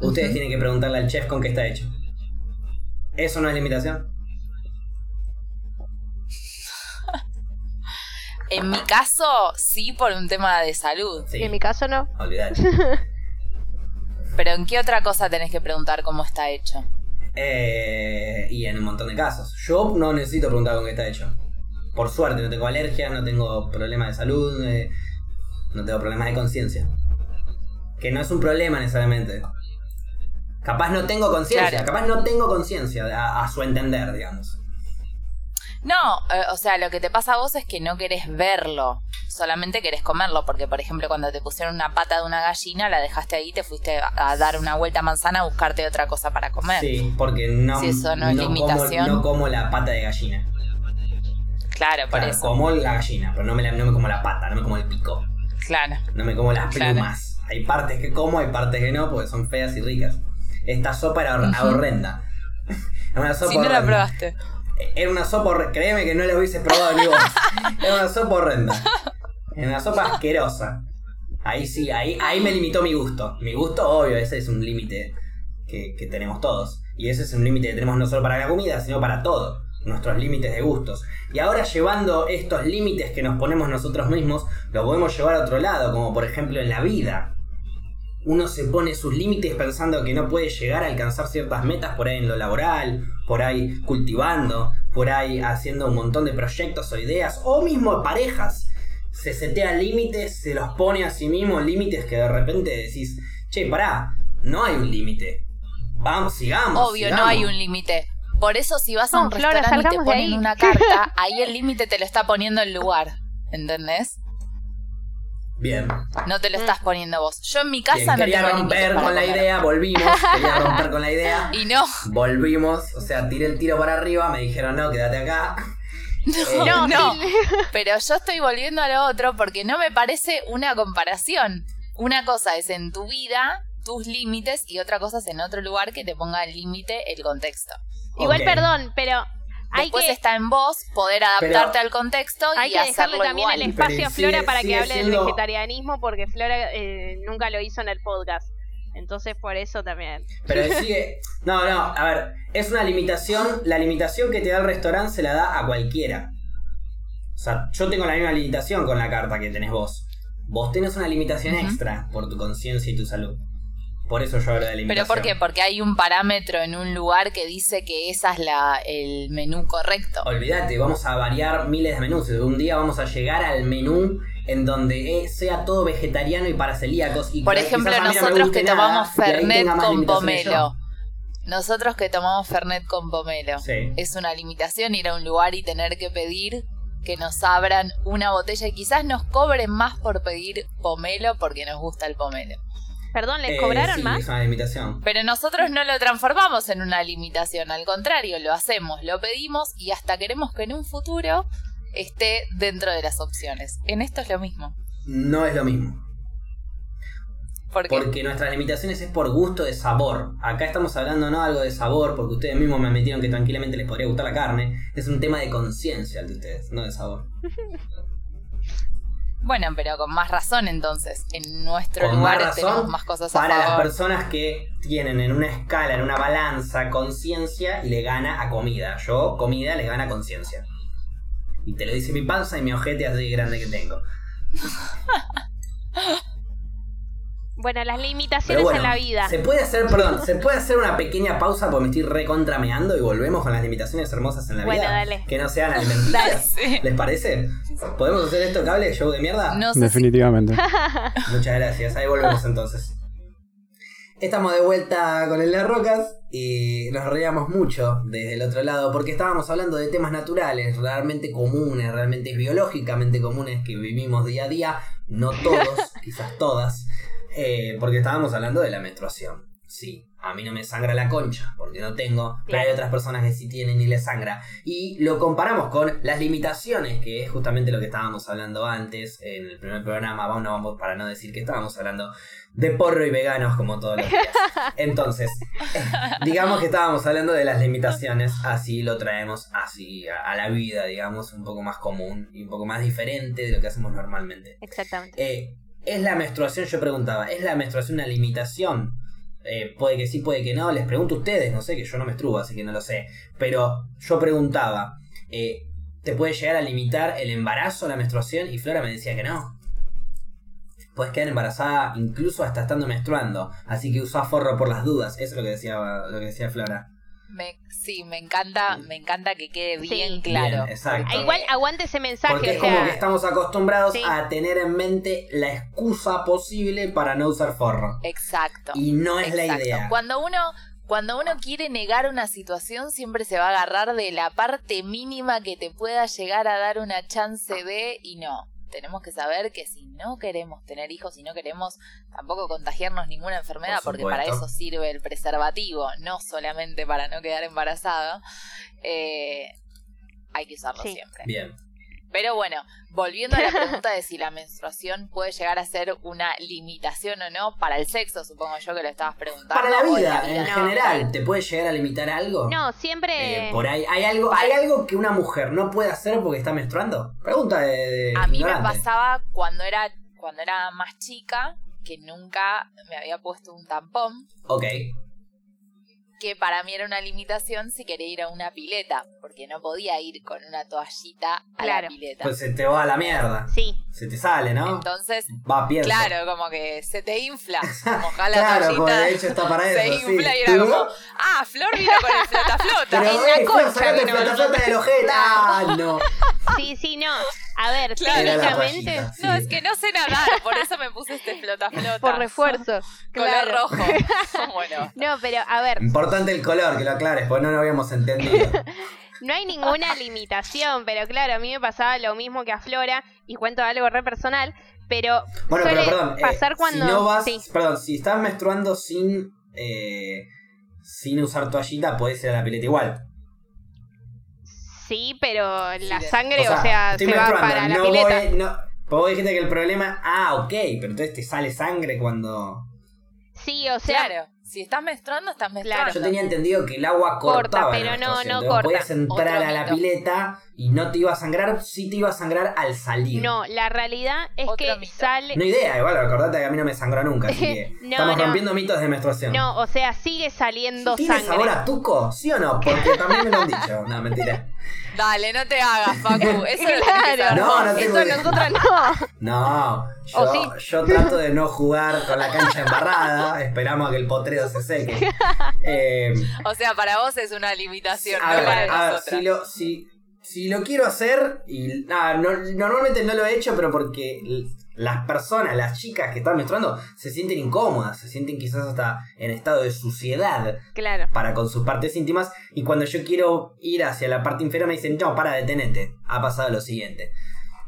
Ustedes tienen que preguntarle al chef con qué está hecho. ¿Eso no es limitación? En mi caso, sí, por un tema de salud. Sí. En mi caso no. Olvidar. Pero ¿en qué otra cosa tenés que preguntar cómo está hecho? Eh, y en un montón de casos. Yo no necesito preguntar con qué está hecho. Por suerte, no tengo alergias, no tengo problemas de salud, eh, no tengo problemas de conciencia. Que no es un problema necesariamente. Capaz no tengo conciencia, Claro. capaz no tengo conciencia a, a su entender, digamos. No, eh, o sea, lo que te pasa a vos es que no querés verlo, solamente querés comerlo, porque por ejemplo cuando te pusieron una pata de una gallina, la dejaste ahí, te fuiste a, a dar una vuelta a manzana a buscarte otra cosa para comer. Sí, porque no, Si eso no es como, limitación. no como la pata de gallina. Claro, por Claro, eso. como la gallina, pero no me, la- no me como la pata, no me como el pico. Claro. No me como las Claro. plumas. Hay partes que como, hay partes que no, porque son feas y ricas. Esta sopa era Ujú. horrenda. Era una sopa Si no la probaste. Era una sopa horrenda. Créeme que no la hubiese probado ni vos. Era una sopa horrenda. Era una sopa asquerosa. Ahí sí, ahí, ahí me limitó mi gusto. Mi gusto, obvio, ese es un límite que, que tenemos todos. Y ese es un límite que tenemos no solo para la comida, sino para todo. Nuestros límites de gustos. Y ahora llevando estos límites que nos ponemos nosotros mismos, lo podemos llevar a otro lado, como por ejemplo en la vida. Uno se pone sus límites pensando que no puede llegar a alcanzar ciertas metas por ahí en lo laboral, por ahí cultivando, por ahí haciendo un montón de proyectos o ideas, o mismo parejas. Se setea límites, se los pone a sí mismo límites que de repente decís, che, pará, no hay un límite. Vamos, sigamos. Obvio, no sigamos". hay un límite. Por eso si vas a un restaurante y te ponen ahí. una carta, ahí el límite te lo está poniendo el lugar. ¿Entendés? Bien. No te lo Mm. estás poniendo vos. Yo en mi Bien, casa no quería tengo romper con la idea, volvimos. Quería romper con la idea. Y no, Volvimos, o sea, tiré el tiro para arriba, me dijeron no, quédate acá. Eh, no, no. Pero yo estoy volviendo a lo otro porque no me parece una comparación. Una cosa es en tu vida, tus límites, y otra cosa es en otro lugar que te ponga el límite, el contexto. Igual, perdón, pero hay Después que, está en vos poder adaptarte al contexto hay y que dejarle hacerlo también igual. el espacio a Flora sigue- para que hable siendo- del vegetarianismo porque Flora eh, nunca lo hizo en el podcast. Entonces por eso también. Pero sigue. No, no, a ver, es una limitación. La limitación que te da el restaurante se la da a cualquiera. O sea, yo tengo la misma limitación con la carta que tenés vos. Vos tenés una limitación extra por tu conciencia y tu salud. Por eso yo hablo de ¿Pero limitación. por qué? Porque hay un parámetro en un lugar que dice que esa es la, el menú correcto. Olvídate, vamos a variar miles de menús. Un día vamos a llegar al menú en donde eh, sea todo vegetariano y para celíacos. Y Por ejemplo, no nosotros que tomamos Fernet con pomelo. Nosotros que tomamos Fernet con pomelo. Sí. Es una limitación ir a un lugar y tener que pedir que nos abran una botella y quizás nos cobren más por pedir pomelo porque nos gusta el pomelo. Perdón, ¿les Eh, cobraron sí, más? Es una limitación. Pero nosotros no lo transformamos en una limitación, al contrario, lo hacemos, lo pedimos y hasta queremos que en un futuro esté dentro de las opciones. En esto es lo mismo. No es lo mismo. Porque, Porque nuestras limitaciones es por gusto de sabor. Acá estamos hablando no algo de sabor, porque ustedes mismos me admitieron que tranquilamente les podría gustar la carne. Es un tema de conciencia el de ustedes, no de sabor. bueno, pero con más razón entonces. En nuestro Con lugar más tenemos más cosas a Para las personas que tienen en una escala, en una balanza, conciencia y le gana a comida. Yo, comida, le gana conciencia. Y te lo dice mi panza y mi ojete así de grande que tengo. Bueno, las Pero limitaciones bueno, en la vida. Se puede hacer, perdón, se puede hacer una pequeña pausa porque me estoy recontrameando y volvemos con las limitaciones hermosas en la Bueno, vida. dale. Que no sean alimenticias. Sí. ¿Les parece? ¿Podemos hacer esto cable show de mierda? No sé si Definitivamente. Muchas gracias, ahí volvemos entonces. Estamos de vuelta con el Las Rocas y nos reíamos mucho desde el otro lado porque estábamos hablando de temas naturales, realmente comunes, realmente biológicamente comunes que vivimos día a día, no todos, quizás todas, eh, porque estábamos hablando de la menstruación. Sí, a mí no me sangra la concha porque no tengo, pero hay Claro. otras personas que sí tienen y les sangra. Y lo comparamos con las limitaciones, que es justamente lo que estábamos hablando antes en el primer programa. Vamos, no vamos para no decir que estábamos hablando de porro y veganos como todos los días. Entonces, digamos que estábamos hablando de las limitaciones, así lo traemos así a, a la vida, digamos, un poco más común y un poco más diferente de lo que hacemos normalmente. Exactamente. Eh, ¿Es la menstruación? Yo preguntaba, ¿es la menstruación una limitación? Eh, puede que sí, puede que no. Les pregunto a ustedes, no sé, que yo no menstruo, así que no lo sé. Pero yo preguntaba, eh, ¿te puede llegar a limitar el embarazo la menstruación? Y Flora me decía que no. Puedes quedar embarazada incluso hasta estando menstruando. Así que usa forro por las dudas. Eso es lo que decía, lo que decía Flora. Me, sí, me encanta, me encanta que quede Sí. bien claro. Bien, exacto. Igual aguante ese mensaje, Porque es o como que estamos acostumbrados sí. a tener en mente la excusa posible para no usar forro. Exacto. Y no es la idea. Cuando uno, cuando uno quiere negar una situación, siempre se va a agarrar de la parte mínima que te pueda llegar a dar una chance de y no. Tenemos que saber que si no queremos tener hijos, si no queremos tampoco contagiarnos ninguna enfermedad, Por porque para eso sirve el preservativo, no solamente para no quedar embarazada, eh, hay que usarlo Sí. siempre. Bien. Pero bueno, volviendo a la pregunta de si la menstruación puede llegar a ser una limitación o no para el sexo, supongo yo que lo estabas preguntando. Para la vida, en No. general, ¿te puede llegar a limitar algo? no, siempre... Eh, por ahí, ¿hay algo, ¿hay algo que una mujer no puede hacer porque está menstruando? Pregunta de, de A mí me pasaba cuando era, cuando era más chica que nunca me había puesto un tampón, Ok. Que para mí era una limitación si quería ir a una pileta, porque no podía ir con una toallita a Claro. la pileta. Pues se te va a la mierda. Sí, Se te sale, ¿no? Entonces, va, pienso. claro, como que se te infla, mojar la Claro, toallita. porque de hecho está para se eso. sí. infla y era ¿Tú? como, ah, Flor vino con el flota flota. Pero, en la eh, concha Flor, sacate el vino. flotaflota del ojete. Ah, no. sí, sí, no. A ver, Claro. Técnicamente, sí. No, es que no sé nadar, por eso me puse este flota flota. por refuerzo. Color claro. rojo. bueno, No, pero a ver, Importante el color, que lo aclares, porque no lo habíamos entendido. no hay ninguna limitación, pero claro, a mí me pasaba lo mismo que a Flora, y cuento algo re personal, pero Bueno, suele pero perdón. eh, pasar cuando... Si no vas. sí. Perdón, si estás menstruando sin. eh, sin usar toallita, podés ir a la pileta igual. Sí, pero la sangre, o sea, se va para la no pileta. Voy, no, vos dijiste que el problema. Ah, ok, pero entonces te sale sangre cuando. Sí, o sea, claro. Si estás menstruando, estás menstruando. Yo tenía entendido que el agua Corta, cortaba. pero no, no corta. Podías entrar Otro a la mito. pileta y no te iba a sangrar, sí te iba a sangrar al salir. No, la realidad es Otro que mito. sale. No idea, igual, acordate que a mí no me sangró nunca, así que No, estamos no. rompiendo mitos de menstruación. No, o sea, sigue saliendo ¿Tiene sangre. sabor a tuco? ¿Sí o no? Porque también me lo han dicho. No, mentira. Dale, no te hagas, Facu. Eso que Claro, No, no tengo eso idea. nosotras no. No, yo, yo trato de no jugar con la cancha embarrada. Esperamos a que el potrero se seque. Eh, O sea, para vos es una limitación, a no ver, para a ver, si lo, si, si lo quiero hacer, y nada, no- normalmente no lo he hecho, pero porque las personas, las chicas que están menstruando, se sienten incómodas, se sienten quizás hasta en estado de suciedad Claro. para con sus partes íntimas. Y cuando yo quiero ir hacia la parte inferior, me dicen, no, para, detenete, ha pasado lo siguiente.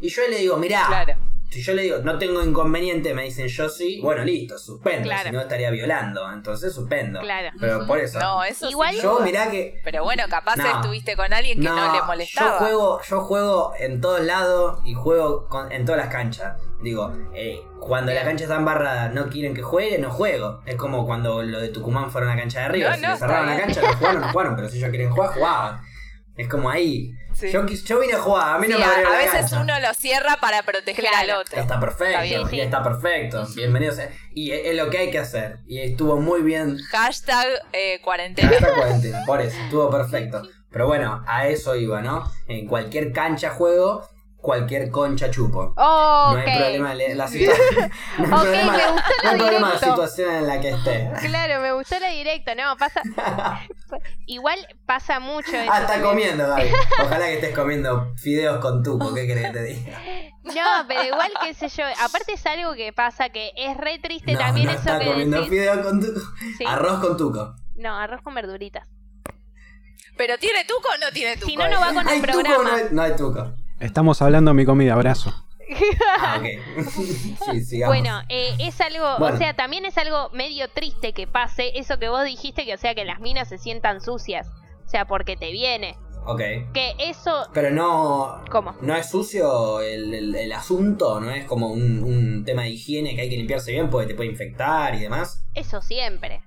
Y yo le digo, mirá, Claro. Si yo le digo, no tengo inconveniente, me dicen yo sí, bueno, listo, suspendo, Claro. si no estaría violando, entonces suspendo. Claro. Pero por eso, No, eso Igual- yo mirá que Pero bueno, capaz No. estuviste con alguien que no, le molestaba. Yo juego, yo juego en todos lados y juego con- en todas las canchas. Digo, eh, cuando la Bien. cancha está embarrada, no quieren que juegue, no juego. Es como cuando lo de Tucumán fueron a la cancha de River. No, si no, le cerraron la cancha, no jugaron, no jugaron. Pero si ellos quieren jugar, jugaban. Es como ahí. Sí. Yo, yo vine a jugar, a mí no Sí, me a, a veces cancha. uno lo cierra para proteger Claro. al otro. Está perfecto, Está bien, sí. y está perfecto. Bienvenido sea. Y es, es lo que hay que hacer. Y estuvo muy bien Hashtag eh, cuarentena. Hasta cuarentena, por eso, estuvo perfecto. Pero bueno, a eso iba, ¿no? En cualquier cancha juego, cualquier concha chupo. Ok. No hay problema la, la situación. No hay Ok, problema, me gustó no hay problema la directo. situación en la que esté. Claro, me gustó la directa. No, pasa. Igual pasa mucho. Ah, está comiendo, Gaby. Ojalá que estés comiendo fideos con tuco, ¿qué querés que te diga? No, pero igual, qué sé yo. Aparte, es algo que pasa que es re triste No, también no eso está que comiendo decís. fideos con tuco. Sí. Arroz con tuco. No, arroz con verduritas. ¿Pero tiene tuco o no tiene tuco? Si no, no va con ¿Hay el tuco no programa. hay, no hay tuco? Estamos hablando de mi comida, abrazo. Ah, ok. sí, sigamos. Bueno, eh, es algo, Bueno. o sea, también es algo medio triste que pase eso que vos dijiste, que o sea, que las minas se sientan sucias. O sea, porque te viene. Ok. Que eso, Pero no. ¿Cómo? No es sucio el, el- el asunto, no es como un, un tema de higiene que hay que limpiarse bien porque te puede infectar y demás. eso siempre.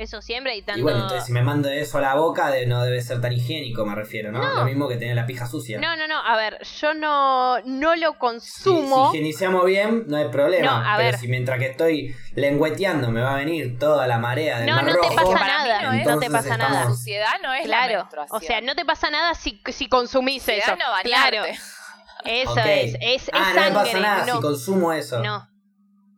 Eso siempre y tanto... Y bueno, entonces si me mando eso a la boca de, no debe ser tan higiénico, me refiero, ¿no? No. Lo mismo que tener la pija sucia. No, no, no, a ver, yo no, no lo Si, consumo. si higienizamos bien, no hay problema. No, a pero ver. si mientras que estoy lengüeteando me va a venir toda la marea del No, mar no te rojo, pasa Para mí nada, no es- no te pasa nada. La suciedad no es la Claro, menstruación. o sea, no te pasa nada si, si consumís Suciedad eso. no claro, eso es, es, es Ah, no sangre. me pasa nada no, si consumo eso. no,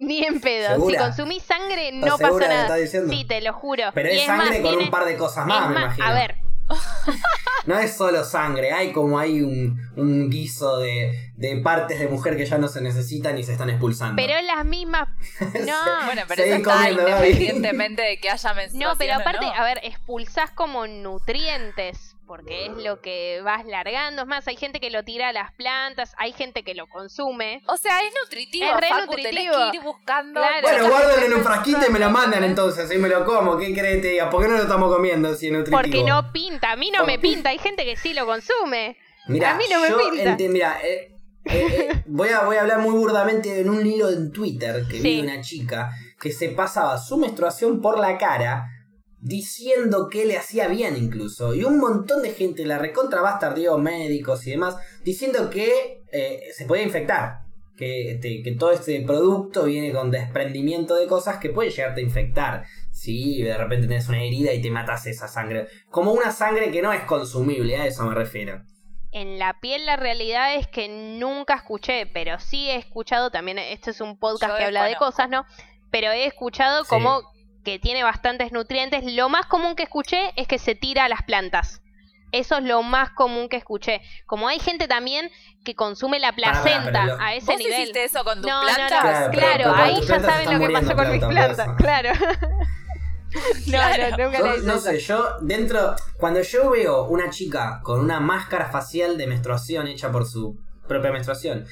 ni en pedo. ¿Segura? Si consumís sangre ¿Estás no pasa de lo que nada. estás diciendo? Sí, te lo juro. Pero Y es sangre más, con tiene- un par de cosas es más, me más, imagino. a ver, No es solo sangre, hay como hay un, un guiso de, de partes de mujer que ya no se necesitan y se están expulsando. pero las mismas. No, Bueno, pero eso está independientemente de que haya menstruación no, pero aparte, no. a ver, expulsás como nutrientes. Porque es lo que vas largando. Es más, hay gente que lo tira a las plantas, hay gente que lo consume. O sea, es nutritivo, Es re Facu, nutritivo. tenés que ir buscando... Claro. Bueno, guárdalo en un frasquito y me lo mandan entonces, ahí me lo como. ¿Qué crees que te diga? ¿Por qué no lo estamos comiendo si es nutritivo? Porque no pinta. A mí no me pinta. Hay gente que sí lo consume. Mira, a mí no me yo pinta. mira, eh, eh, eh, voy, a, voy a hablar muy burdamente en un hilo en Twitter que Sí. vi de una chica que se pasaba su menstruación por la cara diciendo que le hacía bien incluso. Y un montón de gente, la recontra bastardeó, médicos y demás, diciendo que eh, se podía infectar. Que, este, que todo este producto viene con desprendimiento de cosas que puede llegarte a infectar. Si de repente tienes una herida y te matas esa sangre. Como una sangre que no es consumible, a eso me refiero. En la piel la realidad es que nunca escuché, pero sí he escuchado también, este es un podcast Yo que habla de cosas, ¿no? Pero he escuchado Sí. como que tiene bastantes nutrientes. Lo más común que escuché es que se tira a las plantas. Eso es lo más común que escuché. Como hay gente también que consume la placenta a ese ¿Vos nivel. hiciste eso con tus No, no, plantas? no, Claro, claro, pero- pero ahí ya saben lo que pasó con mis claro, plantas, por claro. no, Claro. no, nunca Yo, no sé, yo dentro. Cuando yo veo una chica con una máscara facial de menstruación hecha por su propia menstruación,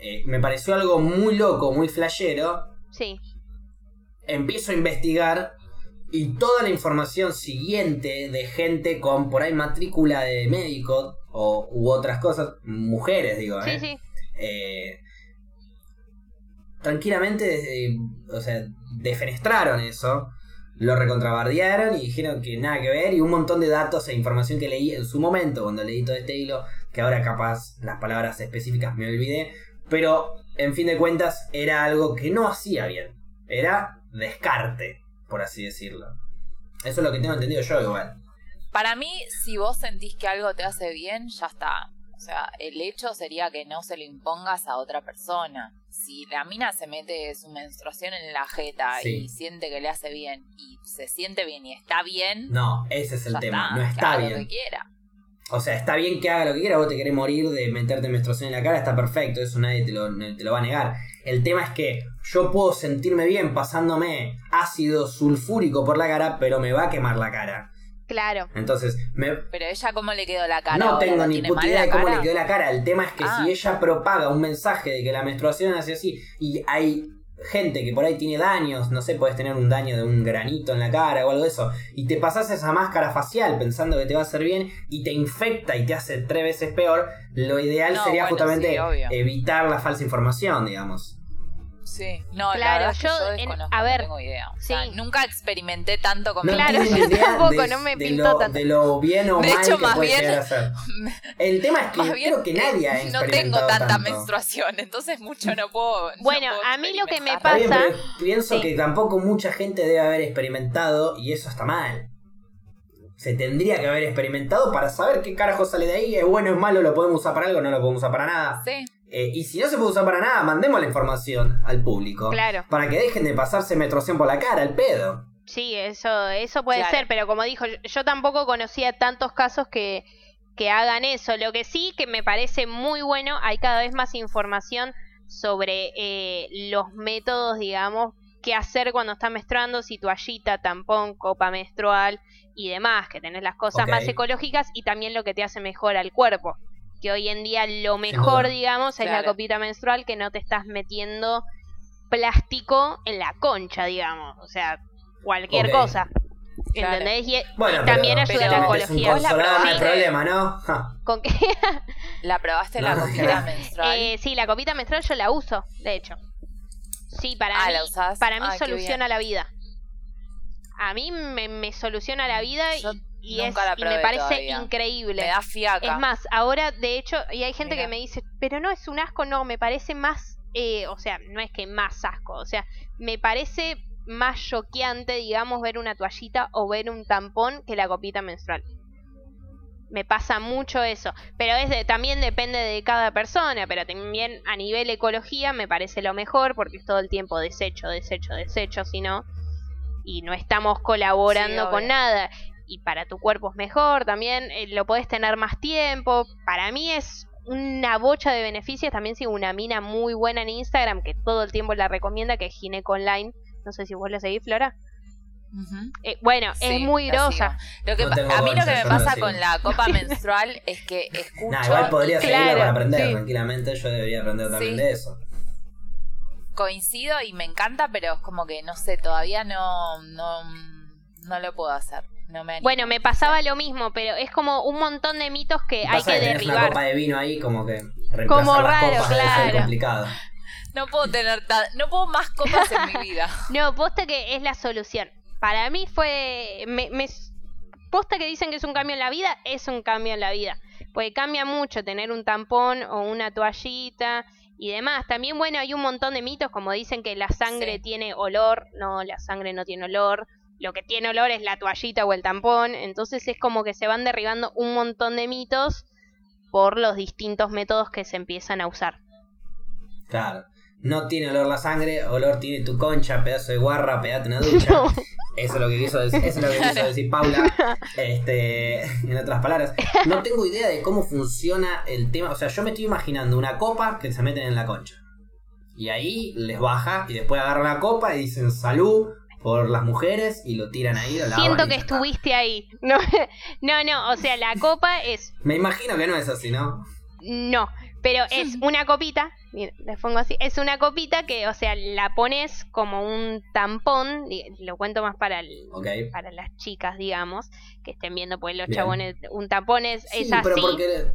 eh, me pareció algo muy loco, muy flashero. Sí, Empiezo a investigar y toda la información siguiente de gente con por ahí matrícula de médico o, u otras cosas, mujeres, digo, sí, ¿eh? sí. eh, tranquilamente, eh, o sea, defenestraron eso lo recontrabardearon y dijeron que nada que ver y un montón de datos e información que leí en su momento cuando leí todo este hilo, que ahora capaz las palabras específicas me olvidé, pero en fin de cuentas era algo que no hacía bien, era descarte, por así decirlo. Eso es lo que tengo entendido yo igual. Para mí, si vos sentís que algo te hace bien, ya está. O sea, el hecho sería que no se lo impongas a otra persona. Si la mina se mete su menstruación en la jeta Sí. y siente que le hace bien y se siente bien y está bien, No, ese es el tema, está, no que está haga lo que quiera. O sea, está bien que haga lo que quiera, vos te querés morir de meterte menstruación en la cara, está perfecto, eso nadie te lo, te lo va a negar. El tema es que yo puedo sentirme bien pasándome ácido sulfúrico por la cara, pero me va a quemar la cara. Claro. Entonces, me, Pero ella, ¿cómo le quedó la cara? no tengo ¿La ni puta idea de cómo cara? le quedó la cara. El tema es que Ah. si ella propaga un mensaje de que la menstruación hace así y hay gente que por ahí tiene daños, no sé, puedes tener un daño de un granito en la cara o algo de eso, y te pasas esa máscara facial pensando que te va a hacer bien y te infecta y te hace tres veces peor, lo ideal No, sería bueno, justamente sí, evitar la falsa información, digamos. Sí, no, la Claro, verdad es que yo yo en- desconozco, a ver, no tengo idea. O sea, sí. nunca experimenté tanto con No Claro, yo tampoco, de, no me pintó lo, tanto. de lo bien o De mal hecho, que más bien-. El tema es que Más bien, creo que nadie ha no tengo tanta tanto. menstruación, entonces mucho no puedo. no Bueno, puedo a mí lo que me bien, pasa- pero pienso Sí. que tampoco mucha gente debe haber experimentado y eso está mal. Se tendría que haber experimentado para saber qué carajo sale de ahí, es bueno, es malo, lo podemos usar para algo, no lo podemos usar para nada. Sí, Eh, y si no se puede usar para nada, mandemos la información al público. Claro. Para que dejen de pasarse menstruación por la cara, el pedo. Sí, eso, eso puede Claro. ser, pero como dijo, yo, tampoco conocía tantos casos que, que hagan eso. Lo que sí que me parece muy bueno, hay cada vez más información sobre eh, los métodos, digamos, qué hacer cuando estás menstruando, si toallita, tampón, copa menstrual y demás, que tenés las cosas más ecológicas y también lo que te hace mejor al cuerpo. Que hoy en día lo mejor, digamos, es la copita menstrual, que no te estás metiendo plástico en la concha, digamos. O sea, cualquier cosa. Claro. ¿Entendés? Y, Bueno, y también pero ayuda pero a la ecología. La no problema, ¿no? Ja. ¿Con qué? la probaste la copita no. menstrual. Eh, sí, la copita menstrual yo la uso, de hecho. Sí, para Ah, mí, ¿la usás? para mí Ah, soluciona la vida. A mí me, me soluciona la vida Yo y es, nunca la y me parece todavía. increíble. Me da fiaca. Es más, ahora de hecho, y hay gente Mira. que me dice, pero no es un asco, no, me parece más, eh, o sea, no es que más asco, o sea, me parece más choqueante, digamos, ver una toallita o ver un tampón que la copita menstrual. Me pasa mucho eso, pero es de- también depende de cada persona, pero también a nivel ecología me parece lo mejor porque es todo el tiempo desecho, desecho, desecho, si no, y no estamos colaborando Sí, con nada y para tu cuerpo es mejor también, eh, lo podés tener más tiempo. Para mí es una bocha de beneficios. También sigo una mina muy buena en Instagram que todo el tiempo la recomienda, que es Gineco Online. No sé si vos la seguís, Flora. Eh, bueno, Sí, es muy grosa. Lo que No pa- tengo a mí lo que me pasa con la copa menstrual es que escucho. Nah, igual podría y seguirla Claro, para aprender sí. tranquilamente. Yo debería aprender también Sí. de eso. Coincido y me encanta, pero es como que no sé, todavía no, no, no lo puedo hacer. No me animo. Bueno, me pasaba lo mismo, pero es como un montón de mitos que hay que tenés una derribar. copa de vino ahí, como que Como las raro, copas claro. complicado. No puedo tener no puedo más copas en mi vida. No, posta que es la solución. Para mí fue. Me, me- posta que dicen que es un cambio en la vida, es un cambio en la vida. Porque cambia mucho tener un tampón o una toallita y demás. También, bueno, hay un montón de mitos, como dicen que la sangre Sí. tiene olor. No, la sangre no tiene olor. Lo que tiene olor es la toallita o el tampón. Entonces es como que se van derribando un montón de mitos por los distintos métodos que se empiezan a usar. Claro. No tiene olor la sangre, olor tiene tu concha, pedazo de guarra, pegate una ducha. No. Eso es lo que quiso decir, eso es lo que quiso Claro. decir Paula. Este, en otras palabras, no tengo idea de cómo funciona el tema. O sea, yo me estoy imaginando una copa que se meten en la concha. Y ahí les baja y después agarran la copa y dicen salud por las mujeres y lo tiran ahí. Lo Siento que estuviste ahí. No, no, no, o sea, la copa es Me imagino que no es así, ¿no? No, pero es una copita, mira, les pongo así, es una copita que, o sea, la pones como un tampón, lo cuento más para el- para las chicas, digamos, que estén viendo, pues los Bien. chabones, un tampón es, es Sí, así, pero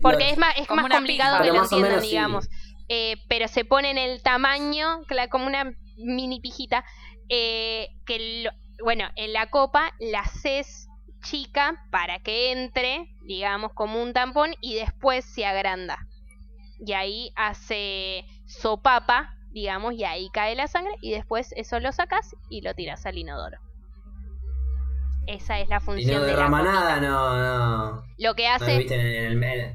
porque, es más, es más complicado pija. que lo entiendan, menos sí. digamos. Eh, pero se pone en el tamaño, como una mini pijita, eh, que lo- bueno, en la copa la haces chica para que entre, digamos, como un tampón y después se agranda. Y ahí hace sopapa, digamos, y ahí cae la sangre y después eso lo sacas y lo tiras al inodoro. Esa es la Y función no de la derrama nada, no, no. Lo que No, hace viste, en, el, en el-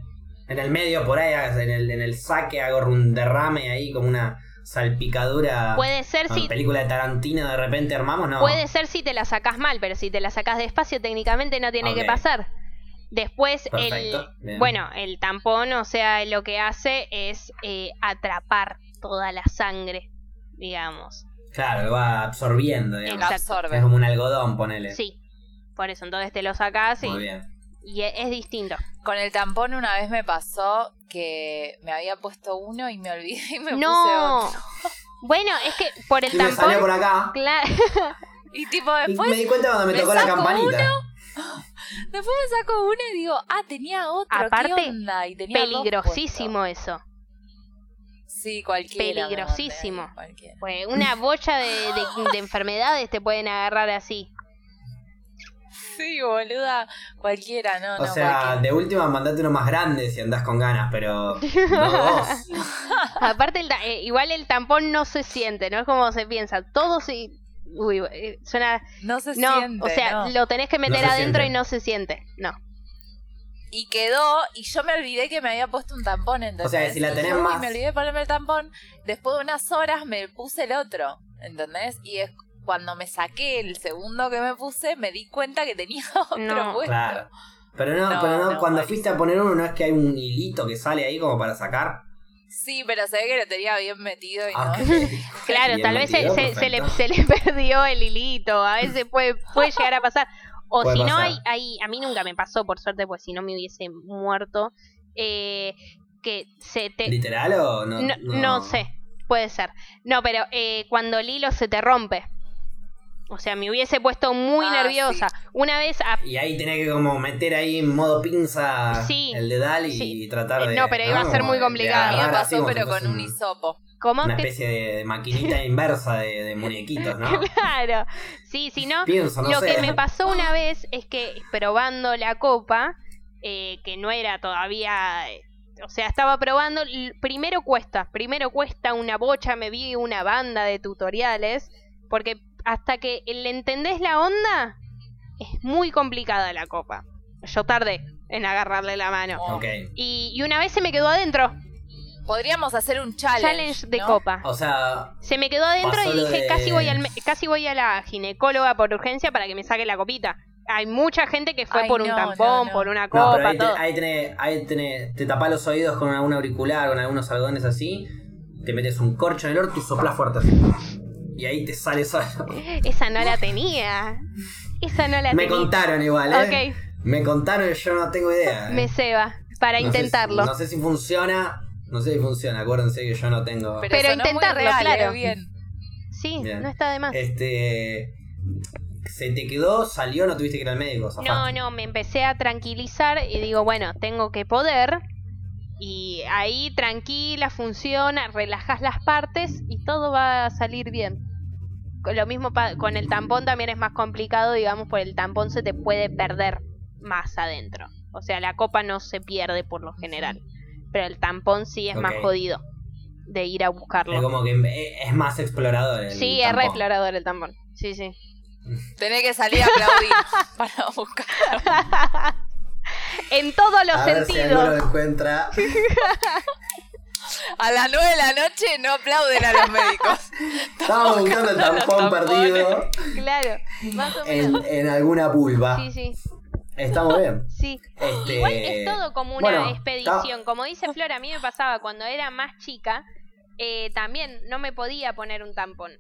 en el medio por ahí, en el, en el saque hago un derrame ahí como una salpicadura. puede ser si película de Tarantino de repente armamos, no. Puede ser si te la sacas mal, pero si te la sacas despacio, técnicamente no tiene que pasar. Después, Perfecto, el, bien. bueno, el tampón, o sea, lo que hace es eh, atrapar toda la sangre, digamos. Claro, lo va absorbiendo, digamos. Absorbe. Es como un algodón, ponele. Sí, por eso entonces te lo sacas y, Muy bien. Y e- es distinto. Con el tampón una vez me pasó que me había puesto uno y me olvidé y me no, puse otro. bueno, es que por el Y me salió por tampón, acá. claro, Y tipo después, me di cuenta cuando me, me tocó la campanita. después me saco uno y digo, ah, tenía otro. ¿qué Aparte, onda? Y tenía dos peligrosísimo eso. Sí, cualquiera. Peligrosísimo. cualquiera. Pues una bocha de, de- de enfermedades te pueden agarrar así. Sí, boluda. Cualquiera, no, O no. sea, cualquiera. de última mandate uno más grande si andás con ganas, pero no dos. Aparte, el ta- eh, igual el tampón no se siente, no es como se piensa. Todo se. Uy, eh, suena. No se No, siente. o sea, no. lo tenés que meter adentro siente. y no se siente. No. Y quedó, y yo me olvidé que me había puesto un tampón, ¿entendés? O sea, si la Y tenés yo, uy, más- me olvidé de ponerme el tampón, después de unas horas me puse el otro, ¿entendés? Y es cuando me saqué el segundo que me puse, me di cuenta que tenía otro No. puesto. Claro. Pero no, No, pero no, no, cuando fuiste a poner uno, no es que hay un hilito que sale ahí como para sacar. Sí, pero se ve que lo tenía bien metido y Ah, no. Claro, tal vez se, metido, se- se le, se le perdió el hilito. A veces puede, puede llegar a pasar. O si no, hay, hay. A mí nunca me pasó, por suerte, pues si no me hubiese muerto. eh, que se te. ¿Literal o no? No, no sé, puede ser. No, pero eh, cuando el hilo se te rompe. O sea, me hubiese puesto muy Ah, nerviosa. Una vez a- Y ahí tenés que como meter ahí en modo pinza Sí, el dedal y sí. tratar Eh, de... no, pero iba a ser Como muy complicado. A mí pasó, pero con un hisopo. ¿Cómo? Una especie de, de maquinita inversa de, de muñequitos, ¿no? Claro. Sí, si no, Pienso, no lo sé. que me pasó una vez es que probando la copa, eh, que no era todavía, o sea, estaba probando, primero cuesta, primero cuesta una bocha, me vi una banda de tutoriales, porque hasta que le entendés la onda, es muy complicada la copa. Yo tardé en agarrarle la mano. Y, y una vez se me quedó adentro, Podríamos hacer un challenge. challenge de ¿no? copa. O sea, Se me quedó adentro y dije, de- casi voy al casi voy a la ginecóloga por urgencia para que me saque la copita. Hay mucha gente que fue Ay, por un tampón, no, no. por una no, copa, pero ahí, te- todo. ahí tenés, ahí tenés, te tapás los oídos con algún auricular, con algunos algodones así, te metes un corcho en el orto y soplás fuerte así. Y ahí te sale solo. Esa no la tenía. Esa no la Me tenía. contaron igual, ¿eh? Ok, Me contaron y yo no tengo idea. ¿eh? me ceba para No sé si- intentarlo. no sé si funciona. No sé si funciona, acuérdense que yo no tengo. Pero, Pero intentarlo, claro. eh, bien. Sí, Bien. no está de más. Este. ¿Se te quedó? ¿Salió? ¿No tuviste que ir al médico? No, no, me empecé a tranquilizar y digo, bueno, tengo que poder. Y ahí tranquila, funciona, relajas las partes y todo va a salir bien. Lo mismo con el tampón también es más complicado, digamos, por el tampón se te puede perder más adentro. O sea, la copa no se pierde por lo general. Pero el tampón sí es más jodido de ir a Es buscarlo. como que es más explorador. El Sí, es re explorador el tampón. Sí, sí. Tenés que salir a aplaudir para buscar. En todos los A ver si sentidos. lo encuentra. A las 9 de la noche no aplauden a los médicos. Estamos buscando el tampón tampones. perdido Claro, más o menos. en, en alguna vulva. Sí, sí. Estamos bien. Sí. Este, Igual es todo como una bueno, expedición. Como dice Flor, a mí me pasaba cuando era más chica, eh, también no me podía poner un tampón.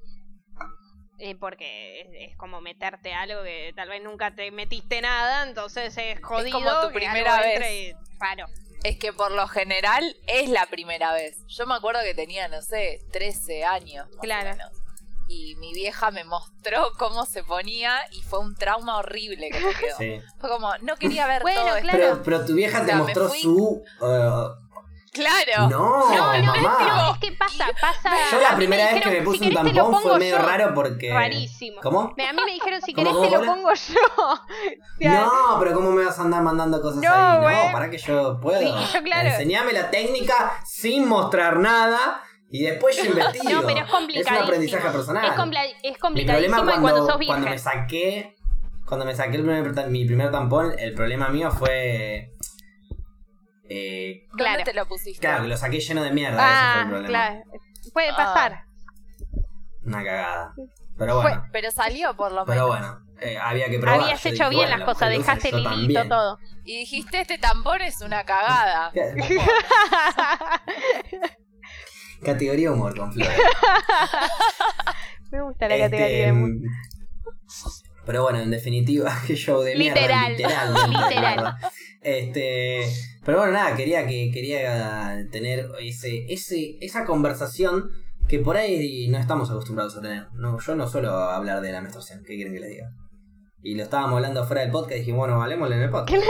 Eh, porque es, es como meterte algo que tal vez nunca te metiste nada, entonces es jodido. como tu primera vez. Paro. Es que por lo general es la primera vez. Yo me acuerdo que tenía, no sé, 13 años. más o Claro. menos. Y mi vieja me mostró cómo se ponía y fue un trauma horrible que me quedó. Sí. Fue como, no quería ver Bueno, todo esto. claro. Pero, pero tu vieja O te sea, mostró fui- su. uh, Claro. No, No, no, mamá. es que pasa, pasa. Yo la primera vez que me puse si un tampón fue medio yo. raro porque. Rarísimo. ¿Cómo? Me- A mí me dijeron, si ¿Cómo, querés te lo pongo yo. O sea, No, pero ¿cómo me vas a andar mandando cosas No, ahí? No, para que yo puedo. Sí, yo claro. Enseñame la técnica sin mostrar nada y después yo investigo. No, pero es Es complicadísimo. un aprendizaje personal. Es, compla- es complicadísimo cuando, cuando sos virgen. cuando me saqué. Cuando me saqué el primer, mi primer tampón, el problema mío fue. Eh, ¿Dónde Claro. te lo pusiste? claro, que lo saqué lleno de mierda. ese fue el Ah, problema. claro. Puede Ah. pasar. Una cagada. Pero bueno. Pero salió por lo menos. Pero bueno, eh, había que probar. Habías Yo hecho dije, bien bueno, las cosas, dejaste yo el hilito, también. todo. Y dijiste, este tampón es una cagada. Categoría humor con Flor. Me gusta la Este, categoría de mu- Pero bueno, en definitiva, que show de mierda. Literal. Literal. mierda. Este, pero bueno, nada, quería que quería tener ese, ese, esa conversación que por ahí no estamos acostumbrados a tener. No, yo no suelo hablar de la menstruación, ¿qué quieren que les diga? Y lo estábamos hablando fuera del podcast y dijimos, bueno, hablemoslo en el podcast.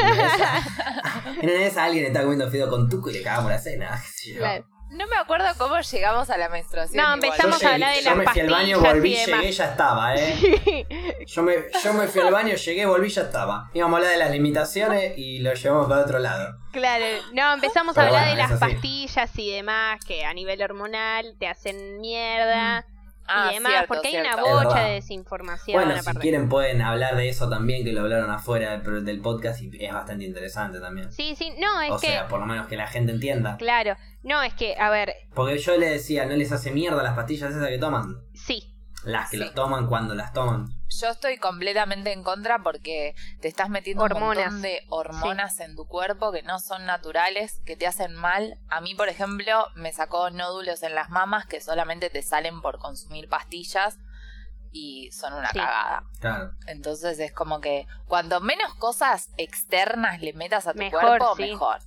En una de esas- alguien está comiendo fideo con tuco y le cagamos la cena. Claro. No me acuerdo cómo llegamos a la menstruación. No, igual. empezamos Yo a hablar de yo las me fui al baño, pastillas volví, y llegué, ya estaba, ¿eh? Yo me, yo me fui al baño, llegué, volví, ya estaba. Íbamos a hablar de las limitaciones y lo llevamos para otro lado. Claro, no, empezamos a hablar bueno, de las pastillas y demás que a nivel hormonal te hacen mierda Ah, y demás, cierto, porque hay una bocha de desinformación Bueno, si quieren pueden hablar de eso también, que lo hablaron afuera del, pro- del podcast y es bastante interesante también. Sí, sí, no, es O que, sea, por lo menos que la gente entienda. claro, no, es que, a ver, Porque yo le decía, no les hace mierda las pastillas esas que toman. sí, Las que Sí. las toman cuando las toman. Yo estoy completamente en contra porque te estás metiendo un montón de hormonas en tu cuerpo que no son naturales, que te hacen mal. A mí, por ejemplo, me sacó nódulos en las mamas que solamente te salen por consumir pastillas y son una Sí. cagada. Claro. Entonces es como que cuando menos cosas externas le metas a tu Mejor, cuerpo, sí. mejor.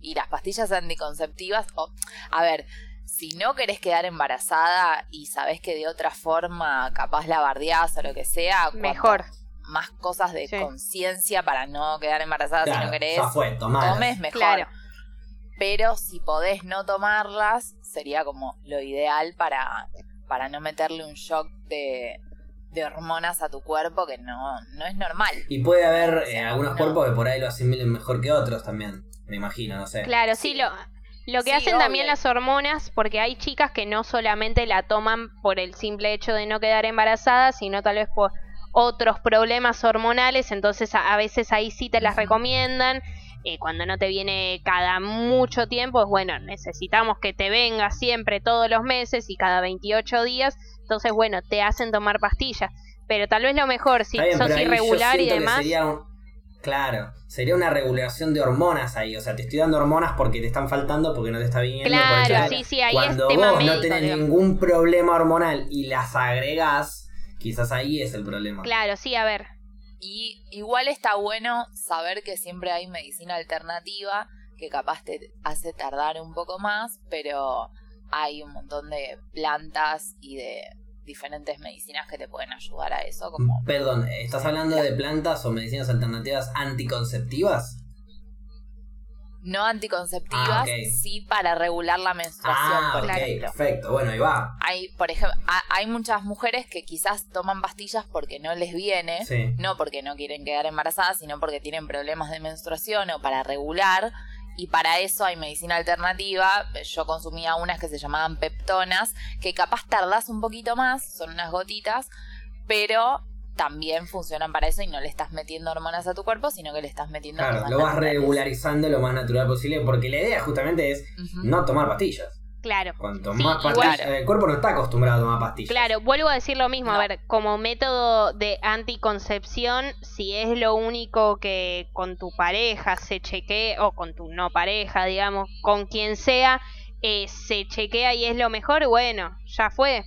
Y las pastillas anticonceptivas, o a ver, si no querés quedar embarazada y sabés que de otra forma capaz la bardeás o lo que sea, mejor. Más cosas de Sí. conciencia para no quedar embarazada si no querés, ya fue, tomes mejor. Claro. Pero si podés no tomarlas, sería como lo ideal para, para no meterle un shock de, de hormonas a tu cuerpo que no, no es normal. Y puede haber O eh, algunos no. cuerpos que por ahí lo asimilen mejor que otros también. Me imagino, no sé. Claro, sí, Sí. lo, lo que Sí, hacen obvio. también las hormonas, porque hay chicas que no solamente la toman por el simple hecho de no quedar embarazadas, sino tal vez por otros problemas hormonales, entonces a, a veces ahí sí te las recomiendan. eh, cuando no te viene cada mucho tiempo, es bueno, necesitamos que te venga siempre todos los meses y cada 28 días, entonces bueno, te hacen tomar pastillas. Pero tal vez lo mejor, si bien, sos irregular y demás, sería un- Claro, sería una regulación de hormonas ahí. O sea, te estoy dando hormonas porque te están faltando, porque no te está viniendo. por claro, hecho de- sí, sí, ahí Cuando es tema vos médico. no tenés digamos. ningún problema hormonal y las agregás, quizás ahí es el problema. Claro, sí, a ver, Y igual está bueno saber que siempre hay medicina alternativa que capaz te hace tardar un poco más, pero hay un montón de plantas y de diferentes medicinas que te pueden ayudar a eso, como Perdón, ¿estás hablando de plantas o medicinas alternativas anticonceptivas? no anticonceptivas, Ah, sí para regular la menstruación, Ah, por ok, ejemplo. perfecto. Bueno, ahí va. Hay, por ejemplo, ha- hay muchas mujeres que quizás toman pastillas porque no les viene, Sí. no porque no quieren quedar embarazadas, sino porque tienen problemas de menstruación o para regular. Y para eso hay medicina alternativa. Yo consumía unas que se llamaban peptonas, que capaz tardás un poquito más, son unas gotitas, pero también funcionan para eso y no le estás metiendo hormonas a tu cuerpo, sino que le estás metiendo Claro, cosas lo vas naturales. regularizando lo más natural posible, porque la idea justamente es no tomar pastillas. Claro. Cuanto Sí, más igual- pastillas, el cuerpo no está acostumbrado a tomar pastillas. Claro, vuelvo a decir lo mismo, No. a ver, como método de anticoncepción, si es lo único que con tu pareja se chequee, o con tu no pareja, digamos, con quien sea, eh, se chequea y es lo mejor, bueno, ya fue.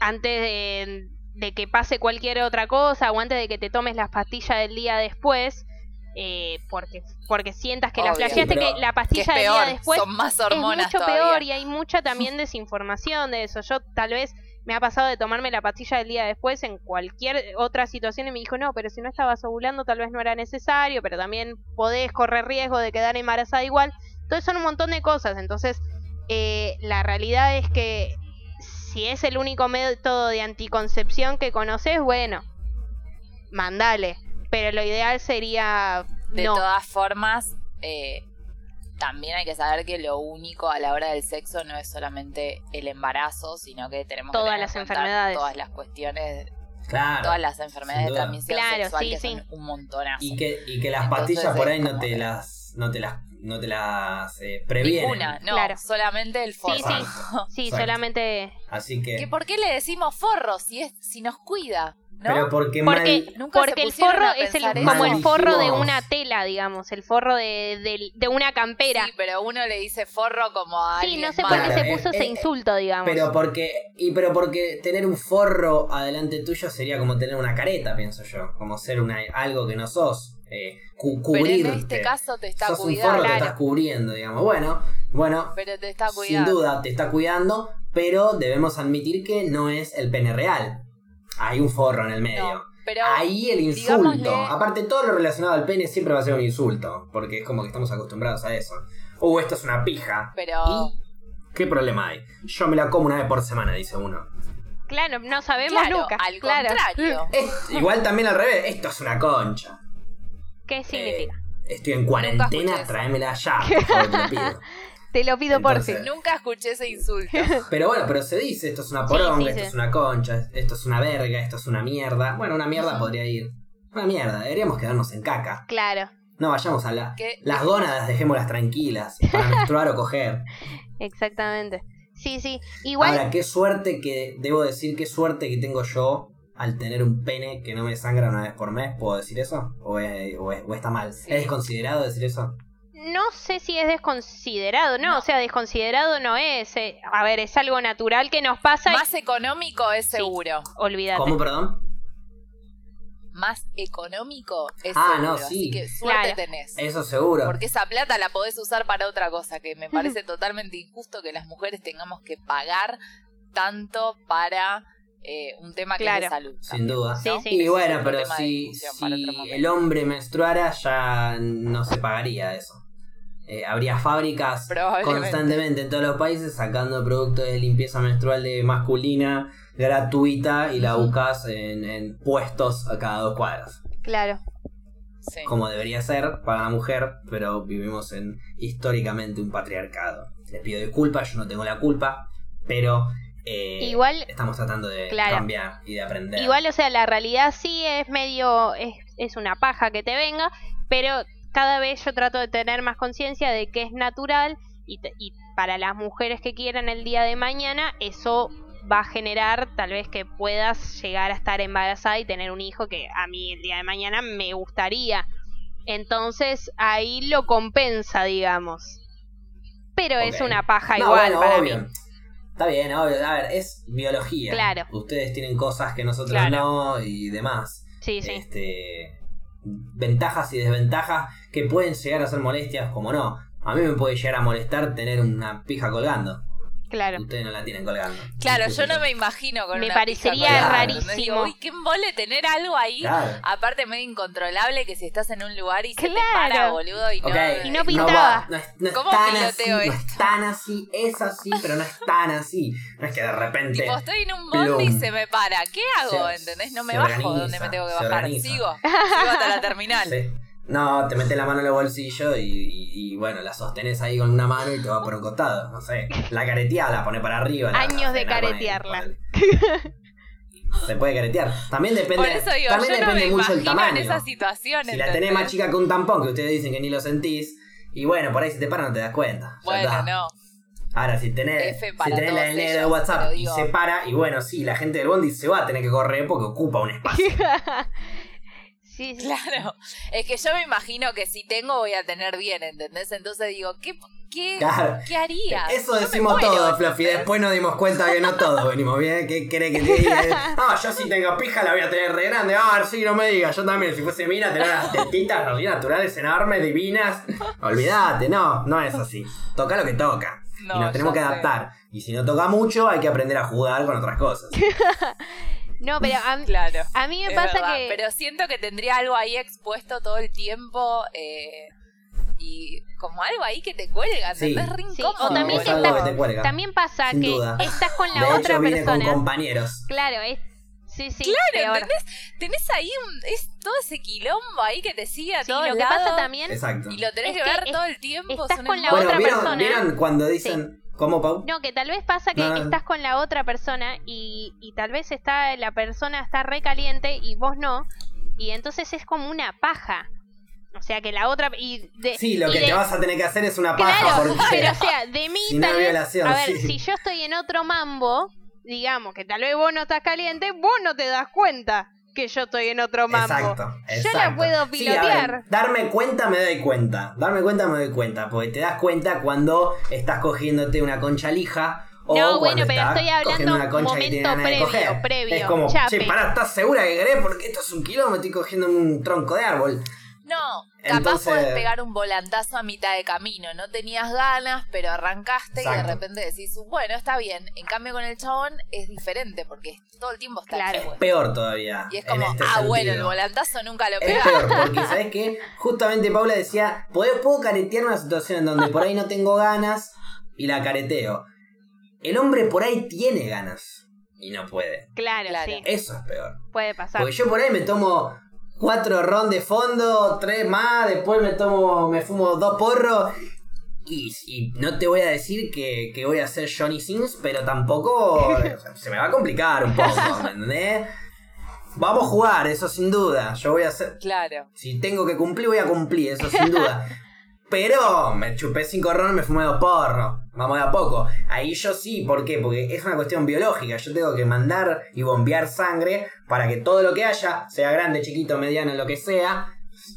Antes de, de que pase cualquier otra cosa, o antes de que te tomes las pastillas del día después, eh, porque, porque sientas que la flasheaste que la Que pastilla del peor, día después son más es mucho todavía. peor y hay mucha también desinformación de eso. Yo tal vez me ha pasado de tomarme la pastilla del día después en cualquier otra situación y me dijo, no, pero si no estabas ovulando tal vez no era necesario, pero también podés correr riesgo de quedar embarazada igual. Entonces son un montón de cosas. Entonces, eh, la realidad es que si es el único método de anticoncepción que conoces, bueno, mandale. Pero lo ideal sería De no. todas formas, eh, también hay que saber que lo único a la hora del sexo no es solamente el embarazo, sino que tenemos que Todas en las enfermedades. Todas las cuestiones, Claro. todas las enfermedades de transmisión Claro, sexual sí, que sí. son un montonazo. Y que, y que las Entonces, pastillas por ahí no te que- las, no te las, no te las eh, previenen. Ninguna, no, Claro. solamente el forro. Sí, sí. Sí, solamente. Así que. ¿Que ¿Por qué le decimos forro si es si nos cuida? ¿No? Pero porque, Porque, mal. Nunca se porque el forro a es el, como el forro de una tela, digamos. El forro de, de, de una campera. Sí, pero uno le dice forro como a Sí, no sé por qué Claro, se puso eh, ese eh, insulto, digamos. Pero porque. Y pero porque tener un forro adelante tuyo sería como tener una careta, pienso yo. Como ser una, algo que no sos. Eh, cu- Pero cubrirte. en este caso te está sos un forro que Claro. estás cubriendo, digamos. Bueno, bueno. Pero te está Sin cuidando. duda te está cuidando, pero debemos admitir que no es el pene real. Hay un forro en el medio. No, pero Ahí el insulto. digámosle- Aparte, todo lo relacionado al pene siempre va a ser un insulto. Porque es como que estamos acostumbrados a eso. Uh, esto es una pija. pero ¿Y qué problema hay? Yo me la como una vez por semana, dice uno. Claro, no sabemos claro, nunca. al claro. contrario. Es- igual también al revés, esto es una concha. ¿Qué significa? Eh, estoy en cuarentena, tráemela ya, por favor, te lo pido. Te lo pido por si. Nunca escuché ese insulto. Pero bueno, pero se dice, esto es una poronga, sí, esto sí. es una concha, esto es una verga, esto es una mierda. Bueno, una mierda podría ir. Una mierda, deberíamos quedarnos en caca. Claro, No vayamos a la... ¿Qué? Las gónadas dejémoslas tranquilas para menstruar o coger. exactamente. Sí, sí. Igual, Ahora, qué suerte que, debo decir, qué suerte que tengo yo al tener un pene que no me sangra una vez por mes. ¿Puedo decir eso? ¿O, es- o es- o está mal? Sí. ¿Es desconsiderado decir eso? No sé si es desconsiderado, no, No. o sea, desconsiderado no es. eh, a ver, es algo natural que nos pasa Más económico es Sí. seguro. olvídate. ¿Cómo, perdón? Más económico es Ah, seguro. no, sí. Así que suerte Claro. tenés. Eso seguro. Porque esa plata la podés usar para otra cosa, que me parece totalmente injusto que las mujeres tengamos que pagar tanto para eh, un tema que Claro. es de salud. Sin duda. Sí, ¿no? sí. Y bueno, pero si, si el hombre menstruara ya no se pagaría eso. Eh, habría fábricas constantemente en todos los países sacando productos de limpieza menstrual de masculina gratuita y la buscas en, en puestos a cada dos cuadras. Claro. Sí. Como debería ser para la mujer, pero vivimos en históricamente un patriarcado. Les pido disculpas, yo no tengo la culpa, pero eh, Igual- estamos tratando de Claro. cambiar y de aprender. Igual, o sea, la realidad sí es medio, es, es una paja que te venga, pero cada vez yo trato de tener más conciencia de que es natural y, y para las mujeres que quieran el día de mañana, eso va a generar tal vez que puedas llegar a estar embarazada y tener un hijo que a mí el día de mañana me gustaría. Entonces ahí lo compensa, digamos. Pero es una paja No, igual bueno, para obvio. mí. Está bien, obvio. A ver, es biología. Claro. Ustedes tienen cosas que nosotros Claro. no y demás. Sí, sí. Este, ventajas y desventajas que pueden llegar a ser molestias, como no. A mí me puede llegar a molestar tener una pija colgando. Claro. Ustedes no la tienen colgando. Claro, ¿Qué yo no me imagino con Me una parecería pija colgando, rarísimo. Uy, qué embole tener algo ahí. Claro. Aparte medio incontrolable que si estás en un lugar y se te Claro. para, boludo, y no... Ok, Y no va- pintaba. No, es, no es ¿Cómo tan así, piloteo no es esto? tan así, es así, pero no es tan así. No es que de repente. Tipo, estoy en un bondi y Plum. se me para. ¿Qué hago? Se- ¿Entendés? No me se bajo organiza, donde me tengo que se bajar. organiza. Sigo. Sigo hasta la terminal. Sí. No, te metes la mano en el bolsillo y, y- y, bueno, la sostenés ahí con una mano y te va por un costado. No sé. La careteada la pone para arriba. la- Años de caretearla. Se puede caretear. También depende, Por eso digo, también yo no me depende mucho el tamaño. en esa situación. Si la tenés más chica que un tampón, que ustedes dicen que ni lo sentís, y bueno, por ahí si te para no te das cuenta. Bueno, está. no. Ahora, si tenés, si tenés la negro de WhatsApp y se para, y bueno, sí, la gente del bondi se va a tener que correr porque ocupa un espacio. sí, sí. Claro. Es que yo me imagino que si tengo voy a tener bien, ¿entendés? Entonces digo, ¿qué, qué, Claro. ¿qué haría? Eso Yo decimos todos, Fluffy. Después nos dimos cuenta que no todos venimos bien. ¿Qué querés que te diga? No, yo si tengo pija la voy a tener re grande. Ah, sí, no me digas. Yo también, si fuese mina, tener las tetitas así naturales, enormes, divinas. Olvídate, no, no es así. Toca lo que toca. No, y nos tenemos que sé. adaptar. Y si no toca mucho, hay que aprender a jugar con otras cosas. No, pero a, Claro. a mí me pasa verdad, que... Pero siento que tendría algo ahí expuesto todo el tiempo. eh, y como algo ahí que te cuelga, Sí. Sí, o también es te algo estás- que te cuelga. También pasa Sin que duda. estás con la de otra hecho, persona. con compañeros. Claro, es. Sí, sí. Claro, peor. ¿entendés? Tenés ahí un, es todo ese quilombo ahí que te sigue a Sí, todos lo que pasa también. Exacto. y lo tenés Es que que ver es- todo el tiempo. estás con la Bueno, otra ¿vieron, persona. ¿vieron cuando dicen. ¿Cómo, Pau? No, que tal vez pasa que No, no. estás con la otra persona y, y tal vez está la persona está recaliente y vos no. Y entonces es como una paja. O sea que la otra. Y de, Sí, lo y que de- te vas a tener que hacer es una paja Claro, porque. pero o sea, de mí Si tal vez. a ver, sí. si yo estoy en otro mambo, digamos que tal vez vos no estás caliente, vos no te das cuenta que yo estoy en otro mambo. Exacto, Yo exacto. la puedo Sí, a ver, pilotear. darme cuenta me doy cuenta. Darme cuenta me doy cuenta. Porque te das cuenta cuando estás cogiéndote una concha lija. O No, bueno, pero estoy hablando una concha momento previo, previo, Es como, che, pará, ¿estás segura que querés? Porque esto es un kilo, me estoy cogiendo un tronco de árbol. No, capaz Entonces- podés pegar un volantazo a mitad de camino. No tenías ganas, pero arrancaste y de repente decís, bueno, está bien. En cambio con el chabón es diferente porque todo el tiempo está Claro. Es peor todavía. Y es como, este ah, bueno, el volantazo nunca lo Es pegás. peor, porque ¿sabes qué? Justamente Paula decía, "Podés- puedo caretear una situación en donde por ahí no tengo ganas y la careteo. El hombre por ahí tiene ganas y no puede. Claro, Claro. sí, Eso es peor. puede pasar. Porque yo por ahí me tomo cuatro ron de fondo, tres más, después me tomo, me fumo dos porros. Y, y no te voy a decir que, que voy a ser Johnny Sins, pero tampoco se me va a complicar un poco, ¿me entendés? Vamos a jugar, eso sin duda. Yo voy a hacer. Claro. Si tengo que cumplir, voy a cumplir, eso sin duda. Pero me chupé cinco ron, me fumé dos porros. Vamos de a poco. Ahí yo sí, ¿por qué? Porque es una cuestión biológica. Yo tengo que mandar y bombear sangre para que todo lo que haya, sea grande, chiquito, mediano, lo que sea,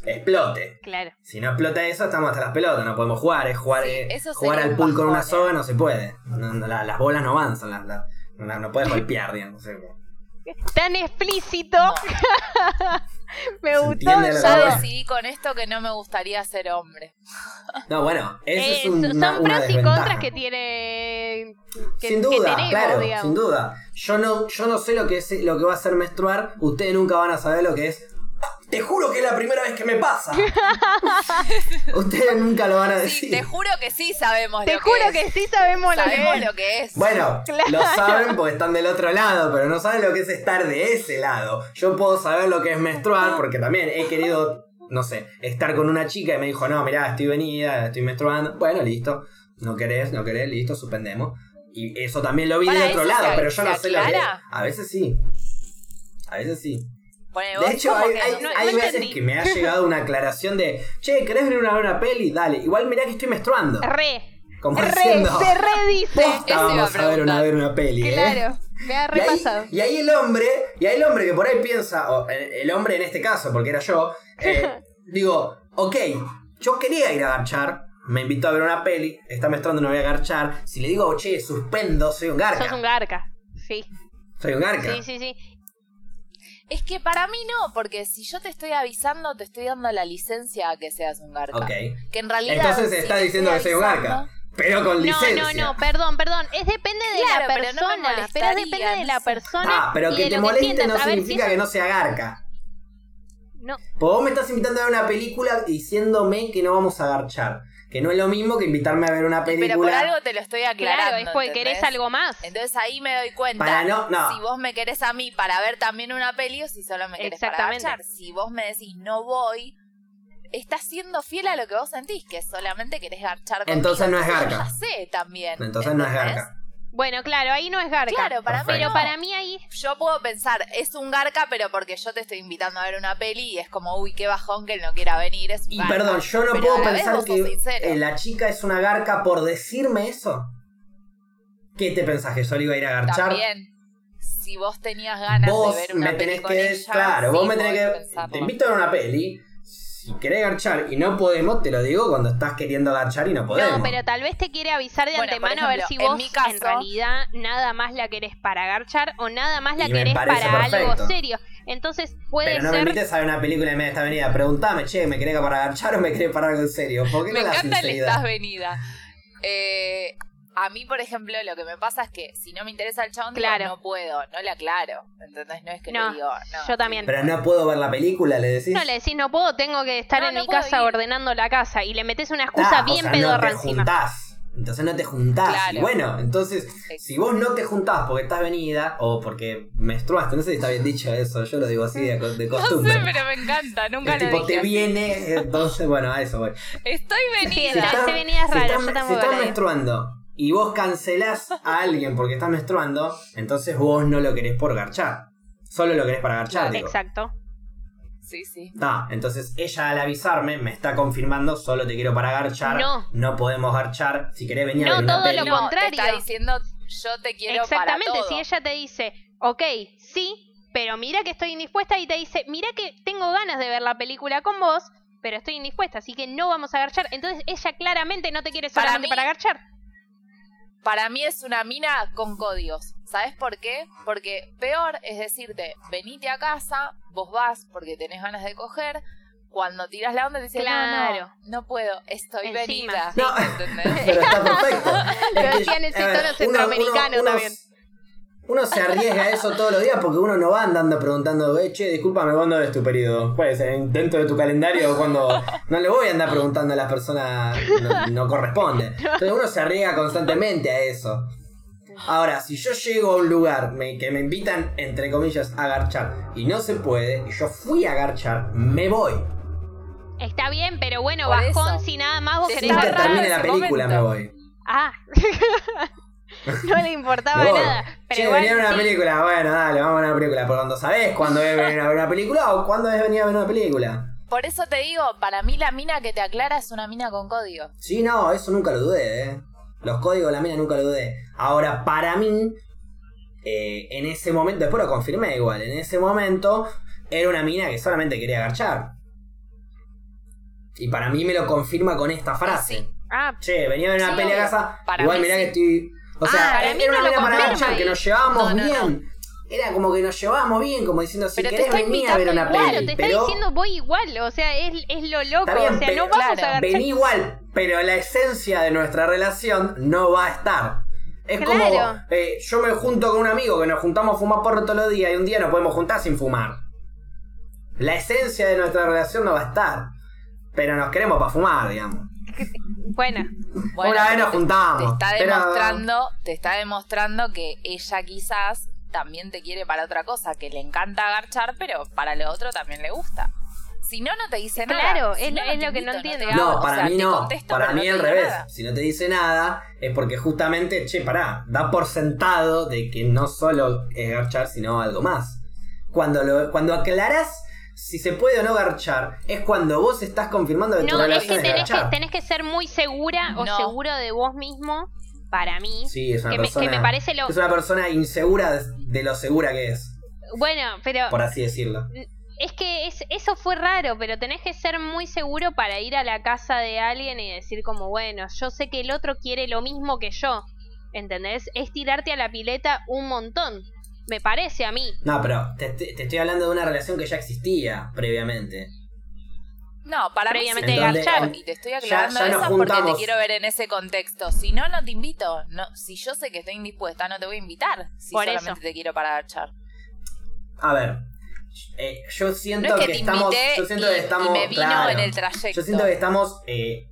explote. Claro. Si no explota eso, estamos hasta las pelotas, no podemos jugar. Es jugar, Sí, eh, eso jugar al pool con una bajón, soga eh. no se puede. No, no, la- las bolas no avanzan, las- las- no, no puedes golpear, digamos. Tan explícito. Me gustó. Ya decidí con esto que no me gustaría ser hombre. No, bueno, eso Eh, es un- son una, una pros y contras que tiene. Que, sin que duda, tenemos, claro, digamos. sin duda. Yo no, yo no sé lo que es lo que va a ser menstruar. Ustedes nunca van a saber lo que es. Te juro que es la primera vez que me pasa. Ustedes nunca lo van a Sí, decir. te juro que sí sabemos Te lo juro que es. sí sabemos lo que Sabemos es. lo que es. Bueno, Claro. lo saben porque están del otro lado, pero no saben lo que es estar de ese lado. Yo puedo saber lo que es menstruar porque también he querido, no sé, estar con una chica y me dijo, no, mirá, estoy venida, estoy menstruando. Bueno, listo. No querés, no querés, listo, suspendemos. Y eso también lo vi Para de otro lado, pero yo no sé lo que es. A veces sí. A veces sí. Bueno, De hecho, hay, que hay- no- hay no veces entendí. que me ha llegado una aclaración de, che, ¿querés ver una, una peli? Dale, igual mirá que estoy menstruando. Re. Como Re, diciendo, se redice. iba a vamos a ver una, ver una peli, ¿eh? Claro. Me ha Y ahí, repasado. y ahí el hombre, y ahí el hombre que por ahí piensa, o el, el hombre en este caso, porque era yo, eh, digo, ok, yo quería ir a garchar, me invitó a ver una peli, está menstruando, no voy a garchar. Si le digo, che, suspendo, soy un garca. Sos un garca. Sí. Soy un garca. Sí, sí, sí. Es que para mí no, porque si yo te estoy avisando, te estoy dando la licencia a que seas un garca. Ok. Que en realidad. Entonces si está te diciendo que soy un garca. Pero con No, licencia. no, no, perdón, perdón. Es depende de Claro, la pero no persona. Pero, es depende de no la persona. Ah, pero y que de te moleste no si significa que no sea garca. No, Pues vos me estás invitando a ver una película diciéndome que no vamos a garchar. Que no es lo mismo que invitarme a ver una película. Pero por algo te lo estoy aclarando. claro, es porque ¿entendés? querés algo más. Entonces ahí me doy cuenta Para no- no. si vos me querés a mí para ver también una peli o si solo me querés para agachar. Si vos me decís no voy, estás siendo fiel a lo que vos sentís, que solamente querés garchar conmigo. Entonces no es Entonces yo garca. ya sé también. Entonces no es garca. Bueno, claro, ahí no es garca. Claro, para mí. Pero no. para mí ahí. Yo puedo pensar, es un garca, pero porque yo te estoy invitando a ver una peli y es como, uy, qué bajón que él no quiera venir. Es un Y garca. perdón, yo no Pero puedo pensar que eh, la chica es una garca por decirme eso. ¿Qué te pensás? ¿Que solo iba a ir a garchar? También, si vos tenías ganas Vos de ver una me peli tenés con que. ella, claro, sí vos me tenés que. pensarlo. Te invito a ver una peli. Si querés garchar y no podemos, te lo digo cuando estás queriendo garchar y no podemos. No, pero tal vez te quiere avisar de Bueno, antemano a ver si ejemplo, en vos mi caso- en realidad nada más la querés para garchar o nada más la me querés para perfecto. algo serio. Entonces puede Pero no me ser. invites a ver una película en medio de esta avenida. Preguntame, che, ¿me querés para garchar o me querés para algo en serio? ¿Por qué Me no la encanta el sinceridad? estás venida. Eh, A mí, por ejemplo, lo que me pasa es que si no me interesa el chabón, Claro. no puedo, no le aclaro. ¿Entendés? No es que No, le digo, no. Yo también. Pero no puedo ver la película, le decís. No le decís, no puedo, tengo que estar No, en no mi casa ir. ordenando la casa y le metes una Ah, excusa o bien sea, pedorra no te encima. juntás. Entonces no te juntás. Claro. Y bueno, entonces, si vos no te juntás porque estás venida o porque menstruaste, no sé si está bien dicho eso, yo lo digo así de, de No costumbre. sé, pero me encanta, nunca El lo tipo dije te viene, entonces, bueno, a eso voy. Estoy Sí, venida. está- venida es si raro, estás- yo si estás menstruando y vos cancelás a alguien porque estás menstruando, entonces vos no lo querés por garchar. Solo lo querés para garchar, digo. Exacto. Sí, sí. Ah, entonces ella al avisarme me está confirmando solo te quiero para garchar. No. podemos garchar. Si querés venir a No, ver una todo peli. lo No, contrario. te está diciendo yo te quiero Exactamente, para todo. si ella te dice, ok, sí, pero mira que estoy indispuesta y te dice, mira que tengo ganas de ver la película con vos, pero estoy indispuesta, así que no vamos a garchar. Entonces ella claramente no te quiere Para solamente mí- para garchar. Para mí es una mina con códigos. ¿Sabes por qué? Porque peor es decirte, venite a casa, vos vas porque tenés ganas de coger. Cuando tiras la onda te dice, Claro. no, no, no puedo, estoy Encima, venida. ¿Entendés? Pero está perfecto. Es que, ese centroamericano también. Uno se arriesga a eso todos los días porque uno no va andando preguntando, eh, che, discúlpame, ¿cuándo es tu periodo? Puede ser dentro de tu calendario cuando no le voy a andar preguntando a las personas, no, no corresponde. Entonces uno se arriesga constantemente a eso. Ahora, si yo llego a un lugar me- que me invitan, entre comillas, a garchar y no se puede, y yo fui a garchar, me voy. Está bien, pero bueno, Por bajón eso. si nada más vos querés termine la película, me voy. Ah. no le importaba nada. Pero che, igual, venía una sí. película, bueno, dale, vamos a ver una película. Pero cuando sabés cuándo es venir a ver una película o cuándo es venir a ver una película. Por eso te digo, para mí la mina que te aclara es una mina con código. Sí, no, eso nunca lo dudé, eh. Los códigos de la mina nunca lo dudé. Ahora, para mí, eh, en ese momento, después lo confirmé igual, en ese momento era una mina que solamente quería garchar. Y para mí me lo confirma con esta frase. Sí. Ah, Che, venía a ver una Sí, peli a casa. Para igual mirá sí. que estoy. O sea, Ah, para era mí no una lo ahí. que nos llevábamos No, no, bien. Era como que nos llevábamos bien, como diciendo, si Pero querés venir a ver una igual, peli. claro, te está diciendo voy igual. O sea, es, es lo loco. Bien, o sea, pero- no vamos claro, a. Vení igual, pero la esencia de nuestra relación no va a estar. Es Claro. como, eh, yo me junto con un amigo que nos juntamos a fumar porro todos los días y un día nos podemos juntar sin fumar. La esencia de nuestra relación no va a estar. Pero nos queremos para fumar, digamos. Bueno, Bueno, Una vez nos te- juntamos, Te está pero- demostrando, te está demostrando que ella quizás también te quiere para otra cosa, que le encanta agarchar, pero para lo otro también le gusta. Si no, no te dice nada. Claro, Si es no, lo- es te lo que no entiende. No, o para sea, mí no. contesto, para mí no al revés. nada. Si no te dice nada, es porque justamente, che, pará, da por sentado de que no solo es garchar, sino algo más. Cuando, lo, cuando aclarás si se puede o no garchar, es cuando vos estás confirmando que tu no, es relación que es, tenés, que garchar. tenés que ser muy segura o seguro de vos mismo para mí. Sí, es una que, me, persona. que me parece lo. Es una persona insegura de, de lo segura que es, Bueno, pero por así decirlo. es que es, eso fue raro, pero tenés que ser muy seguro para ir a la casa de alguien y decir como, bueno, yo sé que el otro quiere lo mismo que yo. ¿Entendés? Es tirarte a la pileta un montón. Me parece a mí. No, pero te, te- te estoy hablando de una relación que ya existía previamente. No, para Previamente mí de garchar, y te estoy aclarando ya eso porque te quiero ver en ese contexto. Si no, no te invito. No, si yo sé que estoy indispuesta, no te voy a invitar. Si Por solamente eso. te quiero para garchar. A ver, eh, yo siento No es que, que, te estamos. invité Yo siento y, que estamos. me vino claro. en el trayecto. Yo siento que estamos. eh,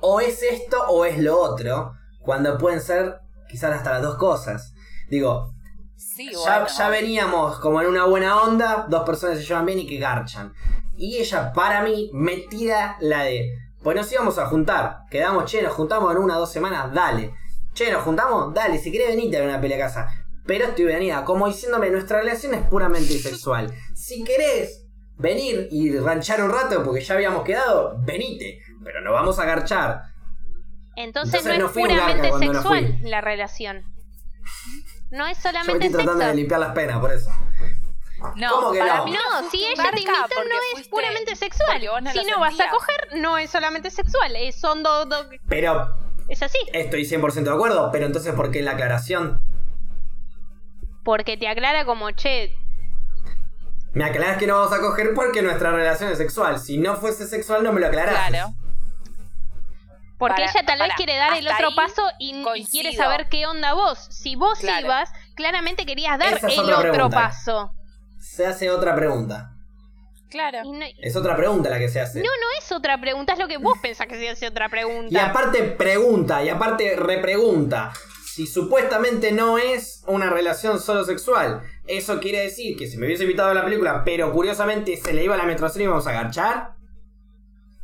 o es esto o es lo otro. Cuando pueden ser quizás hasta las dos cosas. Digo, Sí, ya, bueno. ya veníamos como en una buena onda, dos personas se llevan bien y que garchan. Y ella, para mí, me tira la de. Pues nos íbamos a juntar. Quedamos, che, nos juntamos en una o dos semanas, dale. Che, nos juntamos, dale, si querés venite a ver una pelea a casa. Pero estoy venida, como diciéndome, nuestra relación es puramente sexual. Si querés venir y ranchar un rato, porque ya habíamos quedado, venite. Pero no vamos a garchar. Entonces, Entonces no no es puramente sexual la relación. No es Yo me solamente estoy tratando sexo. de limpiar las penas, por eso. No, ¿Cómo que para no? mí No, fuiste si ella te porque no es fuiste- puramente sexual. si no vas a coger, no es solamente sexual. es- son dos... dos- Pero es así. estoy 100% de acuerdo. Pero entonces, ¿por qué la aclaración? Porque te aclara como, che, Me aclarás que no vamos a coger porque nuestra relación es sexual. Si no fuese sexual, no me lo aclarás. Claro. Porque Para- ella tal vez quiere dar el otro paso y, quiere saber qué onda vos. Si vos Claro. ibas, claramente querías dar es el otro pregunta. paso. Se hace otra pregunta. Claro. No, Es otra pregunta la que se hace. no, no es otra pregunta, es lo que vos pensás que se hace otra pregunta. Y aparte pregunta, y aparte repregunta. Si supuestamente no es una relación solo sexual, ¿eso quiere decir que si me hubiese invitado a la película, pero curiosamente se le iba a la menstruación y íbamos a agarchar?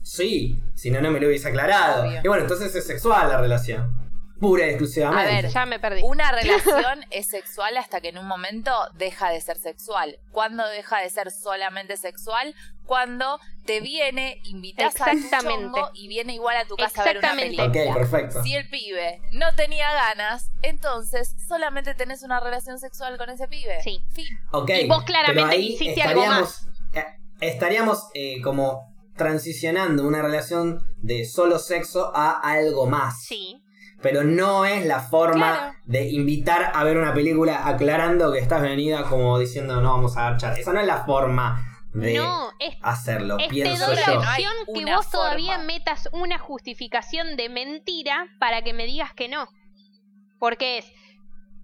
Sí, si no, no me lo hubiese aclarado. Obvio. Y bueno, entonces es sexual la relación. Pura y exclusivamente. A ver, Ya me perdí. Una relación es sexual hasta que en un momento deja de ser sexual. ¿Cuándo deja de ser solamente sexual? Cuando te viene, invitas a tu Exactamente. chongo y viene igual a tu casa a ver una Exactamente. película. Ok, perfecto. Si el pibe no tenía ganas, entonces solamente tenés una relación sexual con ese pibe. Sí. Fin. Ok, Y vos claramente pero ahí hiciste algo estaríamos, eh, estaríamos eh, como transicionando una relación de solo sexo a algo más. Sí. Pero no es la forma Claro. de invitar a ver una película aclarando que estás venida como diciendo no vamos a garchar. Esa no es la forma de No, es hacerlo, Es te pienso doy yo. la No que vos todavía metas una justificación de mentira para que me digas que no. Porque es,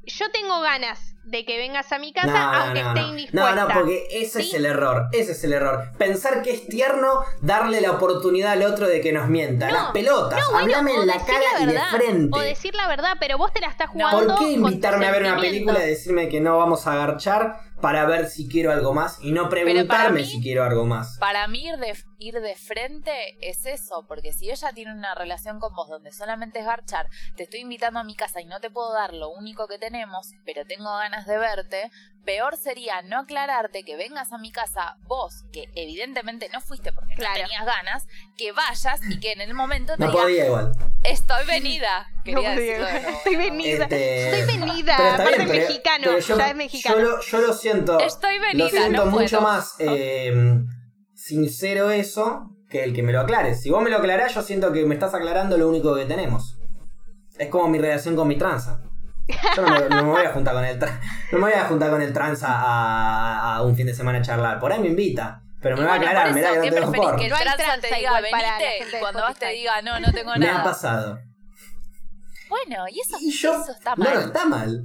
yo tengo ganas de que vengas a mi casa No, aunque no, esté indispuesta. No, no, porque ese ¿Sí? es el error. Ese es el error. Pensar que es tierno darle la oportunidad al otro de que nos mienta. Las pelotas. No, bueno, Háblame en la cara y de frente. O decir la verdad, pero vos te la estás jugando. ¿Por qué invitarme a ver una película y decirme que no vamos a agarchar para ver si quiero algo más y no preguntarme mí- si quiero algo más? Para mí ir de, ir de frente es eso, porque si ella tiene una relación con vos donde solamente es garchar, te estoy invitando a mi casa y no te puedo dar lo único que tenemos, pero tengo ganas de verte, peor sería no aclararte que vengas a mi casa vos, que evidentemente no fuiste porque Claro. no tenías ganas, que vayas y que en el momento te No diga, podía igual. estoy venida. Quería No, decirlo de nuevo. Estoy venida. Este, Estoy venida. pero está Aparte es mexicano. pero yo, ya es mexicano. Yo lo, yo lo siento. Estoy venida, Lo siento no mucho puedo. más eh, sincero eso que el que me lo aclares. Si vos me lo aclarás, yo siento que me estás aclarando lo único que tenemos. Es como mi relación con mi tranza. Yo no me, no me voy a juntar con el tra- no me voy a juntar con el tranza a, a un fin de semana a charlar. Por ahí me invita. Pero me Y va a aclarar, mirá que no ¿qué te dejo preferís? por. Que el No hay tranza te tranza diga igual para la venite cuando vas te diga no, no tengo Me ha nada. pasado. Bueno, y eso, Y yo. eso está No, no está mal.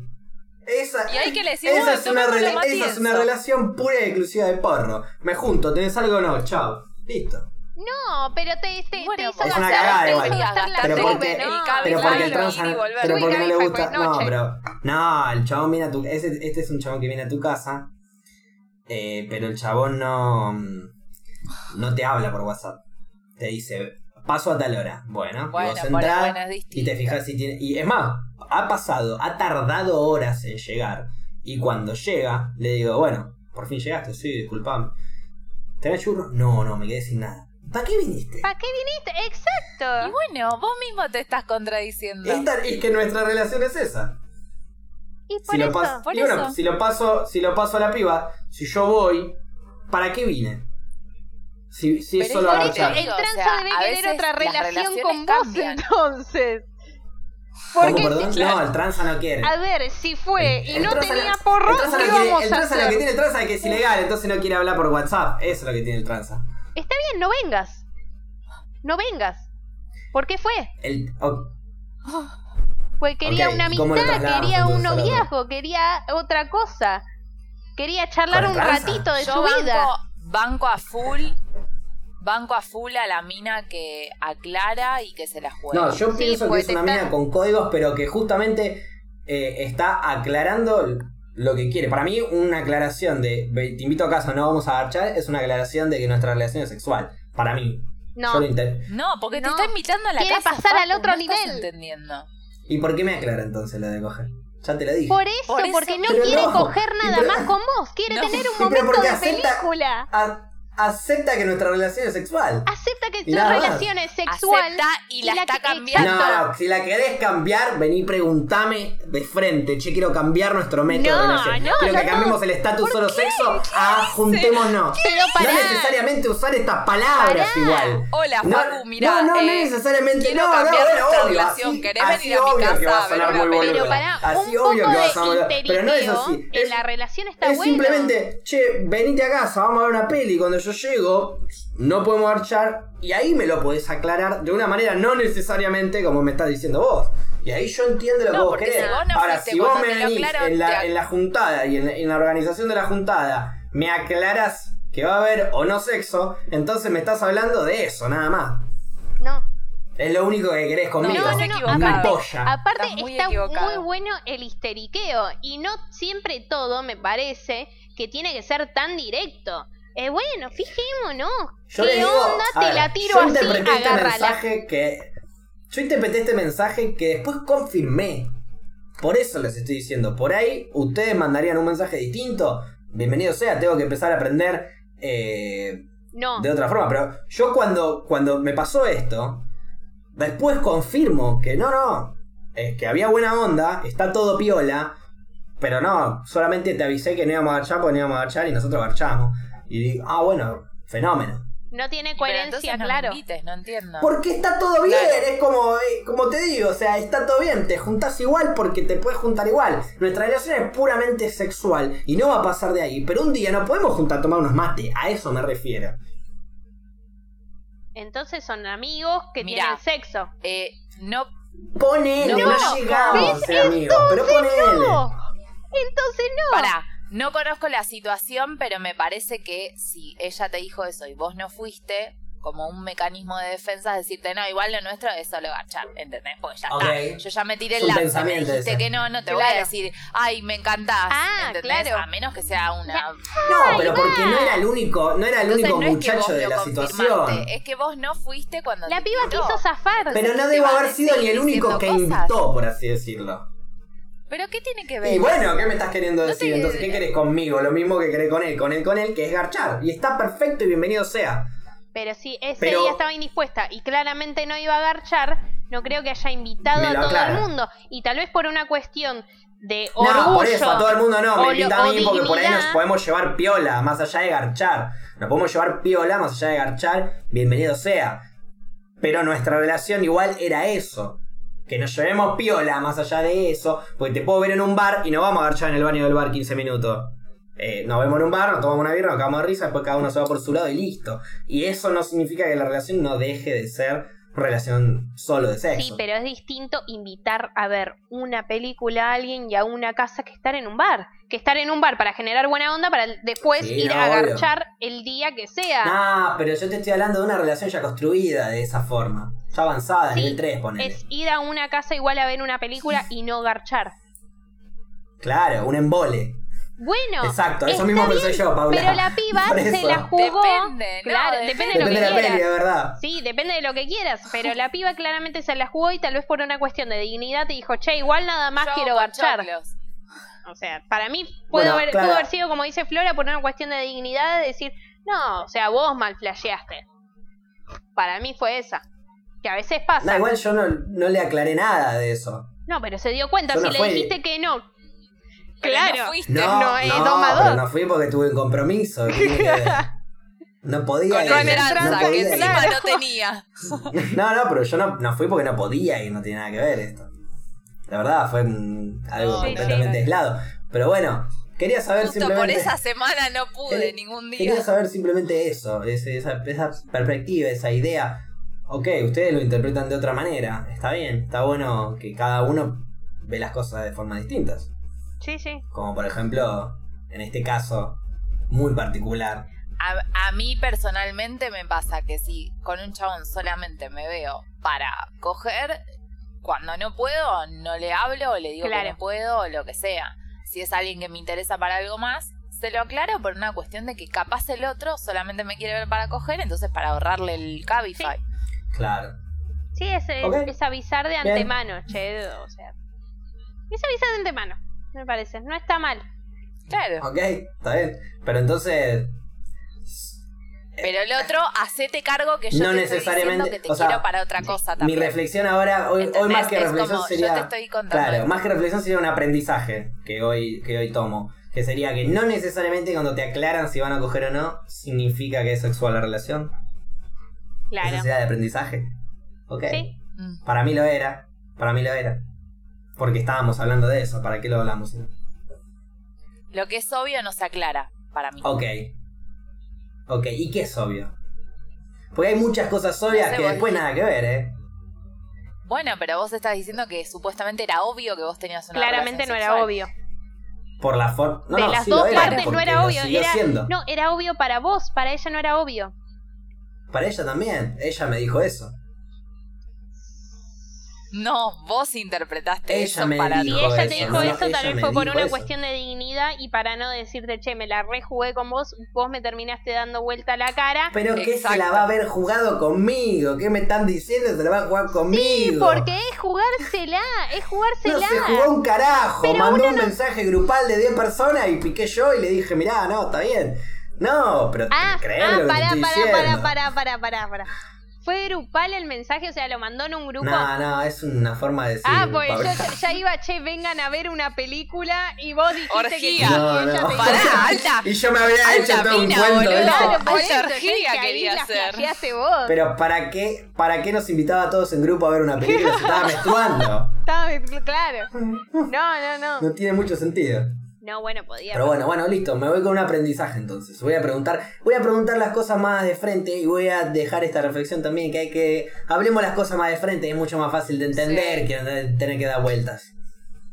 Esa, Y hay que le decir, esa, bueno, es una, tomémoslo rela- más esa es una tienso. relación pura y exclusiva de porro. Me junto, ¿tenés algo o no? Chao. Listo. No, pero te, te, Bueno, te hizo Es una cagada igual. Pero porque, ¿no? pero porque el volver. pero porque no le gusta, no, pero no, el chabón viene a tu, ese, este es un chabón que viene a tu casa, eh, pero el chabón no, mm, no te habla por WhatsApp, te dice paso a tal hora, bueno, Bueno, vos entrás bueno, y te fijas si tiene, y es más, ha pasado, ha tardado horas en llegar y cuando llega le digo bueno, por fin llegaste, sí, disculpame, ¿tenés churros? No, no, me quedé sin nada. ¿Para qué viniste? ¿Para qué viniste? Y Exacto. bueno, vos mismo te estás contradiciendo. Esta- es que nuestra relación es esa. Y por Si lo, eso. paso, por y bueno, eso. si lo paso, si lo paso a la piba, si yo voy, ¿para qué vine? Si, si es solo a digo, el o sea, debe a veces otra relación con vos cambian. entonces. ¿Cómo, Porque perdón? claro. No, el tranza no quiere. A ver, si fue y El no tenía no- porro, el tranza ¿qué no quiere- vamos el a tranza lo que hacer? tiene el tranza es que es ilegal, entonces no quiere hablar por WhatsApp. Eso es lo que tiene el tranza. Está bien, no vengas. No vengas. ¿Por qué fue? El, oh, Pues quería Ok, una ¿y cómo lo amistad, quería un noviazgo, quería otra cosa. Quería charlar ¿Con un ratito de Yo su banco, vida. banco a full, banco a full a la mina que aclara y que se la juega. no, yo Sí, pienso que es una mina con códigos, pero que justamente eh, está aclarando lo que quiere. Para mí, una aclaración de "Ve, te invito a casa, no vamos a garchar, es una aclaración de que nuestra relación es sexual. Para mí. No. No, porque te No. está invitando a la Quiere casa. pasar al otro no estás nivel. entendiendo. ¿Y por qué me aclara entonces lo de coger? Ya te lo dije. Por eso, Por eso, porque no quiere no. coger nada pero- más con vos. Quiere No. tener un momento de acepta- película. A- acepta que nuestra relación es sexual. Acepta que tu más. relación es sexual. Acepta y la está que- cambiando. No, si la querés cambiar, vení preguntame de frente. Che, quiero cambiar nuestro método No, de relación. no, quiero que no. cambiemos el estatus solo sexo a juntémonos. Pero No pará. necesariamente usar estas palabras Pará. igual. Hola, No, Facu, mirá. No, no, no eh, necesariamente. quiero no, no, cambiar nuestra obvio. relación. Así, ¿Querés así venir a mi casa que va a a ver sonar una muy película? Pero para Así un obvio poco que va a. Pero no es así. en Es- la relación está es bueno. simplemente, che, venite a casa, vamos a ver una peli. Cuando yo llego, no podemos garchar y ahí me lo podés aclarar de una manera no necesariamente como me estás diciendo vos. Y ahí yo entiendo lo No, que vos querés. si vos no Ahora, fuiste si vos me venís aclaro, en la, en la juntada y en, en la organización de la juntada, me aclarás que va a haber o no sexo, entonces me estás hablando de eso, nada más. No. Es lo único que querés conmigo. No, no, no, aparte- polla. Aparte Estás muy está equivocado. muy bueno el histeriqueo y no siempre todo me parece que tiene que ser tan directo. Eh, bueno, fijémonos. Yo ¿Qué digo, onda? Te ver, la tiro yo así, interpreté este mensaje que. Yo interpreté este mensaje que después confirmé. Por eso les estoy diciendo. Por ahí ustedes mandarían un mensaje distinto. Bienvenido sea, tengo que empezar a aprender eh, No. de otra forma. Pero yo cuando, cuando me pasó esto, después confirmo que no, no. Es que había buena onda, está todo piola. Pero no, solamente te avisé que no íbamos a garchar porque no íbamos a garchar y nosotros garchamos. Y digo, ah, bueno, fenómeno. No tiene coherencia, no claro. invites, no entiendo. Porque está todo bien, Claro. es como, eh, como te digo, o sea, está todo bien, te juntás igual porque te puedes juntar igual. Nuestra relación es puramente sexual y no va a pasar de ahí, pero un día no podemos juntar a tomar unos mates, a eso me refiero. Entonces son amigos que Mirá. tienen sexo. Eh, no, Ponele, No no, llegamos a ser amigos, pero ponele. No. Entonces no. Pará, no conozco la situación, pero me parece que si ella te dijo eso y vos no fuiste, como un mecanismo de defensa, decirte, no, igual lo nuestro es solo garchar, ¿entendés? Porque ya Ok. está. Yo ya me tiré el un lance, me pensamiento dijiste ese. que no, no te voy a Claro. decir, ay, me encantás, Ah, ¿entendés? claro. A menos que sea una... No, pero porque no era el único, no era el Entonces, único no es que muchacho de la situación. Es que vos no fuiste cuando La piba quiso zafar. Pero no debo haber sido ni el único que cosas. invitó, por así decirlo. ¿Pero qué tiene que ver? Y bueno, ¿qué me estás queriendo No decir? te- Entonces, ¿qué querés conmigo? Lo mismo que querés con él, con él, con él, que es garchar. Y está perfecto y bienvenido sea. Pero si ese Pero- día estaba indispuesta y claramente no iba a garchar, no creo que haya invitado a todo aclara. el mundo. Y tal vez por una cuestión de orgullo. No, por eso, a todo el mundo no, me invita a mí porque por ahí nos podemos llevar piola, más allá de garchar. Nos podemos llevar piola, más allá de garchar, bienvenido sea. Pero nuestra relación igual era eso. Que nos llevemos piola más allá de eso, porque te puedo ver en un bar y no vamos a garchar en el baño del bar 15 minutos. Eh, nos vemos en un bar, nos tomamos una birra, nos cagamos de risa, después cada uno se va por su lado y listo. Y eso no significa que la relación no deje de ser relación solo de sexo. Sí, pero es distinto invitar a ver una película a alguien y a una casa que estar en un bar. Que estar en un bar para generar buena onda para después Sí, ir no, a obvio. garchar el día que sea. No, pero yo te estoy hablando de una relación ya construida de esa forma. Ya avanzada, Sí, nivel 3, ponele. es ir a una casa igual a ver una película y no garchar. Claro, un embole. Bueno, Exacto, eso mismo bien, pensé yo, Paula. Pero la piba se la jugó. Depende, no, claro, depende. depende de lo Depende de que la peli, quieras. verdad. Sí, depende de lo que quieras, pero la piba claramente se la jugó y tal vez por una cuestión de dignidad te dijo, che, igual nada más Yo quiero garchar. choclos. O sea, para mí pudo, Bueno, haber, pudo haber sido, como dice Flora, por una cuestión de dignidad, de decir, no, o sea, vos mal flasheaste. Para mí fue esa. Que a veces pasa. No, igual yo no, no le aclaré nada de eso. No, pero se dio cuenta, Yo si no le fui. dijiste que no. Pero Claro. no fuiste. No, no, eh, no, pero no fui porque tuve un compromiso. No podía Con ir. no que podía ir. encima no tenía. No, no, pero yo no, no fui porque no podía ir, no tiene nada que ver esto. La verdad, fue mm, algo No, completamente sí. aislado. Pero bueno, quería saber Justo por simplemente. esa semana no pude Quería- ningún día. Quería saber simplemente eso, ese- esa, esa perspectiva, esa idea. Ok, ustedes lo interpretan de otra manera, está bien, está bueno que cada uno ve las cosas de formas distintas. Sí, sí. Como por ejemplo, en este caso, muy particular. A, a mí personalmente me pasa que si con un chabón solamente me veo para coger, cuando no puedo, no le hablo o le digo Claro. que no puedo o lo que sea. Si es alguien que me interesa para algo más, se lo aclaro por una cuestión de que capaz el otro solamente me quiere ver para coger, entonces para ahorrarle el Cabify. Claro. Sí, es, es- avisar de Bien. antemano, che, o sea. Es avisar de antemano, me parece. No está mal. Claro. Ok, está bien. Pero entonces. Pero el otro, hacete cargo que yo No te estoy necesariamente- diciendo que te o sea, quiero para otra cosa Mi también. reflexión ahora, hoy, hoy más que Es reflexión como, sería. Yo te estoy contando. Claro, esto. más que reflexión sería un aprendizaje que hoy, que hoy tomo. Que sería que no necesariamente cuando te aclaran si van a coger o no, significa que es sexual la relación. Claro. Necesidad de aprendizaje. Ok. Sí. Para mí lo era. Para mí lo era. Porque estábamos hablando de eso. ¿Para qué lo hablamos? Lo que es obvio no se aclara para mí. Ok. Ok, ¿y qué es obvio? Porque hay muchas cosas obvias No sé, que vos después nada que ver, ¿eh? Bueno, pero vos estás diciendo que supuestamente era obvio que vos tenías una Claramente no era sexual. obvio. Por la forma. No, de no, las sí dos lo era, partes no era obvio. Era, no, era obvio para vos, para ella no era obvio. Para ella también. Ella me dijo eso. No, vos interpretaste Ella eso me para Si dijo ti. ella te eso, dijo no, no, eso, tal ella vez fue por una eso. cuestión de dignidad y para no decirte, che, me la rejugué con vos, vos me terminaste dando vuelta la cara. Pero que se la va a haber jugado conmigo. ¿Qué me están diciendo? Se la va a jugar conmigo. Porque es jugársela, es No jugársela. se jugó un carajo. Pero Mandó un no- mensaje grupal de 10 personas y piqué yo y le dije, mirá, no, está bien. No, pero Ah, créeme ah, lo que te pará, estoy pará, diciendo. pará, pará, pará, pará, pará. ¿Fue grupal el mensaje? O sea, lo mandó en un grupo. No, no, es una forma de decir. ah, pues yo ya, ya iba, che, vengan a ver una película y vos dijiste que Orgía. y No, ella no. Pará, que alta. Y yo me habría Alta hecho todo un cuento boludo. Claro, por Alta eso, orgía dije, ahí quería la hacer. flasheaste vos. Pero ¿para qué, ¿para qué nos invitaba a todos en grupo a ver una película? Se estaba menstruando. Estaba- claro. No, no, no. No tiene mucho sentido. No, bueno, podía. Pero bueno, bueno, listo, me voy con un aprendizaje entonces. Voy a preguntar, voy a preguntar las cosas más de frente y voy a dejar esta reflexión también que hay que hablemos las cosas más de frente, es mucho más fácil de entender Sí. que tener que dar vueltas.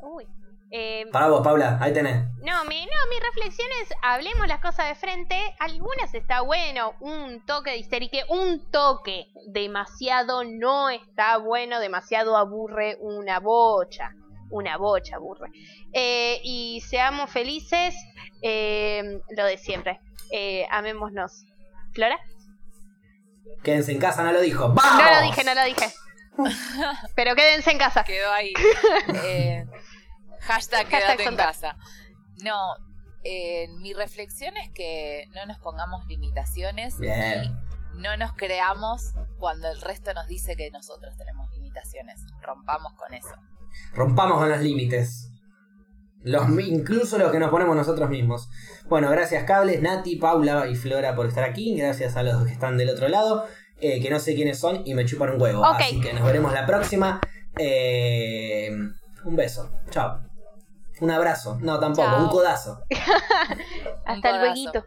Uy. Eh, Para vos, Paula, ahí tenés. no, mi, no, mi reflexión es, hablemos las cosas de frente. Algunas está bueno, un toque de histerique, un toque. Demasiado no está bueno, demasiado aburre una bocha. Una bocha aburre. Eh, y seamos felices, eh, lo de siempre. Eh, amémonos. ¿Flora? Quédense en casa, no lo dijo. ¡Vamos! No lo dije, no lo dije. Pero quédense en casa. Quedó ahí. Eh, hashtag Hashtag quédate en casa. No, eh, mi reflexión es que no nos pongamos limitaciones Bien. y no nos creamos cuando el resto nos dice que nosotros tenemos limitaciones. Rompamos con eso. Rompamos con los límites. Los, incluso los que nos ponemos nosotros mismos. Bueno, gracias Cables, Nati, Paula y Flora por estar aquí. Gracias a los que están del otro lado. eh, que no sé quiénes son y me chupan un huevo. Ok. Así que nos veremos la próxima. Eh, un beso. Chao. Un abrazo. No, tampoco. Chao. Un codazo. Hasta codazo. luego.